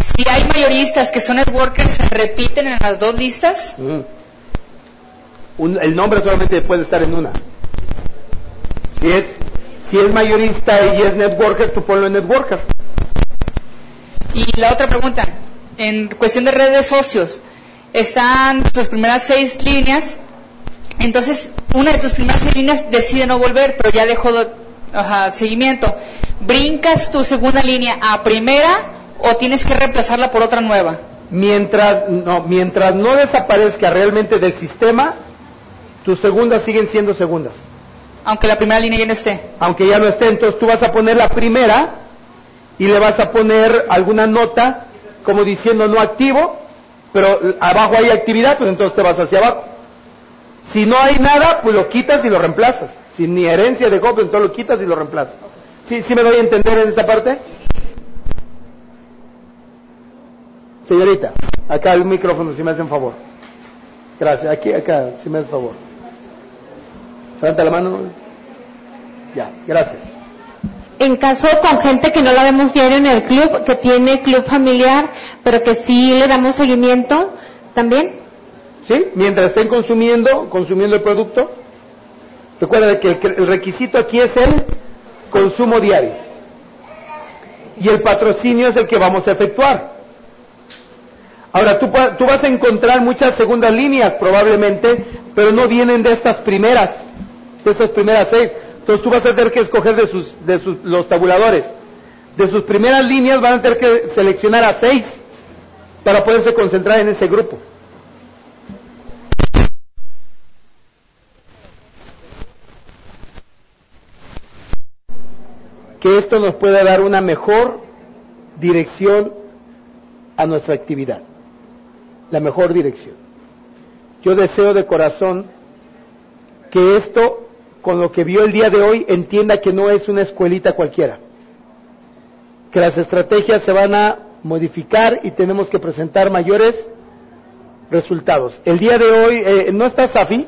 si hay mayoristas que son networkers, ¿se repiten en las dos listas? Mm. el nombre solamente puede estar en una. Si es, si es mayorista y es networker, tú ponlo en networker. Y la otra pregunta, en cuestión de redes de socios, están tus primeras seis líneas entonces, una de tus primeras líneas decide no volver, pero ya dejó seguimiento. ¿Brincas tu segunda línea a primera o tienes que reemplazarla por otra nueva? Mientras no, mientras no desaparezca realmente del sistema, tus segundas siguen siendo segundas. Aunque la primera línea ya no esté. Aunque ya no esté, entonces tú vas a poner la primera y le vas a poner alguna nota como diciendo no activo, pero abajo hay actividad, pues entonces te vas hacia abajo. Si no hay nada, pues lo quitas y lo reemplazas. Sin ni herencia de Job, entonces lo quitas y lo reemplazas. ¿Sí, ¿Sí me doy a entender en esa parte? Señorita, acá un micrófono, si me hacen favor. Gracias. Aquí, acá, si me hacen favor. Levanta la mano. Ya, gracias. En caso con gente que no la vemos diario en el club, que tiene club familiar, pero que sí le damos seguimiento, ¿también? ¿Sí? Mientras estén consumiendo, consumiendo el producto. Recuerda que el requisito aquí es el consumo diario. Y el patrocinio es el que vamos a efectuar. Ahora, tú, tú vas a encontrar muchas segundas líneas probablemente, pero no vienen de estas primeras, de estas primeras seis. Entonces tú vas a tener que escoger de, sus, de sus, los tabuladores. De sus primeras líneas van a tener que seleccionar a seis para poderse concentrar en ese grupo. Que esto nos pueda dar una mejor dirección a nuestra actividad. La mejor dirección. Yo deseo de corazón que esto, con lo que vio el día de hoy, entienda que no es una escuelita cualquiera. Que las estrategias se van a modificar y tenemos que presentar mayores resultados. El día de hoy, eh, ¿no está Safi?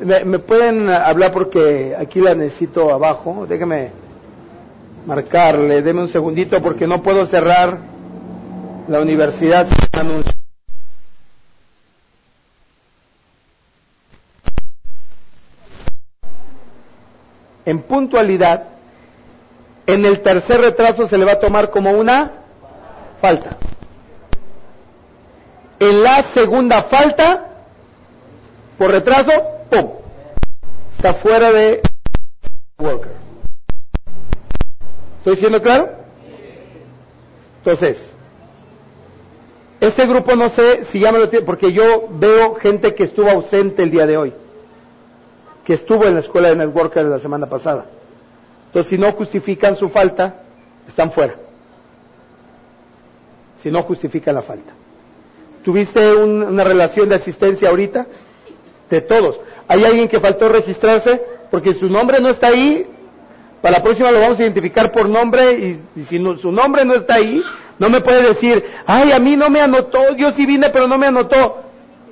Me, pueden hablar porque aquí la necesito abajo. Déjeme marcarle, deme un segundito porque no puedo cerrar la universidad. En puntualidad, en el tercer retraso se le va a tomar como una falta. En la segunda falta, por retraso, ¡pum! Está fuera de Walker. ¿Estoy siendo claro? Entonces, este grupo no sé si ya me lo tiene, porque yo veo gente que estuvo ausente el día de hoy, que estuvo en la escuela de Networker la semana pasada. Entonces, si no justifican su falta, están fuera si no justifica la falta. ¿Tuviste una relación de asistencia ahorita? De todos. ¿Hay alguien que faltó registrarse? Porque su nombre no está ahí. Para la próxima lo vamos a identificar por nombre y, si su nombre no está ahí, no me puede decir, ay, a mí no me anotó, yo sí vine pero no me anotó.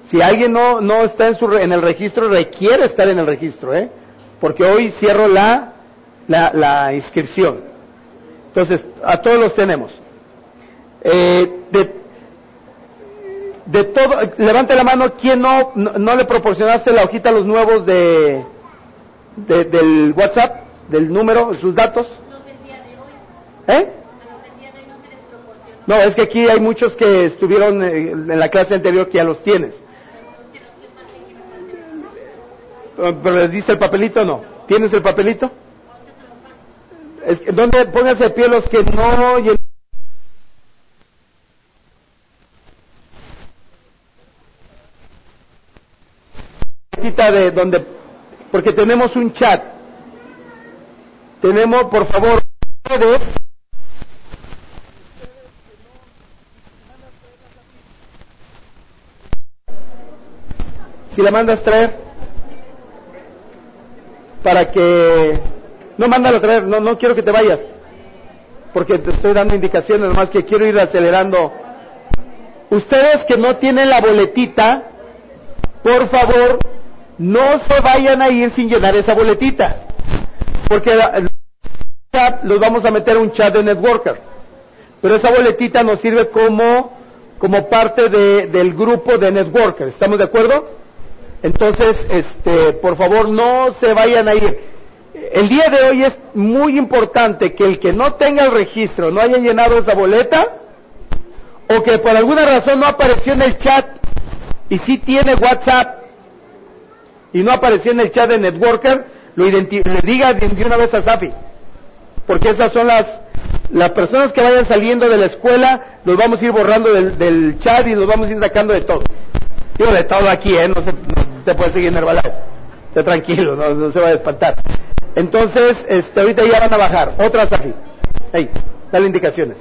Si alguien no, no está en, su, en el registro, requiere estar en el registro, ¿eh? Porque hoy cierro la, la, la inscripción. Entonces, a todos los tenemos. Eh, de, de todo, levante la mano, ¿quién no, no, le proporcionaste la hojita a los nuevos de, del WhatsApp, del número, sus datos? ¿Eh? No, es que aquí hay muchos que estuvieron eh, en la clase anterior que ya los tienes. ¿Pero les diste el papelito o no? ¿Tienes el papelito? Es que, ¿Dónde pónganse de pie los que no de donde, porque tenemos un chat. Tenemos, por favor, Si la mandas traer, para que, no mándalo traer, no, no quiero que te vayas, porque te estoy dando indicaciones, más que quiero ir acelerando. Ustedes que no tienen la boletita, por favor, no se vayan a ir sin llenar esa boletita, porque los vamos a meter a un chat de Networker, pero esa boletita nos sirve como, como parte de, del grupo de Networker, ¿estamos de acuerdo? Entonces, este, por favor, no se vayan a ir. El día de hoy es muy importante que el que no tenga el registro, no haya llenado esa boleta, o que por alguna razón no apareció en el chat y sí tiene WhatsApp y no apareció en el chat de Networker, lo le diga de una vez a Safi. Porque esas son las, las personas que vayan saliendo de la escuela, los vamos a ir borrando del, chat y los vamos a ir sacando de todo. Digo, de todo aquí, ¿eh? No se, puede seguir nervalado. Esté tranquilo, no, se va a espantar. Entonces, este, ahorita ya van a bajar. Otra Safi. Ahí, dale indicaciones.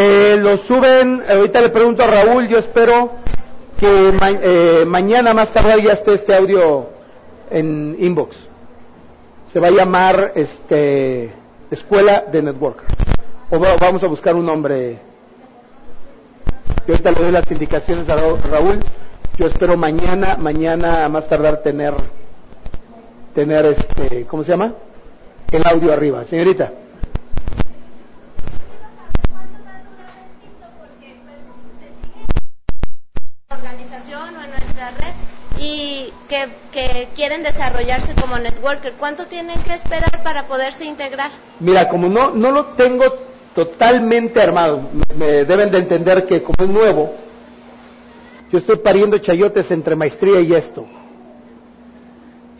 Eh, lo suben, ahorita le pregunto a Raúl, yo espero que eh, mañana más tarde ya esté este audio en inbox. Se va a llamar este Escuela de Network. O vamos a buscar un nombre. Yo ahorita le doy las indicaciones a Raúl Yo espero mañana, mañana más tardar tener, tener este, ¿cómo se llama? El audio arriba. Señorita. Que, que, quieren desarrollarse como networker. ¿Cuánto tienen que esperar para poderse integrar? Mira, como no, no lo tengo totalmente armado, me deben de entender que como es nuevo, yo estoy pariendo chayotes entre maestría y esto.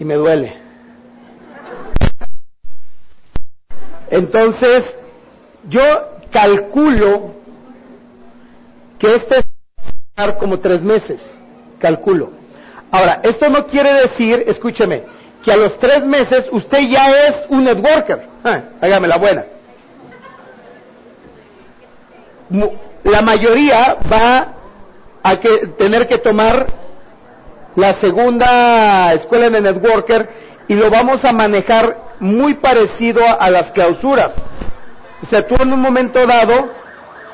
Y me duele. Entonces, yo calculo que este es como tres meses. Calculo. Ahora, esto no quiere decir, escúcheme, que a los tres meses usted ya es un networker. Ah, hágame la buena. La mayoría va que tener que tomar la segunda escuela de networker y lo vamos a manejar muy parecido a, las clausuras. O sea, tú en un momento dado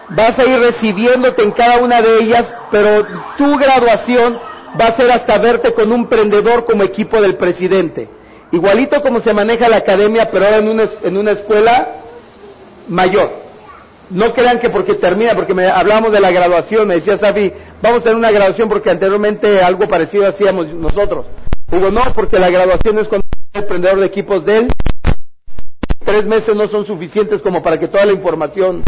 vas a ir recibiéndote en cada una de ellas, pero tu graduación va a ser hasta verte con un prendedor como equipo del presidente. Igualito como se maneja la academia, pero ahora en una, en una escuela mayor no crean que porque termina, porque me hablamos de la graduación, me decía Safi, vamos a tener una graduación porque anteriormente algo parecido hacíamos nosotros. Digo, no, porque la graduación es cuando el emprendedor de equipos de él. Tres meses no son suficientes como para que toda la información.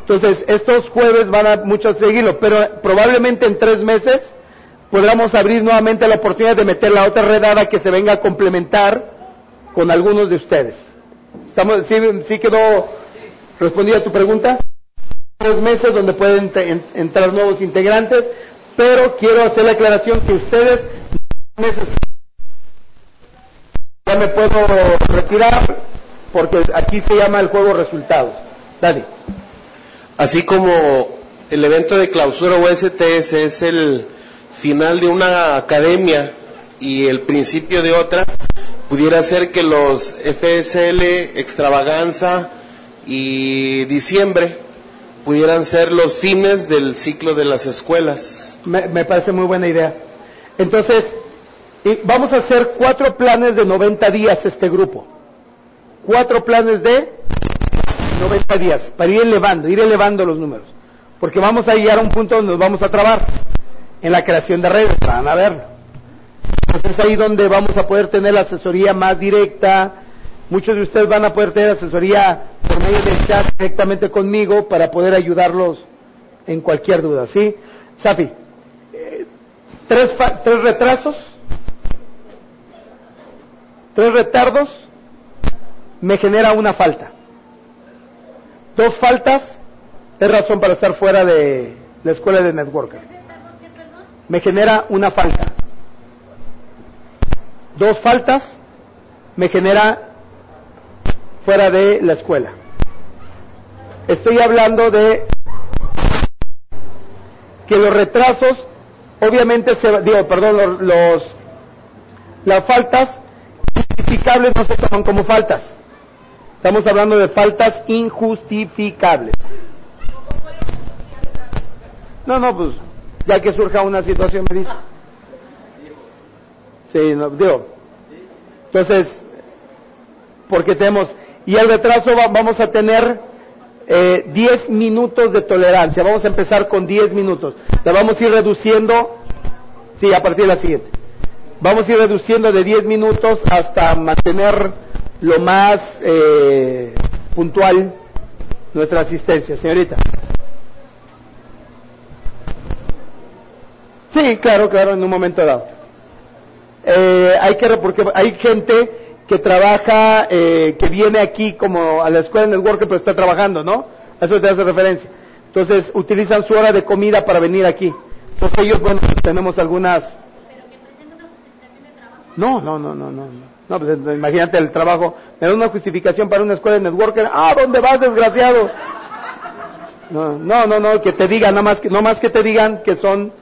Entonces, estos jueves van a muchos seguirlo, pero probablemente en tres meses podamos abrir nuevamente la oportunidad de meter la otra redada que se venga a complementar con algunos de ustedes. Estamos, sí, quedó Respondí a tu pregunta. Tres meses donde pueden entrar nuevos integrantes, pero quiero hacer la aclaración que ustedes ya me puedo retirar porque aquí se llama el juego resultados. Dale. Así como el evento de clausura USTS es el final de una academia y el principio de otra, pudiera ser que los FSL extravaganza, y diciembre pudieran ser los fines del ciclo de las escuelas. Me, parece muy buena idea. Entonces, vamos a hacer cuatro planes de 90 días este grupo. Cuatro planes de 90 días para ir elevando, ir elevando los números. Porque vamos a llegar a un punto donde nos vamos a trabar en la creación de redes, van a ver. Entonces es ahí donde vamos a poder tener la asesoría más directa, Muchos de ustedes van a poder tener asesoría por medio del chat directamente conmigo para poder ayudarlos en cualquier duda, ¿sí? Safi, eh, tres, tres retrasos, tres retardos, me genera una falta. Dos faltas es razón para estar fuera de la escuela de networker. Me genera una falta. Dos faltas me genera fuera de la escuela. Estoy hablando de que los retrasos, obviamente, se, digo, perdón, los, las faltas justificables no se toman como faltas. Estamos hablando de faltas injustificables. No, no, pues ya que surja una situación me dice. Sí, no, digo. Entonces, porque tenemos y el retraso vamos a tener eh, 10 minutos de tolerancia. Vamos a empezar con 10 minutos. La vamos a ir reduciendo, sí, a partir de la siguiente. Vamos a ir reduciendo de 10 minutos hasta mantener lo más eh, puntual nuestra asistencia. Señorita. Sí, claro, claro, en un momento dado. Eh, hay que, porque hay gente que trabaja, eh, que viene aquí como a la escuela en el worker, pero está trabajando, ¿no? A eso te hace referencia. Entonces, utilizan su hora de comida para venir aquí. Entonces ellos, bueno, tenemos algunas... No, no, no, no, no. No, pues imagínate el trabajo. Me da una justificación para una escuela de networker. Ah, ¿dónde vas, desgraciado? No, no, no, no que te digan, no más que, no más que te digan que son,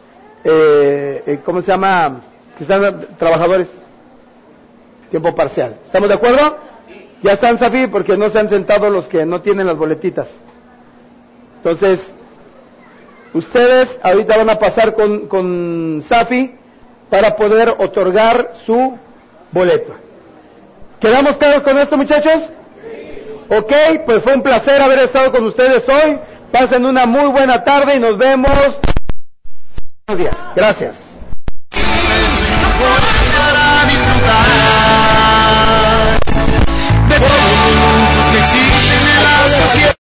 eh, eh ¿cómo se llama? Que están trabajadores tiempo parcial. ¿Estamos de acuerdo? Ya están, Safi, porque no se han sentado los que no tienen las boletitas. Entonces, Ustedes ahorita van a pasar con, con Safi para poder otorgar su boleto. ¿Quedamos claros con esto, muchachos? Ok, pues fue un placer haber estado con ustedes hoy. Pasen una muy buena tarde y nos vemos. Buenos días. Gracias.